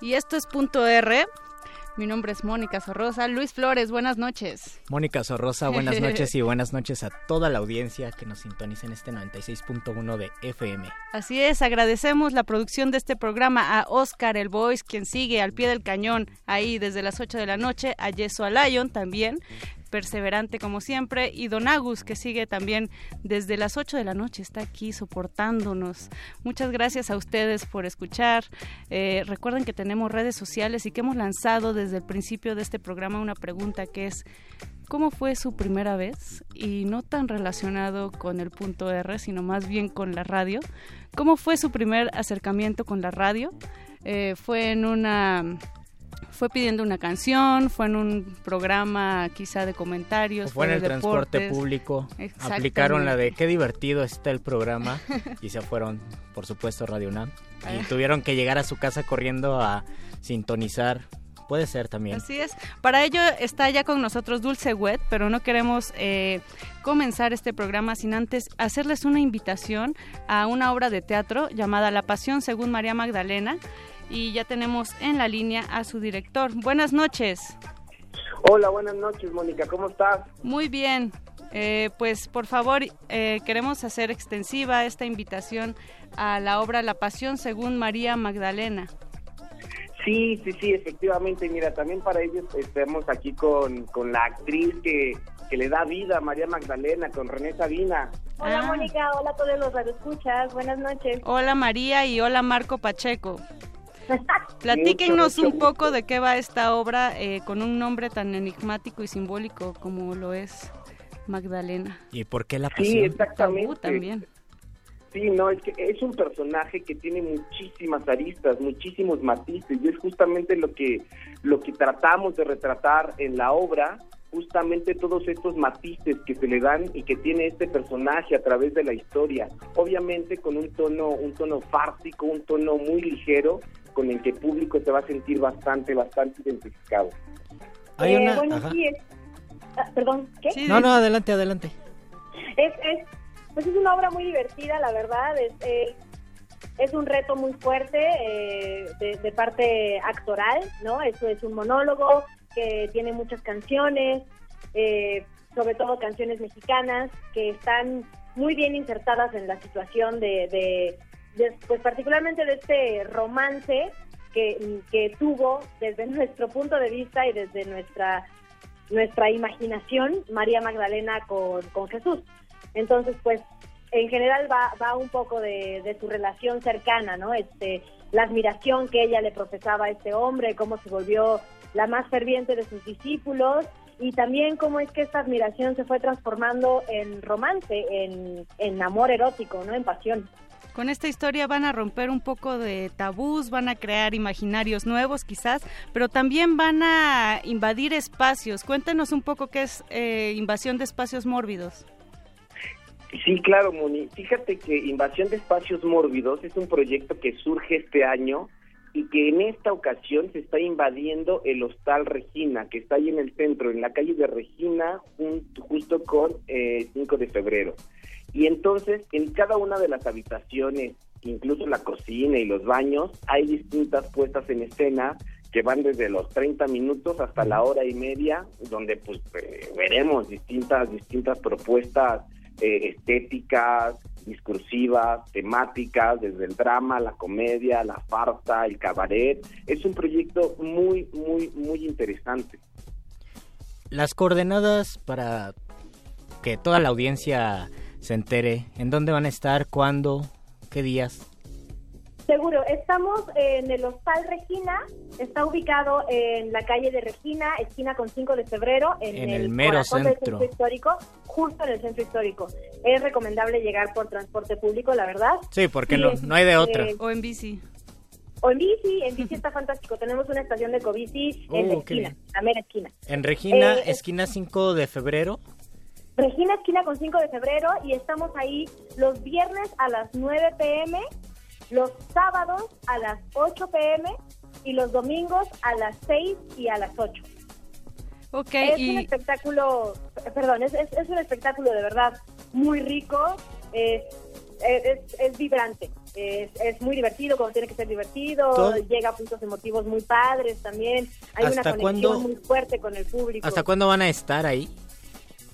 Y esto es punto R. Mi nombre es Mónica Sorrosa. Luis Flores, buenas noches. Mónica Sorrosa, buenas noches y buenas noches a toda la audiencia que nos sintoniza en este 96.1 de FM. Así es, agradecemos la producción de este programa a Oscar el Voice, quien sigue al pie del cañón ahí desde las 8 de la noche, a Yeso a Lion también, perseverante como siempre, y Don Agus, que sigue también desde las 8 de la noche, está aquí soportándonos. Muchas gracias a ustedes por escuchar. Eh, recuerden que tenemos redes sociales y que hemos lanzado desde el principio de este programa una pregunta que es ¿Cómo fue su primera vez? Y no tan relacionado con el punto R, sino más bien con la radio. ¿Cómo fue su primer acercamiento con la radio? Eh, fue en una fue pidiendo una canción, fue en un programa quizá de comentarios, O fue en el transporte público. Aplicaron la de qué divertido está el programa y se fueron, por supuesto, Radio UNAM. Y Ah. tuvieron que llegar a su casa corriendo a sintonizar. Puede ser también. Así es. Para ello está ya con nosotros Dulce Wet, pero no queremos eh, comenzar este programa sin antes hacerles una invitación a una obra de teatro llamada La Pasión según María Magdalena. Y ya tenemos en la línea a su director. Buenas noches. Hola, buenas noches, Mónica, ¿cómo estás? Muy bien. Eh, pues por favor, eh, queremos hacer extensiva esta invitación a la obra La Pasión según María Magdalena. Sí, sí, sí, efectivamente. Mira, también para ellos estamos aquí con, con la actriz que, que le da vida a María Magdalena, con René Sabina. Hola, Ah. Mónica, hola a todos los radioescuchas, buenas noches. Hola María y hola Marco Pacheco. Platíquenos un poco de qué va esta obra eh, con un nombre tan enigmático y simbólico como lo es Magdalena. ¿Y por qué la Sí, pasión? exactamente. Tabú también. Sí, no, es que es un personaje que tiene muchísimas aristas, muchísimos matices, y es justamente lo que, lo que tratamos de retratar en la obra, justamente todos estos matices que se le dan y que tiene este personaje a través de la historia, obviamente con un tono, un tono fársico, un tono muy ligero, con el que el público se va a sentir bastante, bastante identificado. Hay Eh, una... bueno, ajá. sí, es... ah, perdón, ¿qué? No, no, adelante, adelante. Es, es, pues es una obra muy divertida, la verdad. Es, es, es un reto muy fuerte eh, de, de parte actoral, ¿no? Eso es un monólogo que tiene muchas canciones, eh, sobre todo canciones mexicanas, que están muy bien insertadas en la situación de, de, de, pues particularmente de este romance que, que tuvo desde nuestro punto de vista y desde nuestra nuestra imaginación María Magdalena con, con Jesús. Entonces, pues, en general va, va un poco de, su relación cercana, ¿no? Este, la admiración que ella le profesaba a este hombre, cómo se volvió la más ferviente de sus discípulos y también cómo es que esta admiración se fue transformando en romance, en, en amor erótico, ¿no? En pasión. Con esta historia van a romper un poco de tabús, van a crear imaginarios nuevos quizás, pero también van a invadir espacios. Cuéntenos un poco qué es eh, invasión de espacios mórbidos. Sí, claro, Moni. Fíjate que Invasión de Espacios Mórbidos es un proyecto que surge este año y que en esta ocasión se está invadiendo el Hostal Regina, que está ahí en el centro, en la calle de Regina, justo con eh, 5 de febrero. Y entonces, en cada una de las habitaciones, incluso la cocina y los baños, hay distintas puestas en escena que van desde los 30 minutos hasta la hora y media, donde pues eh, veremos distintas distintas propuestas eh, estéticas, discursivas, temáticas, desde el drama, la comedia, la farsa, el cabaret. Es un proyecto muy, muy, muy interesante. Las coordenadas para que toda la audiencia se entere, ¿en dónde van a estar? ¿Cuándo? ¿Qué días? Seguro, estamos en el Hostal Regina, está ubicado en la calle de Regina, esquina con 5 de febrero, en, En el mero centro. centro histórico, justo en el centro histórico. Es recomendable llegar por transporte público, la verdad. Sí, porque Sí, no, no hay de otra. eh, O en bici. O en bici, en bici está fantástico. Tenemos una estación de cobici en la Oh, qué esquina, la mera esquina. En Regina, Eh, esquina 5 de febrero. Regina Esquina con 5 de febrero y estamos ahí los viernes a las 9 pm, los sábados a las 8 pm y los domingos a las 6 y a las 8. Ok, es y- un espectáculo, perdón, es, es, es un espectáculo de verdad muy rico, es, es, es vibrante, es, es muy divertido como tiene que ser divertido, Todo- llega a puntos emotivos muy padres también, hay una ¿Hasta conexión cuándo- muy fuerte con el público. ¿Hasta cuándo van a estar ahí?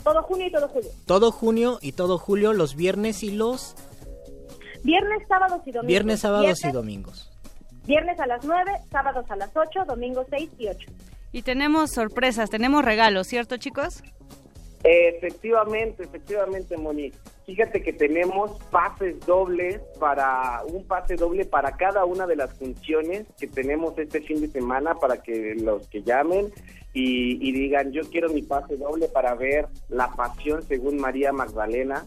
Todo junio y todo julio. Todo junio y todo julio, los viernes y los Viernes, sábados y domingos. viernes, sábados y domingos. Viernes a las 9, sábados a las 8, domingos 6 y 8. Y tenemos sorpresas, tenemos regalos, ¿cierto chicos? Efectivamente, efectivamente, Moni. Fíjate que tenemos pases dobles para un pase doble para cada una de las funciones que tenemos este fin de semana para que los que llamen y, y digan yo quiero mi pase doble para ver La Pasión según María Magdalena.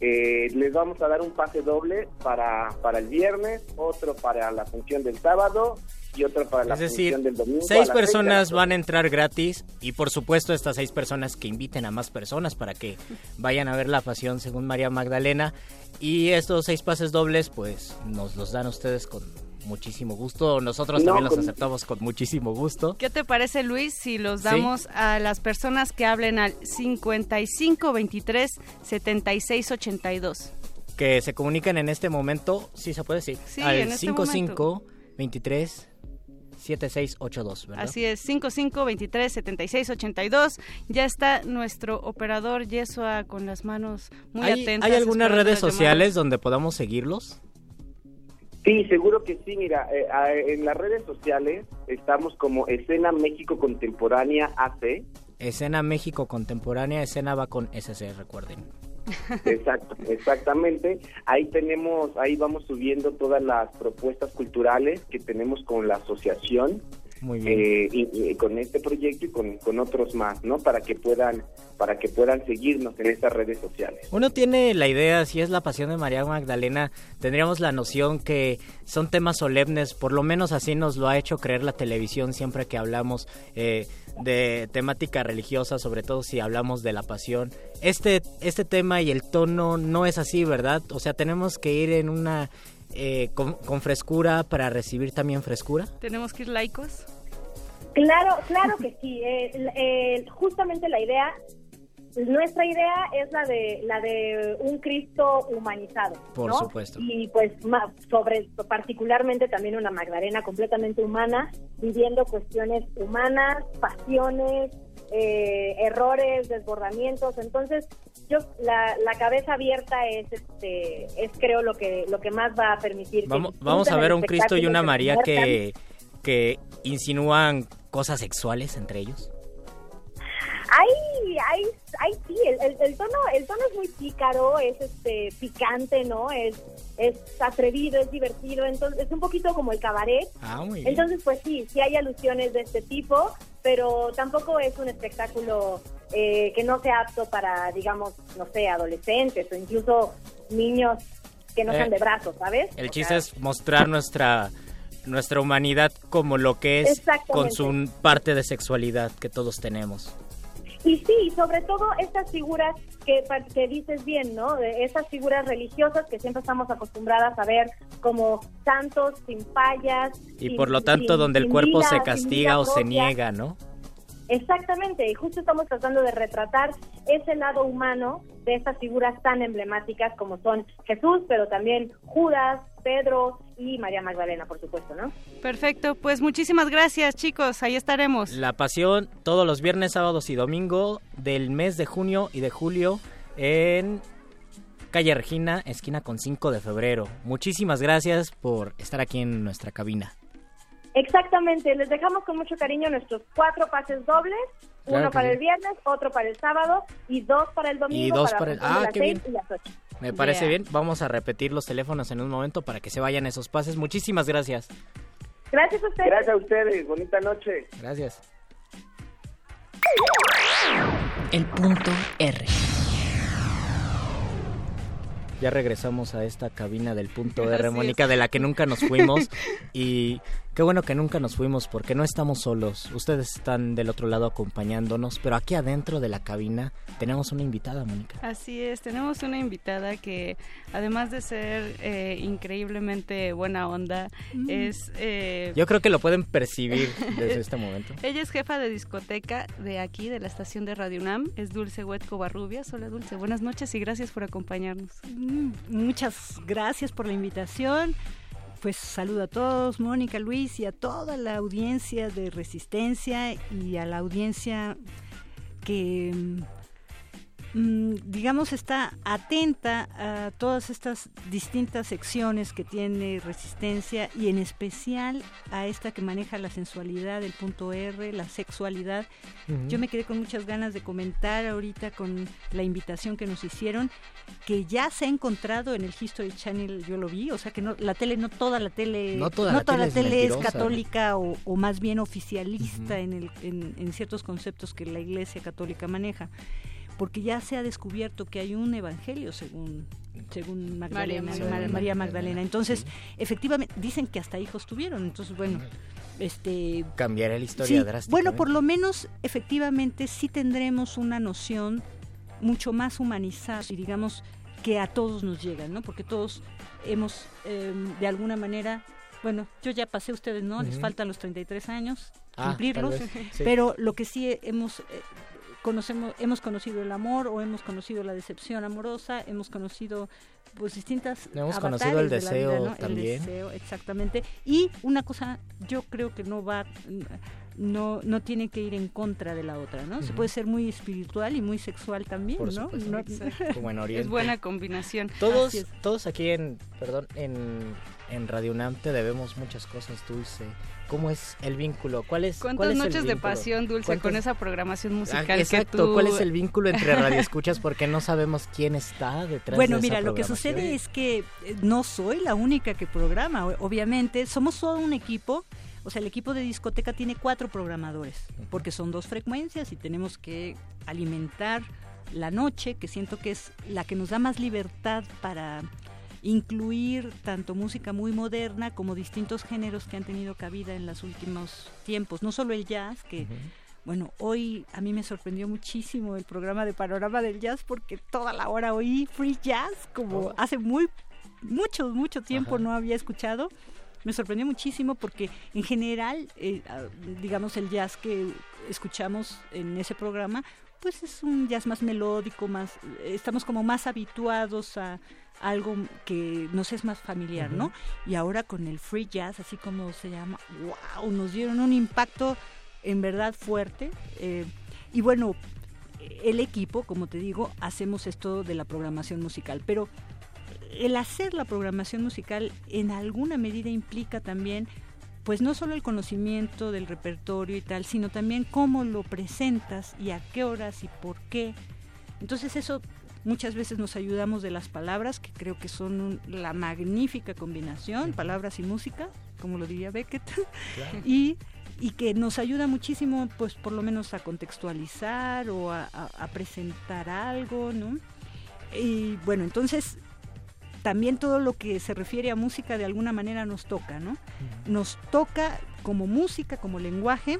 Eh, les vamos a dar un pase doble para, para el viernes, otro para la función del sábado y otro para la Es decir, función del domingo. seis personas van a entrar gratis y por supuesto estas seis personas que inviten a más personas para que vayan a ver la pasión según María Magdalena y estos seis pases dobles pues nos los dan ustedes con muchísimo gusto, nosotros No, también los con- aceptamos con muchísimo gusto. ¿Qué te parece Luis si los Sí. damos a las personas que hablen al 55 23 76 82? Que se comuniquen en este momento, sí se puede decir, Sí, al en este 55 23 7682, ¿verdad? Así es, 55 23 76 82. Ya está nuestro operador Yesua con las manos muy ¿Hay, atentas. ¿hay algunas redes sociales donde podamos seguirlos? Sí, seguro que sí. Mira, eh, en las redes sociales estamos como Escena México Contemporánea AC. Escena México Contemporánea, escena va con SC, recuerden. Exacto, exactamente. Ahí tenemos, ahí vamos subiendo todas las propuestas culturales que tenemos con la asociación Muy bien. eh, y, y con este proyecto y con, con otros más, ¿no? Para que puedan, para que puedan seguirnos en estas redes sociales. Uno tiene la idea, si es la pasión de María Magdalena, tendríamos la noción que son temas solemnes, por lo menos así nos lo ha hecho creer la televisión siempre que hablamos eh, de temática religiosa, sobre todo si hablamos de la pasión. Este, este tema y el tono no es así, ¿verdad? O sea, tenemos que ir en una... eh, con, con frescura para recibir también frescura. Tenemos que ir laicos. Claro, claro que sí. Eh, eh, justamente la idea, nuestra idea es la de la de un Cristo humanizado, Por ¿no? supuesto. Y pues sobre particularmente también una Magdalena completamente humana, viviendo cuestiones humanas, pasiones, eh, errores, desbordamientos. Entonces, yo la, la cabeza abierta es este es creo lo que lo que más va a permitir. que Vamos, disfruten vamos a ver a un Cristo y una María que, que insinúan cosas sexuales entre ellos. Ay, ay, ay, sí, el, el- el tono, el tono es muy pícaro, es este picante, ¿no? Es, es atrevido, es divertido, entonces es un poquito como el cabaret. Ah, muy bien. Entonces, pues sí, sí hay alusiones de este tipo, pero tampoco es un espectáculo eh, que no sea apto para, digamos, no sé, adolescentes o incluso niños que no Eh, sean de brazos, ¿sabes? El O chiste sea, es mostrar nuestra nuestra humanidad como lo que es con su parte de sexualidad que todos tenemos. Y sí, sobre todo estas figuras que, que dices bien, ¿no? De estas figuras religiosas que siempre estamos acostumbradas a ver como santos sin fallas. Y sin- por lo tanto sin- donde el cuerpo vida- se castiga o se niega, ¿no? Exactamente, y justo estamos tratando de retratar ese lado humano de estas figuras tan emblemáticas como son Jesús, pero también Judas, Pedro y María Magdalena, por supuesto, ¿no? Perfecto, pues muchísimas gracias chicos, ahí estaremos. La Pasión todos los viernes, sábados y domingo del mes de junio y de julio en Calle Regina, esquina con 5 de febrero. Muchísimas gracias por estar aquí en nuestra cabina. Exactamente, les dejamos con mucho cariño nuestros cuatro pases dobles, Claro uno para sí. el viernes, otro para el sábado y dos para el domingo. Y dos para para el- ah, las qué seis bien. y las ocho. Me parece Yeah. bien. Vamos a repetir los teléfonos en un momento para que se vayan esos pases. Muchísimas gracias. Gracias a ustedes. Gracias a ustedes, bonita noche. Gracias. El punto R. Ya regresamos a esta cabina del punto R. Mónica, de la que nunca nos fuimos. y qué bueno que nunca nos fuimos porque no estamos solos. Ustedes están del otro lado acompañándonos, pero aquí adentro de la cabina tenemos una invitada, Mónica. Así es, tenemos una invitada que además de ser eh, increíblemente buena onda, Mm. es... eh, Yo creo que lo pueden percibir desde este momento. Ella es jefa de discoteca de aquí, de la estación de Radio UNAM, es Dulce Huetco Barrubias. Hola Dulce, buenas noches y gracias por acompañarnos. Mm, Muchas gracias por la invitación. Pues saludo a todos, Mónica, Luis y a toda la audiencia de Resistencia y a la audiencia que, digamos, está atenta a todas estas distintas secciones que tiene Resistencia y en especial a esta que maneja la sensualidad, el punto R, la sexualidad. Yo me quedé con muchas ganas de comentar ahorita con la invitación que nos hicieron, que ya se ha encontrado en el History Channel, yo lo vi, o sea que no, la tele, no toda la tele, No toda la tele es católica o, o más bien oficialista en, el, en, en ciertos conceptos que la Iglesia Católica maneja. Porque ya se ha descubierto que hay un evangelio según según Magdalena, María María, Magdalena. Magdalena. Entonces, efectivamente, dicen que hasta hijos tuvieron. Entonces, bueno, este Cambiará la historia Sí, drásticamente. Bueno, por lo menos efectivamente sí tendremos una noción mucho más humanizada y digamos que a todos nos llega, ¿no? Porque todos hemos eh, de alguna manera, bueno, yo ya pasé ustedes, ¿no? Les faltan los 33 años Ah, cumplirlos, sí. pero lo que sí hemos eh, conocemos hemos conocido el amor o hemos conocido la decepción amorosa, hemos conocido pues distintas Hemos conocido el de deseo vida, ¿no? también. El deseo, exactamente. Y una cosa, yo creo que no va no no tiene que ir en contra de la otra, ¿no? Se puede ser muy espiritual y muy sexual también, Por ¿no? Como en Oriente. Es buena combinación. Todos, todos aquí en, perdón, en, en Radio UNAM te debemos muchas cosas, Dulce. ¿Cómo es el vínculo? ¿Cuál es, ¿Cuántas cuál es el noches de pasión, Dulce, ¿Cuántas- con esa programación Ah, musical exacto, que tú... ¿cuál es el vínculo entre Radio Escuchas? Porque no sabemos quién está detrás Bueno, de esa mira, lo que programación. Sucede es que eh, no soy la única que programa, obviamente, somos todo un equipo, o sea, el equipo de discoteca tiene cuatro programadores, porque son dos frecuencias y tenemos que alimentar la noche, que siento que es la que nos da más libertad para incluir tanto música muy moderna como distintos géneros que han tenido cabida en los últimos tiempos, no solo el jazz, que bueno, hoy a mí me sorprendió muchísimo el programa de Panorama del Jazz porque toda la hora oí free jazz como hace muy mucho mucho tiempo Ajá. no había escuchado. Me sorprendió muchísimo porque en general, eh, ah, digamos, el jazz que escuchamos en ese programa, pues es un jazz más melódico, más estamos como más habituados a algo que nos es más familiar, ¿no? Y ahora con el free jazz, así como se llama, wow, nos dieron un impacto en verdad fuerte. eh, y bueno, el equipo, como te digo, hacemos esto de la programación musical, pero el hacer la programación musical en alguna medida implica también pues no solo el conocimiento del repertorio y tal, sino también cómo lo presentas y a qué horas y por qué. Entonces eso muchas veces nos ayudamos de las palabras, que creo que son un- la magnífica combinación, palabras y música, como lo diría Beckett, y, y que nos ayuda muchísimo, pues por lo menos a contextualizar o a, a- a presentar algo, ¿no? Y bueno, entonces también todo lo que se refiere a música de alguna manera nos toca, ¿no? Nos toca como música, como lenguaje,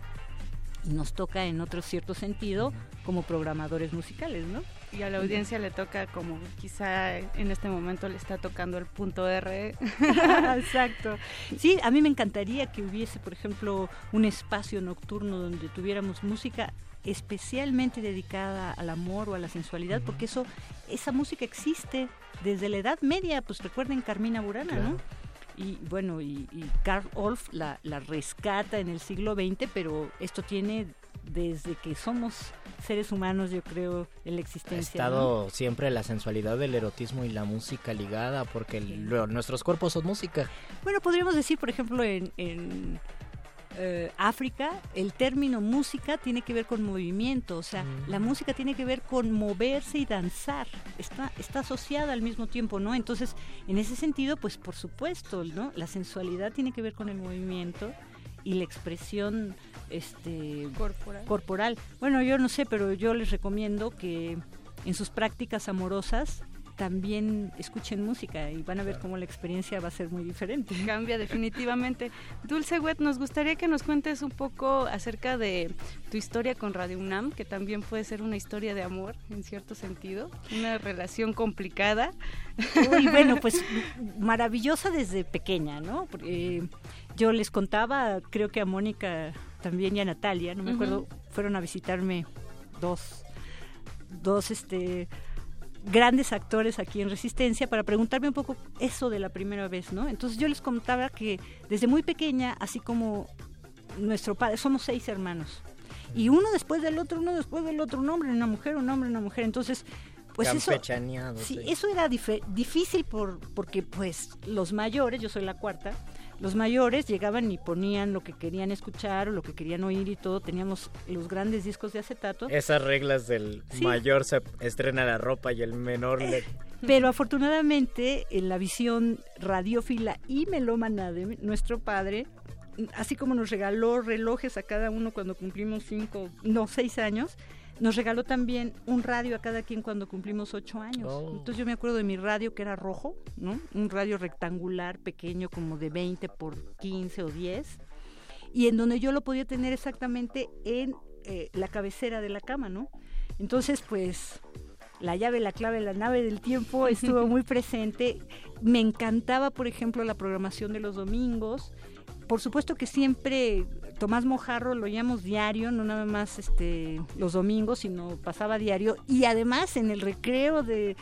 y nos toca en otro cierto sentido como programadores musicales, ¿no? Y a la audiencia le toca como quizá en este momento le está tocando el punto R. Exacto. Sí, a mí me encantaría que hubiese, por ejemplo, un espacio nocturno donde tuviéramos música especialmente dedicada al amor o a la sensualidad, porque eso, esa música existe desde la Edad Media, pues recuerden Carmina Burana, ¿no? Y bueno, y, y Karl Orff la, la rescata en el siglo XX, pero esto tiene desde que somos seres humanos, yo creo, en la Ha existencia. estado siempre la sensualidad del erotismo y la música ligada, porque lo- nuestros cuerpos son música. Bueno, podríamos decir, por ejemplo, en, en, eh, África, el término música tiene que ver con movimiento, o sea, la música tiene que ver con moverse y danzar, está, está asociada al mismo tiempo, ¿no? Entonces, en ese sentido, pues por supuesto, ¿no? La sensualidad tiene que ver con el movimiento y la expresión este Corporal. corporal. Bueno, yo no sé, pero yo les recomiendo que en sus prácticas amorosas también escuchen música y van a ver cómo la experiencia va a ser muy diferente. Cambia definitivamente. Dulce Wet, nos gustaría que nos cuentes un poco acerca de tu historia con Radio UNAM, que también puede ser una historia de amor en cierto sentido, una relación complicada. Uy, bueno, pues maravillosa desde pequeña, ¿no? Porque yo les contaba, creo que a Mónica también y a Natalia, no me acuerdo, fueron a visitarme dos, dos este grandes actores aquí en Resistencia para preguntarme un poco eso de la primera vez, ¿no? Entonces yo les contaba que desde muy pequeña, así como nuestro padre, somos seis hermanos. Y uno después del otro, uno después del otro, un hombre, una mujer, un hombre, una mujer. Entonces, pues eso, sí, sí. eso era difícil por, porque pues los mayores, yo soy la cuarta, los mayores llegaban y ponían lo que querían escuchar o lo que querían oír y todo. Teníamos los grandes discos de acetato. Esas reglas del Sí. mayor se estrena la ropa y el menor le... Pero afortunadamente en la visión radiófila y melómana de nuestro padre, así como nos regaló relojes a cada uno cuando cumplimos cinco, no, seis años, nos regaló también un radio a cada quien cuando cumplimos ocho años. Oh. Entonces yo me acuerdo de mi radio que era rojo, ¿no? Un radio rectangular pequeño como de 20 por 15 o 10 y en donde yo lo podía tener exactamente en eh, la cabecera de la cama, ¿no? Entonces, pues la llave, la clave, la nave del tiempo estuvo muy presente. Me encantaba, por ejemplo, la programación de los domingos. Por supuesto que siempre Tomás Mojarro lo oíamos diario, no nada más este los domingos, sino pasaba diario. Y además en el recreo de,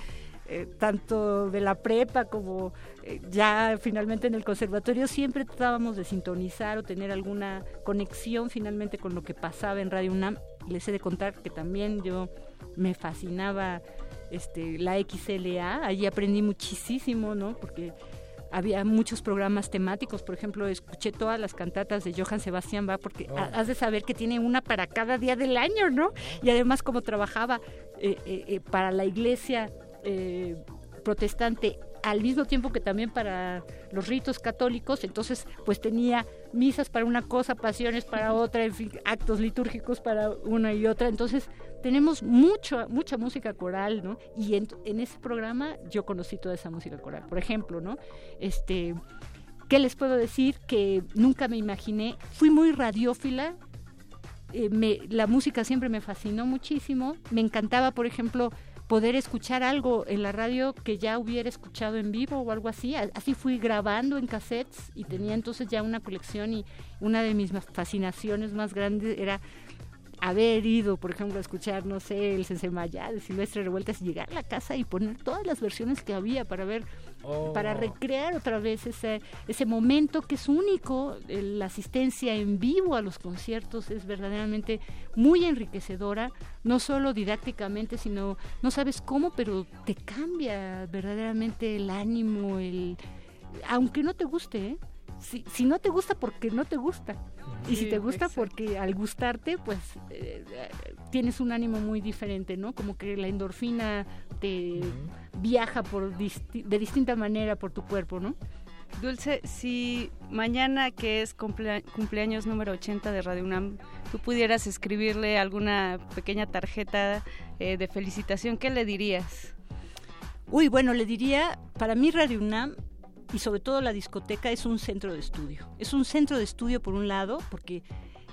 eh, tanto de la prepa como eh, ya finalmente en el conservatorio, siempre tratábamos de sintonizar o tener alguna conexión finalmente con lo que pasaba en Radio UNAM. Les he de contar que también yo me fascinaba este, la XLA, allí aprendí muchísimo, ¿no? Porque había muchos programas temáticos, por ejemplo, escuché todas las cantatas de Johann Sebastian Bach, porque Oh. has de saber que tiene una para cada día del año, ¿no? Y además como trabajaba eh, eh, eh, para la iglesia eh, protestante al mismo tiempo que también para los ritos católicos, entonces pues tenía misas para una cosa, pasiones para otra, en fin, actos litúrgicos para una y otra, entonces tenemos mucho, mucha música coral, ¿no? Y en, en ese programa yo conocí toda esa música coral, por ejemplo, ¿no? Este, ¿qué les puedo decir? Que nunca me imaginé, fui muy radiófila, eh, me, la música siempre me fascinó muchísimo. Me encantaba, por ejemplo, poder escuchar algo en la radio que ya hubiera escuchado en vivo o algo así. Así fui grabando en cassettes y tenía entonces ya una colección y una de mis fascinaciones más grandes era haber ido, por ejemplo, a escuchar, no sé, el Sensemayá de Silvestre Revueltas, llegar a la casa y poner todas las versiones que había para ver, para recrear otra vez ese, ese momento que es único. Eh, La asistencia en vivo a los conciertos es verdaderamente muy enriquecedora, no solo didácticamente, sino no sabes cómo, pero te cambia verdaderamente el ánimo, el aunque no te guste, ¿eh? Si, si no te gusta porque no te gusta. Y si te gusta exacto. porque al gustarte, pues eh, tienes un ánimo muy diferente, ¿no? Como que la endorfina te viaja por disti- de distinta manera por tu cuerpo, ¿no? Dulce, si mañana que es cumplea- cumpleaños número 80 de Radio UNAM, tú pudieras escribirle alguna pequeña tarjeta eh, de felicitación, ¿qué le dirías? Uy, bueno, le diría, para mí Radio UNAM y sobre todo la discoteca es un centro de estudio. Es un centro de estudio por un lado, porque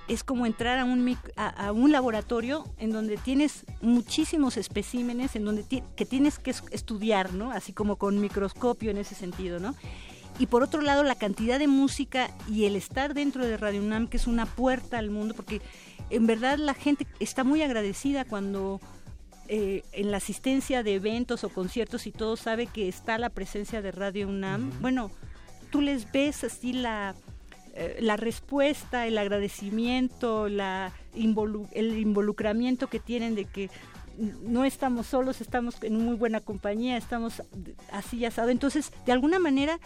es como entrar a un, a, un laboratorio en donde tienes muchísimos especímenes, en donde que tienes que es- estudiar, ¿no? Así como con microscopio en ese sentido, ¿no? Y por otro lado, la cantidad de música y el estar dentro de Radio UNAM, que es una puerta al mundo, porque en verdad la gente está muy agradecida cuando eh, en la asistencia de eventos o conciertos y todo sabe que está la presencia de Radio UNAM, bueno, tú les ves así la, eh, la respuesta, el agradecimiento, la involu- el involucramiento que tienen de que no estamos solos, estamos en muy buena compañía, estamos así asado. Entonces, de alguna manera,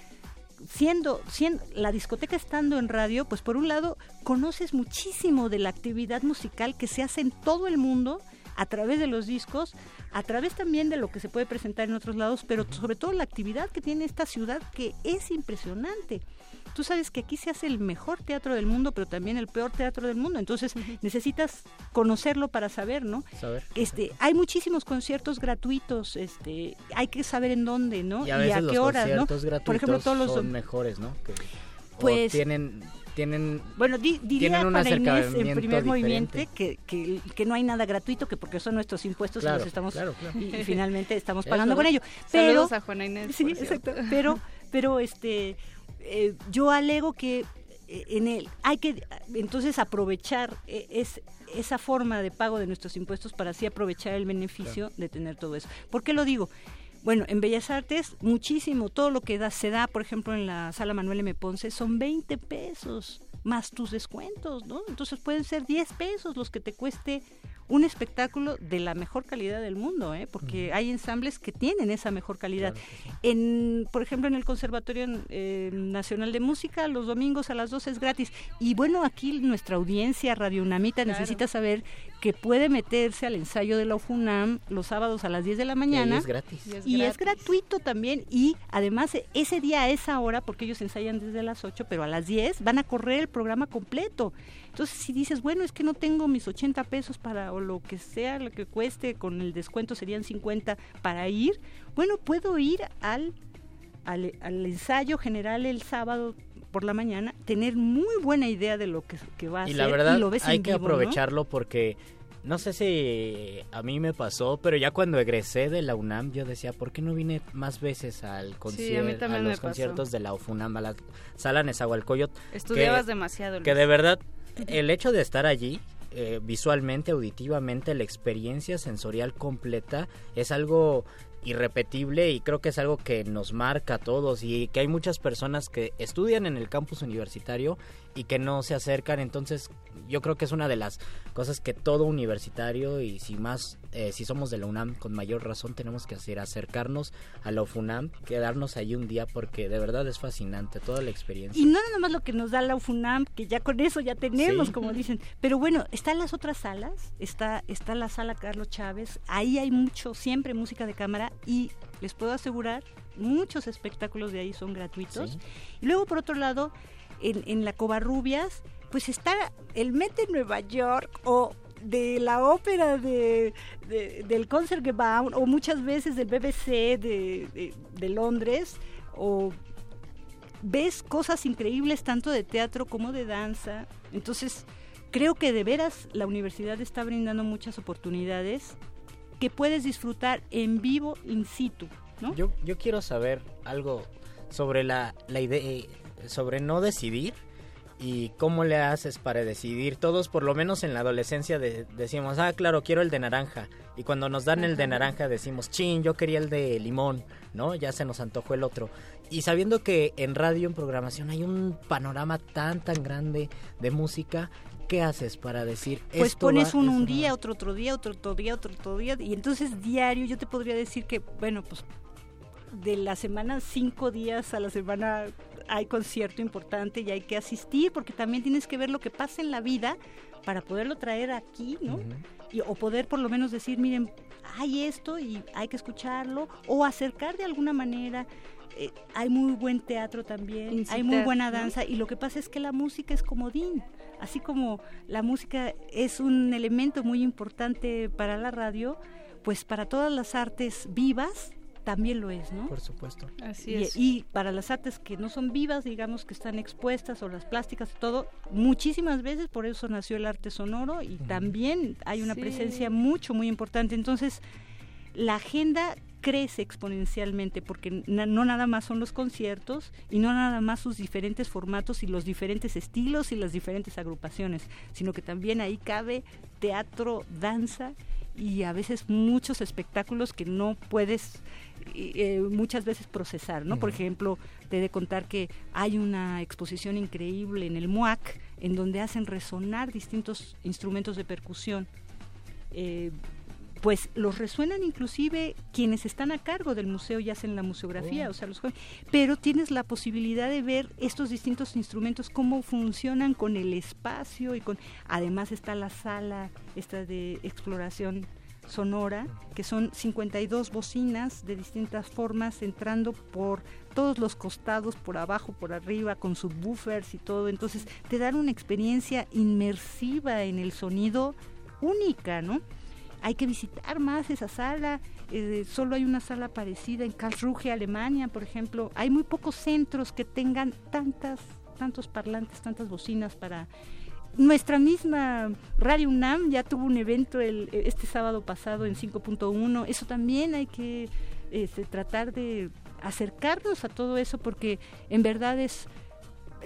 siendo, siendo la discoteca estando en radio, pues por un lado conoces muchísimo de la actividad musical que se hace en todo el mundo a través de los discos, a través también de lo que se puede presentar en otros lados, pero sobre todo la actividad que tiene esta ciudad que es impresionante. Tú sabes que aquí se hace el mejor teatro del mundo, pero también el peor teatro del mundo. Entonces necesitas conocerlo para saber, ¿no? Saber. Este, hay muchísimos conciertos gratuitos, este, hay que saber en dónde, ¿no? Y a veces los qué horas, ¿no? gratuitos Por ejemplo, todos los son mejores, ¿no? Que- o Pues- tienen tienen bueno, di- diría tienen un para Inés en primer diferente. movimiento que, que, que no hay nada gratuito, que porque son nuestros impuestos Claro, y los estamos claro, claro. Y, y finalmente estamos Es pagando con ello. Pero Saludos a Juana Inés, Sí, por cierto. exacto. Pero, pero este, eh, yo alego que eh, en el hay que entonces aprovechar eh, es esa forma de pago de nuestros impuestos para así aprovechar el beneficio de tener todo eso. ¿Por qué lo digo? Bueno, en Bellas Artes muchísimo, todo lo que da, se da, por ejemplo, en la sala Manuel M. Ponce, son 20 pesos más tus descuentos, ¿no? Entonces pueden ser 10 pesos los que te cueste un espectáculo de la mejor calidad del mundo, ¿eh? porque hay ensambles que tienen esa mejor calidad. En, por ejemplo, en el Conservatorio eh, Nacional de Música, los domingos a las 12 es gratis. Y bueno, aquí nuestra audiencia Radio Unamita Claro. necesita saber que puede meterse al ensayo de la UFUNAM los sábados a las 10 de la mañana. es gratis. Y Y es, es gratuito también. Y además, ese día, a esa hora, porque ellos ensayan desde las 8, pero a las 10 van a correr el programa completo. Entonces, si dices, bueno, es que no tengo mis 80 pesos para, o lo que sea, lo que cueste, con el descuento serían 50 para ir, bueno, puedo ir al, al, al ensayo general el sábado por la mañana, tener muy buena idea de lo que, que va a y hacer la verdad lo ves hay en que vivo, ¿no? aprovecharlo porque no sé si a mí me pasó, pero ya cuando egresé de la UNAM yo decía, ¿por qué no vine más veces al concierto, a, también me los pasó. conciertos de la UFUNAM, a la sala Nezahualcóyotl? Estudiabas que- demasiado, Que de verdad, el hecho de estar allí, eh, visualmente, auditivamente, la experiencia sensorial completa es algo irrepetible y creo que es algo que nos marca a todos y que hay muchas personas que estudian en el campus universitario y que no se acercan entonces yo creo que es una de las cosas que todo universitario y si más eh, si somos de la UNAM con mayor razón tenemos que hacer acercarnos a la UFUNAM quedarnos allí un día porque de verdad es fascinante toda la experiencia Y no nada más lo que nos da la UFUNAM, que ya con eso ya tenemos, Sí. como dicen. Pero bueno, están las otras salas, está, está la sala Carlos Chávez, ahí hay mucho, siempre música de cámara y les puedo asegurar, muchos espectáculos de ahí son gratuitos. Sí. Y luego, por otro lado, en, en la Covarrubias, pues está el Met de Nueva York o de la ópera de, de- del Concertgebouw o muchas veces del BBC de, de- de Londres o ves cosas increíbles tanto de teatro como de danza. Entonces, creo que de veras la universidad está brindando muchas oportunidades que puedes disfrutar en vivo, in situ, ¿no? Yo, yo quiero saber algo sobre la, la idea, sobre no decidir y cómo le haces para decidir. Todos, por lo menos en la adolescencia, de- decimos, ah, claro, quiero el de naranja. Y cuando nos dan el de naranja decimos, chin, yo quería el de limón, ¿no? Ya se nos antojó el otro. Y sabiendo que en radio, en programación, hay un panorama tan, tan grande de música, ¿qué haces para decir, Pues esto pones va- un día, otro otro día, otro otro día, otro otro día, y entonces diario yo te podría decir que, bueno, pues de la semana, cinco días a la semana hay concierto importante y hay que asistir, porque también tienes que ver lo que pasa en la vida para poderlo traer aquí, ¿no? Y- o poder por lo menos decir, miren, hay esto y hay que escucharlo, o acercar de alguna manera. eh, hay muy buen teatro también, hay muy buena ¿no? danza, y lo que pasa es que la música es comodín. Así como la música es un elemento muy importante para la radio, pues para todas las artes vivas también lo es, ¿no? Por supuesto. Así Y, es. y para las artes que no son vivas, digamos que están expuestas o las plásticas todo, muchísimas veces por eso nació el arte sonoro y también hay una Sí. presencia mucho, muy importante. Entonces, la agenda crece exponencialmente porque na- no nada más son los conciertos y no nada más sus diferentes formatos y los diferentes estilos y las diferentes agrupaciones, sino que también ahí cabe teatro, danza y a veces muchos espectáculos que no puedes eh, muchas veces procesar, ¿no? Por ejemplo, te he de contar que hay una exposición increíble en el MUAC en donde hacen resonar distintos instrumentos de percusión. Eh, pues los resuenan inclusive quienes están a cargo del museo y hacen la museografía, Oh. o sea, los jóvenes. pero tienes la posibilidad de ver estos distintos instrumentos cómo funcionan con el espacio y con además está la sala esta de exploración sonora, que son 52 bocinas de distintas formas entrando por todos los costados, por abajo, por arriba, con subwoofers y todo. Entonces te dan una experiencia inmersiva en el sonido única, ¿no? Hay que visitar más esa sala. eh, solo hay una sala parecida en Karlsruhe, Alemania, por ejemplo. Hay muy pocos centros que tengan tantas, tantos parlantes, tantas bocinas para nuestra misma Radio UNAM ya tuvo un evento el, este sábado pasado en 5.1. Eso también hay que este, tratar de acercarnos a todo eso porque en verdad es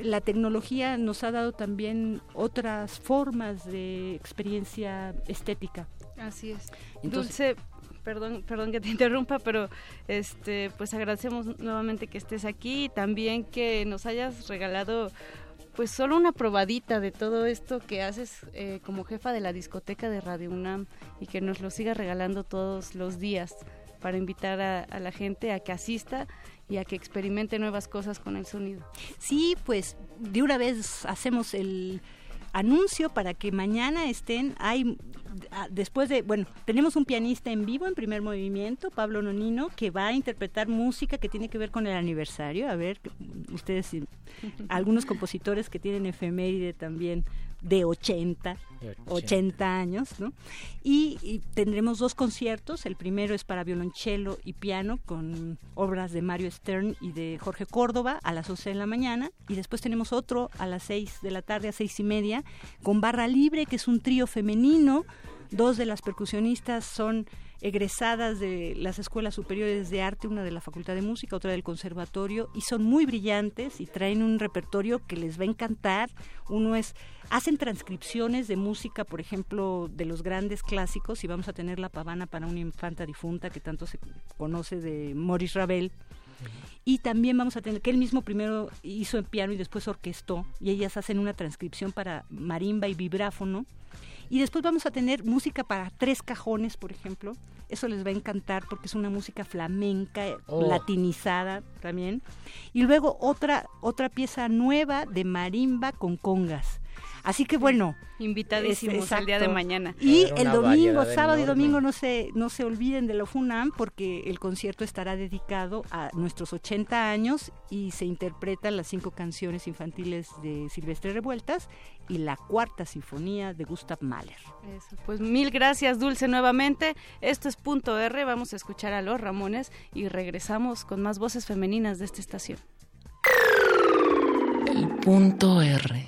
la tecnología nos ha dado también otras formas de experiencia estética. Así es. Entonces- Dulce, perdón, perdón que te interrumpa, pero este, pues agradecemos nuevamente que estés aquí y también que nos hayas regalado pues solo una probadita de todo esto que haces eh, como jefa de la discoteca de Radio UNAM y que nos lo sigas regalando todos los días para invitar a, a la gente a que asista y a que experimente nuevas cosas con el sonido. Sí, pues de una vez hacemos el anuncio para que mañana estén hay después de bueno tenemos un pianista en vivo en primer movimiento Pablo Nonino que va a interpretar música que tiene que ver con el aniversario. A ver ustedes algunos compositores que tienen efeméride también de 80 De 80 años ¿no? y, y tendremos dos conciertos. El primero es para violonchelo y piano con obras de Mario Stern y de Jorge Córdoba a las 11 de la mañana. Y después tenemos otro a las 6 de la tarde a seis y media con Barra Libre que es un trío femenino. Dos de las percusionistas son egresadas de las escuelas superiores de arte, una de la Facultad de Música, otra del Conservatorio, y son muy brillantes y traen un repertorio que les va a encantar. Uno es, hacen transcripciones de música, por ejemplo, de los grandes clásicos, y vamos a tener La Pavana para una infanta difunta, que tanto se conoce de Maurice Ravel. Y también vamos a tener, que él mismo primero hizo en piano y después orquestó, y ellas hacen una transcripción para marimba y vibráfono. Y después vamos a tener música para tres cajones, por ejemplo. Eso les va a encantar porque es una música flamenca, Oh. latinizada también. Y luego otra, otra pieza nueva de marimba con congas. Así que bueno. Invitadísimos es- el día de mañana. Y el domingo, sábado y domingo no se, no se olviden de la FUNAM porque el concierto estará dedicado a nuestros 80 años y se interpretan las cinco canciones infantiles de Silvestre Revueltas y la cuarta sinfonía de Gustav Mahler. Eso, pues mil gracias, Dulce, nuevamente. Esto es Punto R. Vamos a escuchar a los Ramones y regresamos con más voces femeninas de esta estación. El punto R.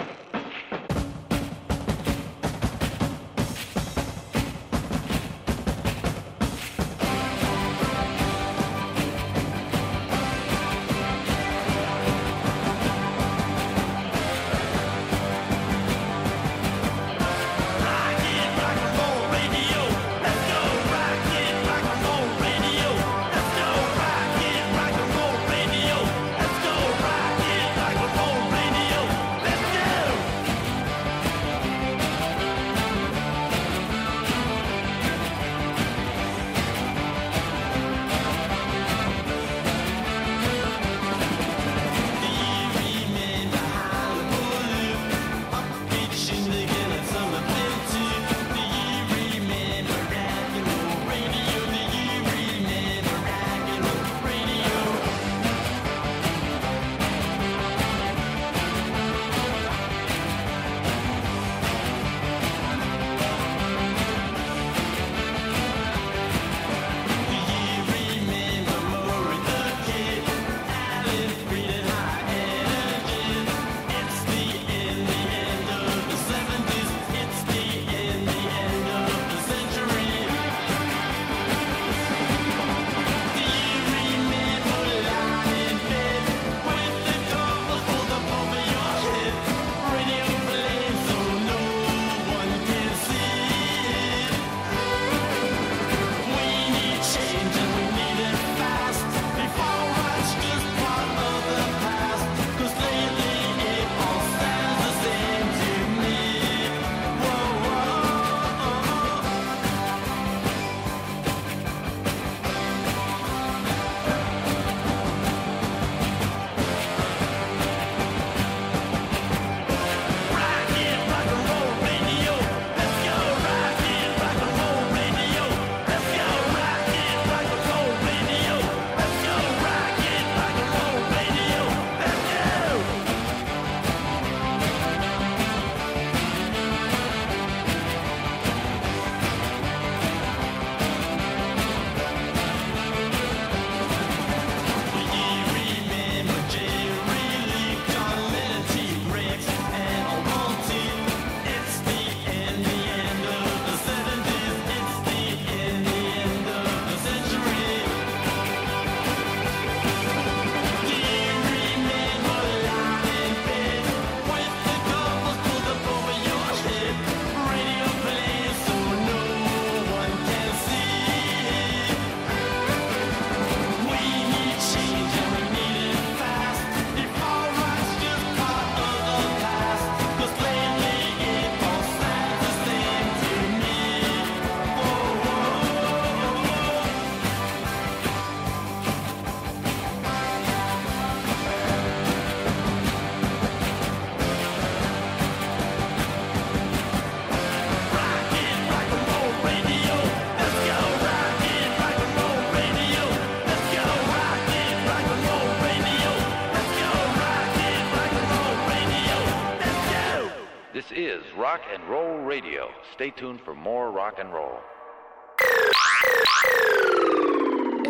Stay tuned for more rock and roll.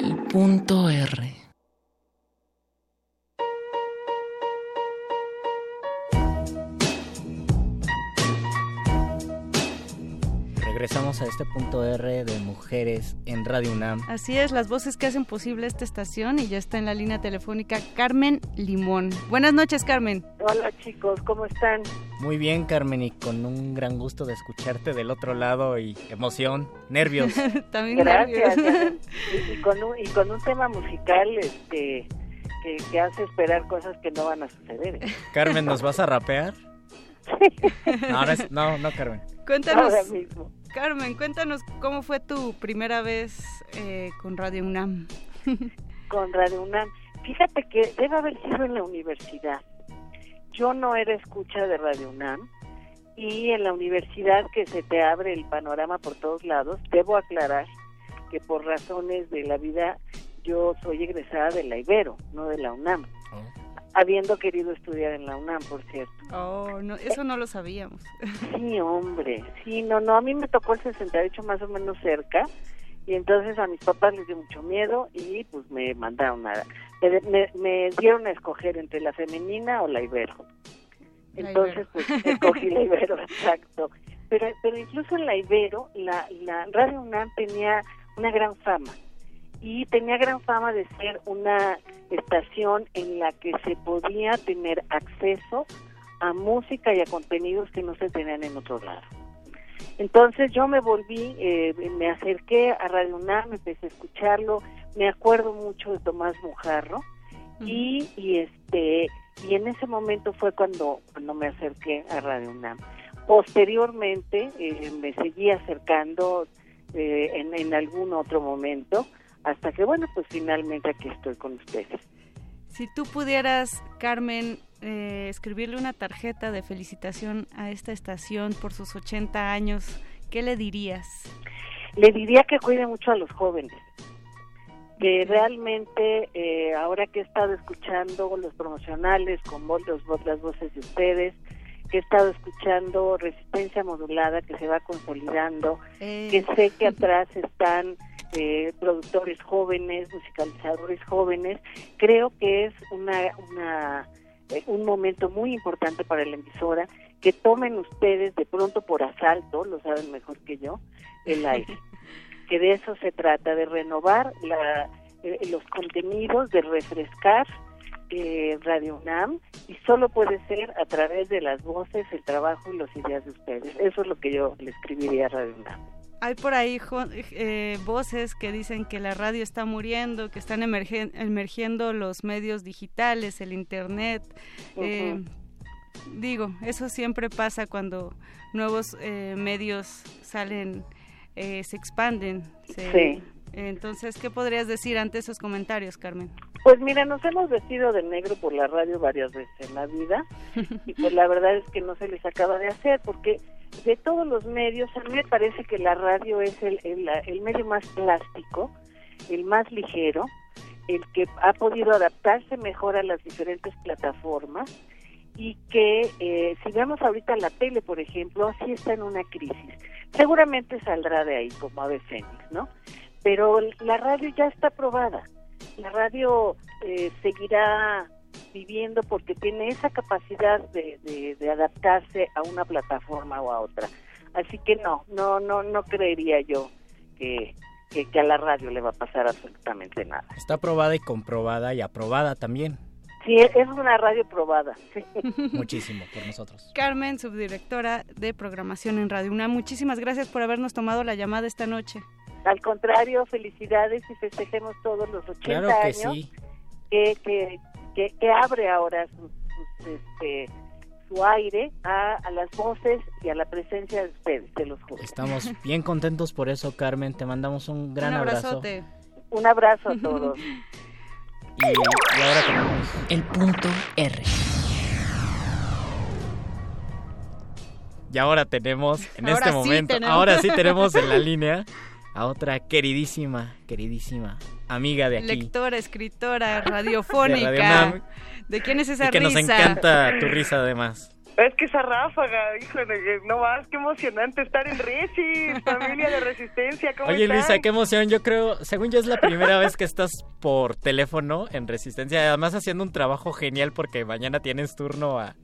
El punto R. Regresamos a este punto R de mujeres en Radio UNAM. Así es, las voces que hacen posible esta estación y ya está en la línea telefónica Carmen Limón. Buenas noches, Carmen. Hola chicos, ¿cómo están? Muy bien, Carmen, y con un gran gusto de escucharte del otro lado y emoción, nervios. También Gracias. nervios. y, y con un, y con un tema musical este, que, que hace esperar cosas que no van a suceder. ¿eh? Carmen, ¿nos vas a rapear? No, no, es- no, no, Carmen. Cuéntanos, Ahora mismo. Carmen, cuéntanos cómo fue tu primera vez eh, con Radio UNAM. con Radio UNAM. Fíjate que debe haber sido en la universidad. Yo no era escucha de Radio UNAM y en la universidad que se te abre el panorama por todos lados, debo aclarar que por razones de la vida yo soy egresada de la Ibero, no de la UNAM. Habiendo querido estudiar en la UNAM, por cierto. Oh, no, eso no lo sabíamos. Sí, hombre, sí, no, no, a mí me tocó el 68 más o menos cerca y entonces a mis papás les dio mucho miedo y pues me mandaron a, me, me- dieron a escoger entre la femenina o la ibero. La Entonces pues escogí la ibero, exacto. Pero, pero incluso en la ibero, la, la Radio UNAM tenía una gran fama y tenía gran fama de ser una estación en la que se podía tener acceso a música y a contenidos que no se tenían en otro lado. Entonces yo me volví, eh, me acerqué a Radio UNAM, empecé a escucharlo, me acuerdo mucho de Tomás Mujarro y, y este y en ese momento fue cuando cuando me acerqué a Radio UNAM. Posteriormente eh, me seguí acercando eh, en, en algún otro momento hasta que bueno pues finalmente aquí estoy con ustedes. Si tú pudieras, Carmen, eh, escribirle una tarjeta de felicitación a esta estación por sus 80 años, ¿qué le dirías? le diría que cuide mucho a los jóvenes que realmente eh, ahora que he estado escuchando los promocionales con vo- los, vo- las voces de ustedes que he estado escuchando resistencia modulada que se va consolidando Eh. que sé que atrás están eh, productores jóvenes musicalizadores jóvenes creo que es una una eh, un momento muy importante para la emisora que tomen ustedes de pronto por asalto lo saben mejor que yo el aire que de eso se trata, de renovar la, eh, los contenidos, de refrescar eh, Radio UNAM y solo puede ser a través de las voces, el trabajo y las ideas de ustedes. Eso es lo que yo le escribiría a Radio UNAM. Hay por ahí eh, voces que dicen que la radio está muriendo, que están emergen- emergiendo los medios digitales, el Internet. Eh, digo, eso siempre pasa cuando nuevos eh, medios salen, eh, se expanden. se- Sí. Entonces, ¿qué podrías decir ante esos comentarios, Carmen? Pues mira, nos hemos vestido de negro por la radio varias veces en la vida y pues la verdad es que no se les acaba de hacer porque de todos los medios a mí me parece que la radio es el, el, el medio más plástico, el más ligero, el que ha podido adaptarse mejor a las diferentes plataformas y que eh, si vemos ahorita la tele, por ejemplo, sí está en una crisis. Seguramente saldrá de ahí como ave fénix, ¿no? Pero la radio ya está probada. La radio eh, seguirá viviendo porque tiene esa capacidad de, de, adaptarse a una plataforma o a otra. Así que no, no, no, no creería yo que, que, que a la radio le va a pasar absolutamente nada. Está probada y comprobada y aprobada también. Sí, es una radio probada. sí. Muchísimo por nosotros. Carmen, subdirectora de programación en Radio UNAM, muchísimas gracias por habernos tomado la llamada esta noche. Al contrario, felicidades y festejemos todos los 80 Claro que años sí. que, que, que, que abre ahora su, sus, este, su aire a, a las voces y a la presencia de ustedes, de los jóvenes. Estamos bien contentos por eso, Carmen. Te mandamos un gran Un abrazo. abrazote. Un abrazo a todos. Y, y ahora tenemos El punto R. Y ahora tenemos, en Ahora este sí momento, tenemos. ahora sí tenemos en la línea a otra queridísima, queridísima amiga de aquí. Lectora, escritora, De Radio radiofónica. ¿De quién es esa y que nos risa? encanta tu risa además. Es que esa ráfaga, híjole, no más, qué emocionante estar en Resi, familia de Resistencia, ¿cómo Oye están? Luisa, qué emoción, yo creo, según yo es la primera vez que estás por teléfono en Resistencia, además haciendo un trabajo genial porque mañana tienes turno a...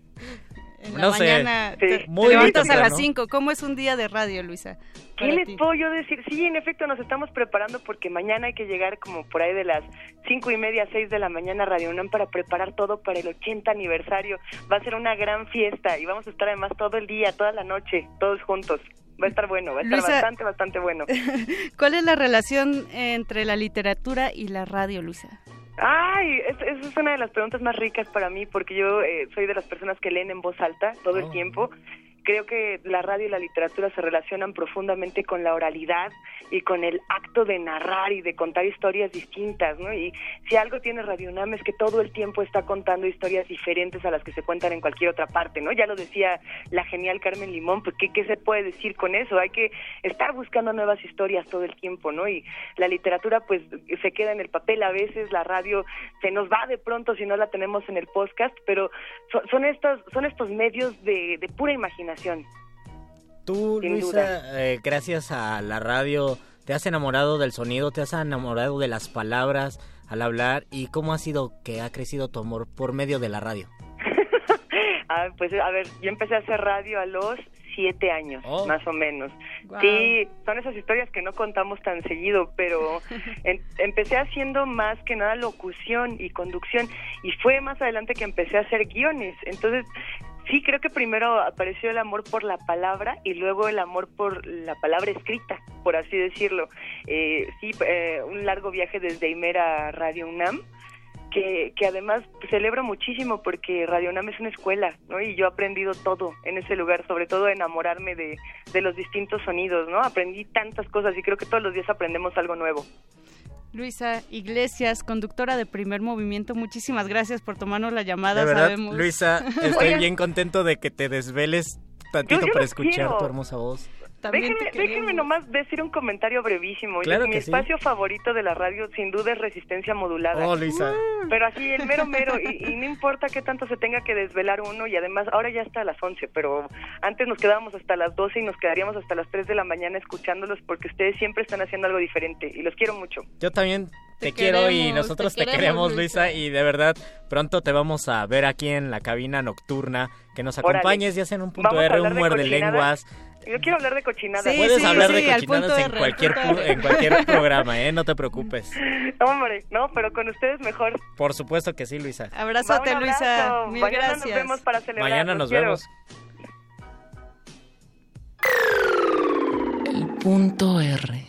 En la no sé, mañana te, te muy levantas a temprano. las 5. ¿Cómo es un día de radio, Luisa? ¿Qué les ti? puedo yo decir? Sí, en efecto, nos estamos preparando porque mañana hay que llegar como por ahí de las cinco y media, seis de la mañana a Radio UNAM para preparar todo para el 80 aniversario. Va a ser una gran fiesta y vamos a estar además todo el día, toda la noche, todos juntos. Va a estar bueno, va a estar Luisa- bastante, bastante bueno. ¿Cuál es la relación entre la literatura y la radio, Luisa? Ay, es- esa es una de las preguntas más ricas para mí porque yo eh, soy de las personas que leen en voz alta todo el tiempo. Creo que la radio y la literatura se relacionan profundamente con la oralidad y con el acto de narrar y de contar historias distintas, ¿no? Y si algo tiene Radio UNAM es que todo el tiempo está contando historias diferentes a las que se cuentan en cualquier otra parte, ¿no? Ya lo decía la genial Carmen Limón, pues ¿qué, qué se puede decir con eso? Hay que estar buscando nuevas historias todo el tiempo, ¿no? Y la literatura pues se queda en el papel a veces, la radio se nos va de pronto si no la tenemos en el podcast, pero son, son estos son estos medios de, de pura imaginación. Tú, Sin Luisa, eh, gracias a la radio, ¿te has enamorado del sonido? ¿Te has enamorado de las palabras al hablar? ¿Y cómo ha sido que ha crecido tu amor por medio de la radio? Ah, pues a ver, yo empecé a hacer radio a los siete años, Oh. más o menos. Guau. Sí, son esas historias que no contamos tan seguido, pero en- empecé haciendo más que nada locución y conducción y fue más adelante que empecé a hacer guiones. Entonces, sí, creo que primero apareció el amor por la palabra y luego el amor por la palabra escrita, por así decirlo. Eh, sí, eh, un largo viaje desde Imer a Radio UNAM que, que además celebro muchísimo porque Radio UNAM es una escuela, ¿no? Y yo he aprendido todo en ese lugar, sobre todo enamorarme de, de los distintos sonidos, ¿no? Aprendí tantas cosas y creo que todos los días aprendemos algo nuevo. Luisa Iglesias, conductora de Primer Movimiento, muchísimas gracias por tomarnos la llamada. De verdad, sabemos. Luisa, estoy bien contento de que te desveles tantito Yo- yo para escuchar quiero. tu hermosa voz. También Déjenme, te queremos. déjenme nomás decir un comentario brevísimo. Claro Mi que sí. espacio favorito de la radio sin duda es resistencia modulada. Oh, Luisa. Pero así, el mero mero, y, y no importa qué tanto se tenga que desvelar uno, y además ahora ya está a las 11, pero antes nos quedábamos hasta las 12 y nos quedaríamos hasta las 3 de la mañana escuchándolos porque ustedes siempre están haciendo algo diferente y los quiero mucho. Yo también te, Te quiero y nosotros te te queremos, queremos, Luisa. Y de verdad pronto te vamos a ver aquí en la cabina nocturna, que nos Órale. acompañes ya sea en un punto Vamos R, un de muerde lenguas. Yo quiero hablar de cochinadas. Sí, Puedes sí, hablar sí, de cochinadas en cualquier en cualquier programa, eh, no te preocupes. Hombre, no, pero con ustedes mejor. Por supuesto que sí, Luisa. Un Luisa. Mil Mañana gracias. nos vemos para celebrar. Mañana nos quiero. vemos. El punto R.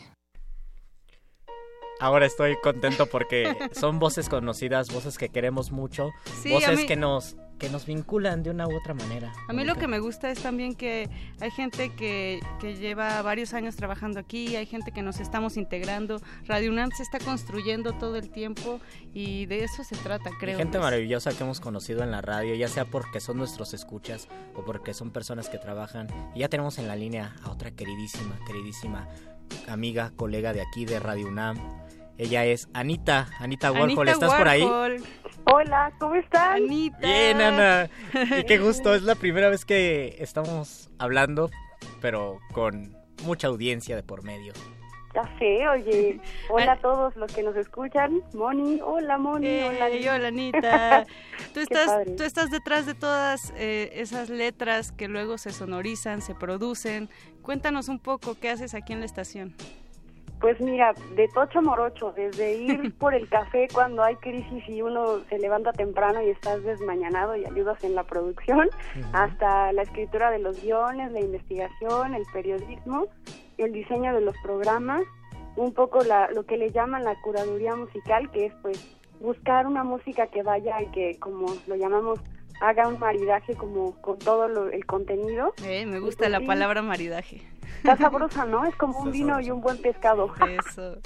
Ahora estoy contento porque son voces conocidas, voces que queremos mucho, Sí, voces mí- que nos que nos vinculan de una u otra manera. A mí lo que me gusta es también que hay gente que, que lleva varios años trabajando aquí, hay gente que nos estamos integrando. Radio UNAM se está construyendo todo el tiempo y de eso se trata, Y creo. gente maravillosa que hemos conocido en la radio, ya sea porque son nuestros escuchas o porque son personas que trabajan. Y ya tenemos en la línea a otra queridísima, queridísima amiga, colega de aquí de Radio UNAM. Ella es Anita, Anita Warhol, Anita ¿estás por ahí? Warhol. Hola, ¿cómo están? Anita. Bien, Ana. Y qué gusto, es la primera vez que estamos hablando, pero con mucha audiencia de por medio. Ya sé, oye. Hola a todos los que nos escuchan. Moni, hola Moni, hola. Ey, hola Anita. Tú estás, tú estás detrás de todas eh, esas letras que luego se sonorizan, se producen. Cuéntanos un poco qué haces aquí en la estación. Pues mira, de tocho morocho, desde ir por el café cuando hay crisis y uno se levanta temprano y estás desmañanado y ayudas en la producción, hasta la escritura de los guiones, la investigación, el periodismo, el diseño de los programas, un poco la, lo que le llaman la curaduría musical, que es pues buscar una música que vaya y que, como lo llamamos, haga un maridaje como con todo lo- el contenido. Eh, me gusta pues la sí, palabra maridaje. Está sabrosa, ¿no? Es como un vino y un buen pescado. Eso.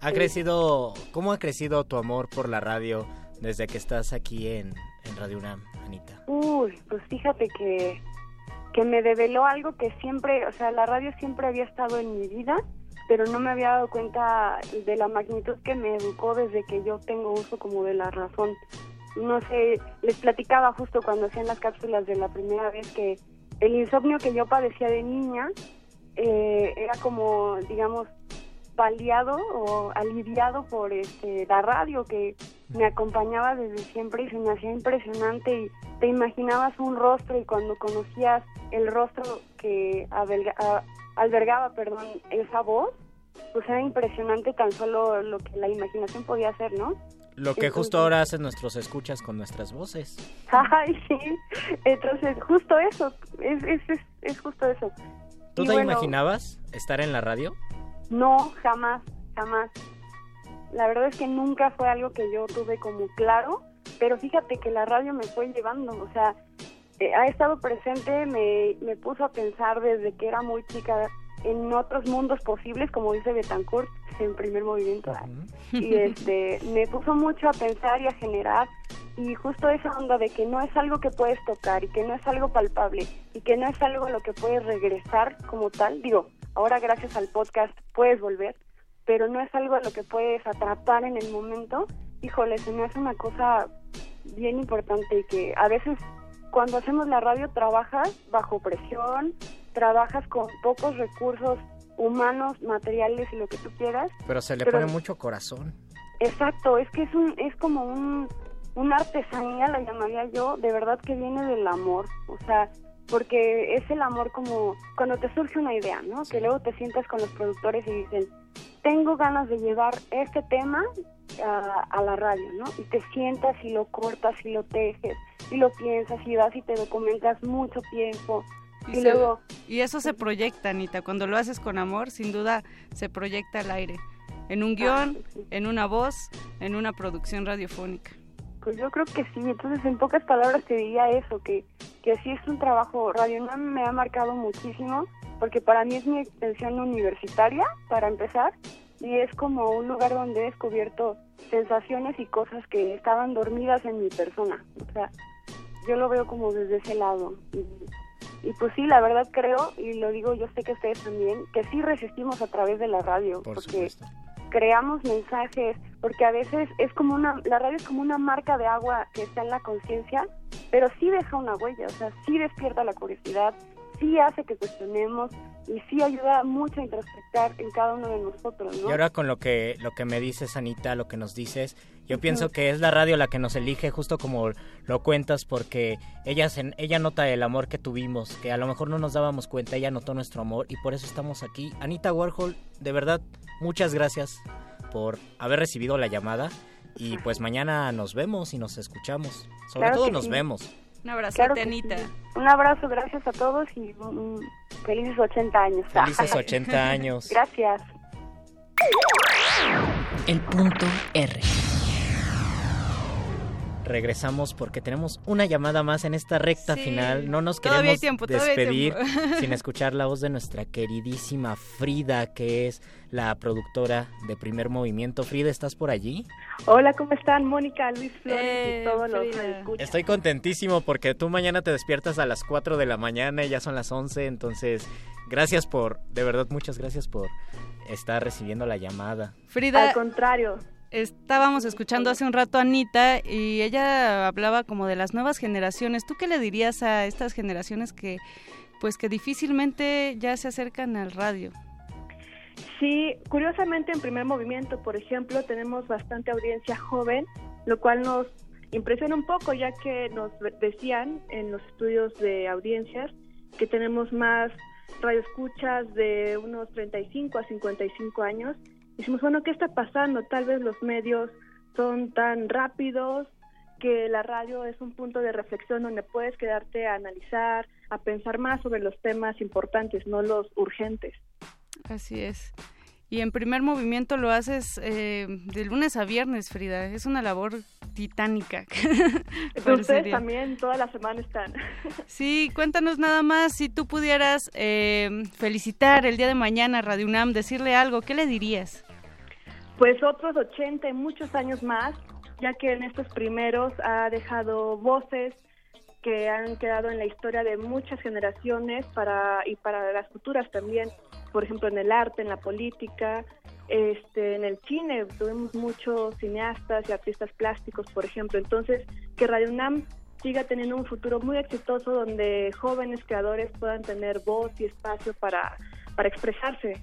¿Ha Sí. crecido, cómo ha crecido tu amor por la radio desde que estás aquí en, en Radio UNAM, Anita? Uy, pues fíjate que, que me develó algo que siempre, o sea, la radio siempre había estado en mi vida, pero no me había dado cuenta de la magnitud que me educó desde que yo tengo uso como de la razón. No sé, les platicaba justo cuando hacían las cápsulas de la primera vez que el insomnio que yo padecía de niña eh, era como, digamos, paliado o aliviado por este, la radio que me acompañaba desde siempre y se me hacía impresionante y te imaginabas un rostro y cuando conocías el rostro que albergaba perdón, esa voz, pues era impresionante tan solo lo que la imaginación podía hacer, ¿no? Lo que justo ahora hacen nuestros escuchas con nuestras voces. Ay, sí. Entonces, justo eso, es, es, es, es justo eso. ¿Tú Y te bueno, imaginabas estar en la radio? No, jamás, jamás. La verdad es que nunca fue algo que yo tuve como claro, pero fíjate que la radio me fue llevando, o sea, eh, ha estado presente, me, me puso a pensar desde que era muy chica en otros mundos posibles, como dice Betancourt en primer movimiento. Y este, me puso mucho a pensar y a generar y justo esa onda de que no es algo que puedes tocar y que no es algo palpable y que no es algo a lo que puedes regresar como tal. Digo, ahora gracias al podcast puedes volver, pero no es algo a lo que puedes atrapar en el momento. Híjole, se me hace una cosa bien importante y que a veces cuando hacemos la radio trabajas bajo presión, trabajas con pocos recursos humanos, materiales y lo que tú quieras. Pero se le Pero- pone mucho corazón. Exacto, es que es un es como un una artesanía la llamaría yo, de verdad que viene del amor, o sea, porque es el amor como cuando te surge una idea, ¿no? Que luego te sientas con los productores y dicen, tengo ganas de llevar este tema a, a la radio, ¿no? Y te sientas y lo cortas y lo tejes y lo piensas y vas y te documentas mucho tiempo y, se- luego y eso se proyecta, Anita. Cuando lo haces con amor, sin duda se proyecta al aire. En un guion, en una voz, en una producción radiofónica. Pues yo creo que sí, entonces en pocas palabras te diría eso, que, que sí es un trabajo, Radio UNAM me ha marcado muchísimo, porque para mí es mi extensión universitaria, para empezar, y es como un lugar donde he descubierto sensaciones y cosas que estaban dormidas en mi persona, o sea, yo lo veo como desde ese lado. Y, y pues sí, la verdad creo, y lo digo, yo sé que ustedes también, que sí resistimos a través de la radio, Por porque supuesto. creamos mensajes, porque a veces es como una, la radio es como una marca de agua que está en la conciencia, pero sí deja una huella, o sea, sí despierta la curiosidad, sí hace que cuestionemos y sí ayuda mucho a introspectar en cada uno de nosotros, ¿no? Y ahora con lo que lo que me dices, Anita, lo que nos dices, yo pienso que es la radio la que nos elige, justo como lo cuentas, porque ella, ella nota el amor que tuvimos, que a lo mejor no nos dábamos cuenta, ella notó nuestro amor y por eso estamos aquí. Anita Warhol, de verdad, muchas gracias por haber recibido la llamada y pues mañana nos vemos y nos escuchamos. Sobre Claro todo nos sí. vemos. Un abrazo, Claro Anita. sí. Un abrazo, gracias a todos y mm, felices 80 años. Felices 80 años. Gracias. El punto R. Regresamos porque tenemos una llamada más en esta recta Sí. final. No nos queremos tiempo, todavía hay despedir sin escuchar la voz de nuestra queridísima Frida, que es la productora de Primer Movimiento. Frida, ¿estás por allí? Hola, ¿cómo están? Mónica, Luis Flores Eh, y todos los radioescuchas. Estoy contentísimo porque tú mañana te despiertas a las 4 de la mañana y ya son las 11, entonces gracias por, de verdad muchas gracias por estar recibiendo la llamada. Frida, Al contrario. Estábamos escuchando hace un rato a Anita y ella hablaba como de las nuevas generaciones. ¿Tú qué le dirías a estas generaciones que pues que difícilmente ya se acercan al radio? Sí, curiosamente en primer movimiento, por ejemplo, tenemos bastante audiencia joven, lo cual nos impresiona un poco, ya que nos decían en los estudios de audiencias que tenemos más radioescuchas de unos 35 a 55 años. Dijimos, bueno, ¿qué está pasando? Tal vez los medios son tan rápidos que la radio es un punto de reflexión donde puedes quedarte a analizar, a pensar más sobre los temas importantes, no los urgentes. Así es. Y en primer movimiento lo haces eh, de lunes a viernes, Frida. Es una labor titánica. Ustedes también toda la semana están. Sí, cuéntanos nada más, si tú pudieras eh, felicitar el día de mañana a Radio UNAM, decirle algo, ¿qué le dirías? Pues otros 80 y muchos años más, ya que en estos primeros ha dejado voces que han quedado en la historia de muchas generaciones para y para las futuras también, por ejemplo en el arte, en la política, Este, en el cine tuvimos muchos cineastas y artistas plásticos, por ejemplo. Entonces, que Radio UNAM siga teniendo un futuro muy exitoso donde jóvenes creadores puedan tener voz y espacio para, para expresarse.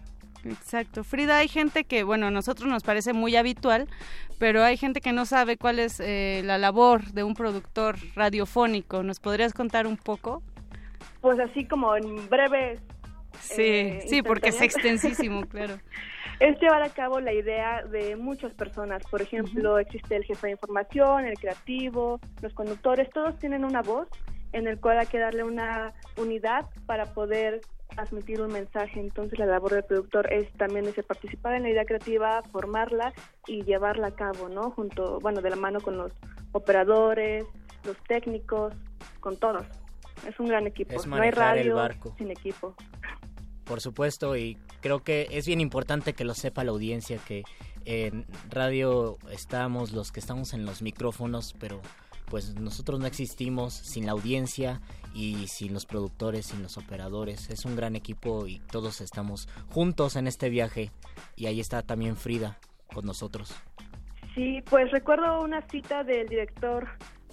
Exacto. Frida, hay gente que, bueno, a nosotros nos parece muy habitual, pero hay gente que no sabe cuál es eh, la labor de un productor radiofónico. ¿Nos podrías contar un poco? Pues así como en breve. Sí, eh, sí, porque es extensísimo, claro. es llevar a cabo la idea de muchas personas. Por ejemplo, existe el jefe de información, el creativo, los conductores, todos tienen una voz en el cual hay que darle una unidad para poder transmitir un mensaje. Entonces la labor del productor es también ese participar en la idea creativa, formarla y llevarla a cabo, ¿no? Junto, bueno, de la mano con los operadores, los técnicos, con todos. Es un gran equipo. Es no hay el radio barco. sin equipo. Por supuesto, y creo que es bien importante que lo sepa la audiencia, que en radio estamos los que estamos en los micrófonos, pero pues nosotros no existimos sin la audiencia y sin los productores, sin los operadores. Es un gran equipo y todos estamos juntos en este viaje y ahí está también Frida con nosotros. Sí, pues recuerdo una cita del director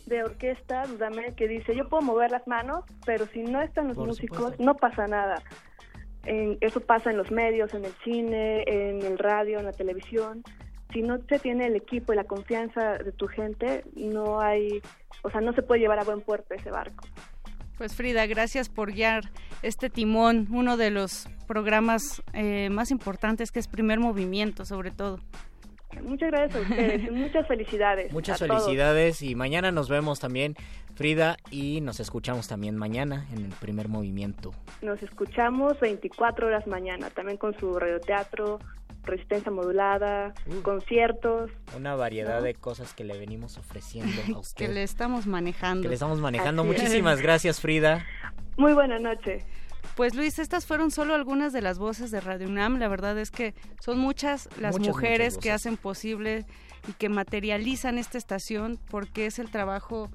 de orquesta, Dudamel, que dice, yo puedo mover las manos, pero si no están los Por músicos, supuesto. no pasa nada. En- eso pasa en los medios, en el cine, en el radio, en la televisión. Si no se tiene el equipo y la confianza de tu gente, no hay, o sea, no se puede llevar a buen puerto ese barco. Pues Frida, gracias por guiar este timón, uno de los programas eh, más importantes que es Primer Movimiento, sobre todo. Muchas gracias a ustedes muchas felicidades. Muchas todos. felicidades y mañana nos vemos también, Frida, y nos escuchamos también mañana en el primer movimiento. Nos escuchamos 24 horas mañana, también con su radioteatro, resistencia modulada, conciertos. Una variedad ¿No? de cosas que le venimos ofreciendo a usted. Que le estamos manejando. que le estamos manejando. Así es. Muchísimas gracias, Frida. Muy buena noche. Pues Luis, estas fueron solo algunas de las voces de Radio UNAM. La verdad es que son muchas las Muchas, mujeres muchas que hacen posible y que materializan esta estación porque es el trabajo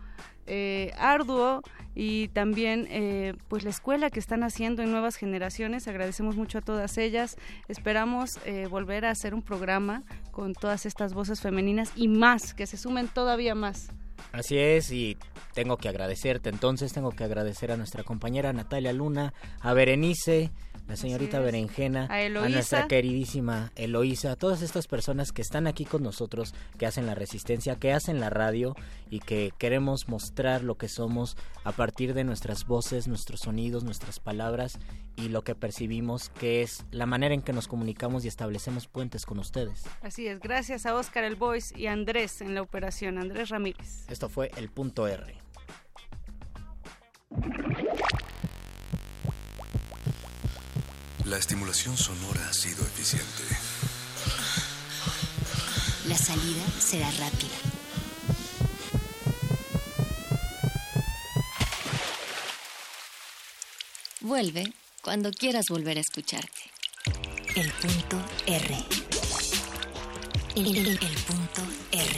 eh, arduo y también eh, pues la escuela que están haciendo en nuevas generaciones. Agradecemos mucho a todas ellas. Esperamos eh, volver a hacer un programa con todas estas voces femeninas y más, que se sumen todavía más. Así es, y tengo que agradecerte entonces, tengo que agradecer a nuestra compañera Natalia Luna, a Berenice, la señorita. Berenjena, A nuestra queridísima Eloísa, a todas estas personas que están aquí con nosotros, que hacen la resistencia, que hacen la radio y que queremos mostrar lo que somos a partir de nuestras voces, nuestros sonidos, nuestras palabras y lo que percibimos, que es la manera en que nos comunicamos y establecemos puentes con ustedes. Así es, gracias a Oscar El Boys y a Andrés en la operación, Andrés Ramírez. Esto fue el punto R. La estimulación sonora ha sido eficiente. La salida será rápida. Vuelve cuando quieras volver a escucharte. El punto R. El, el- el punto R.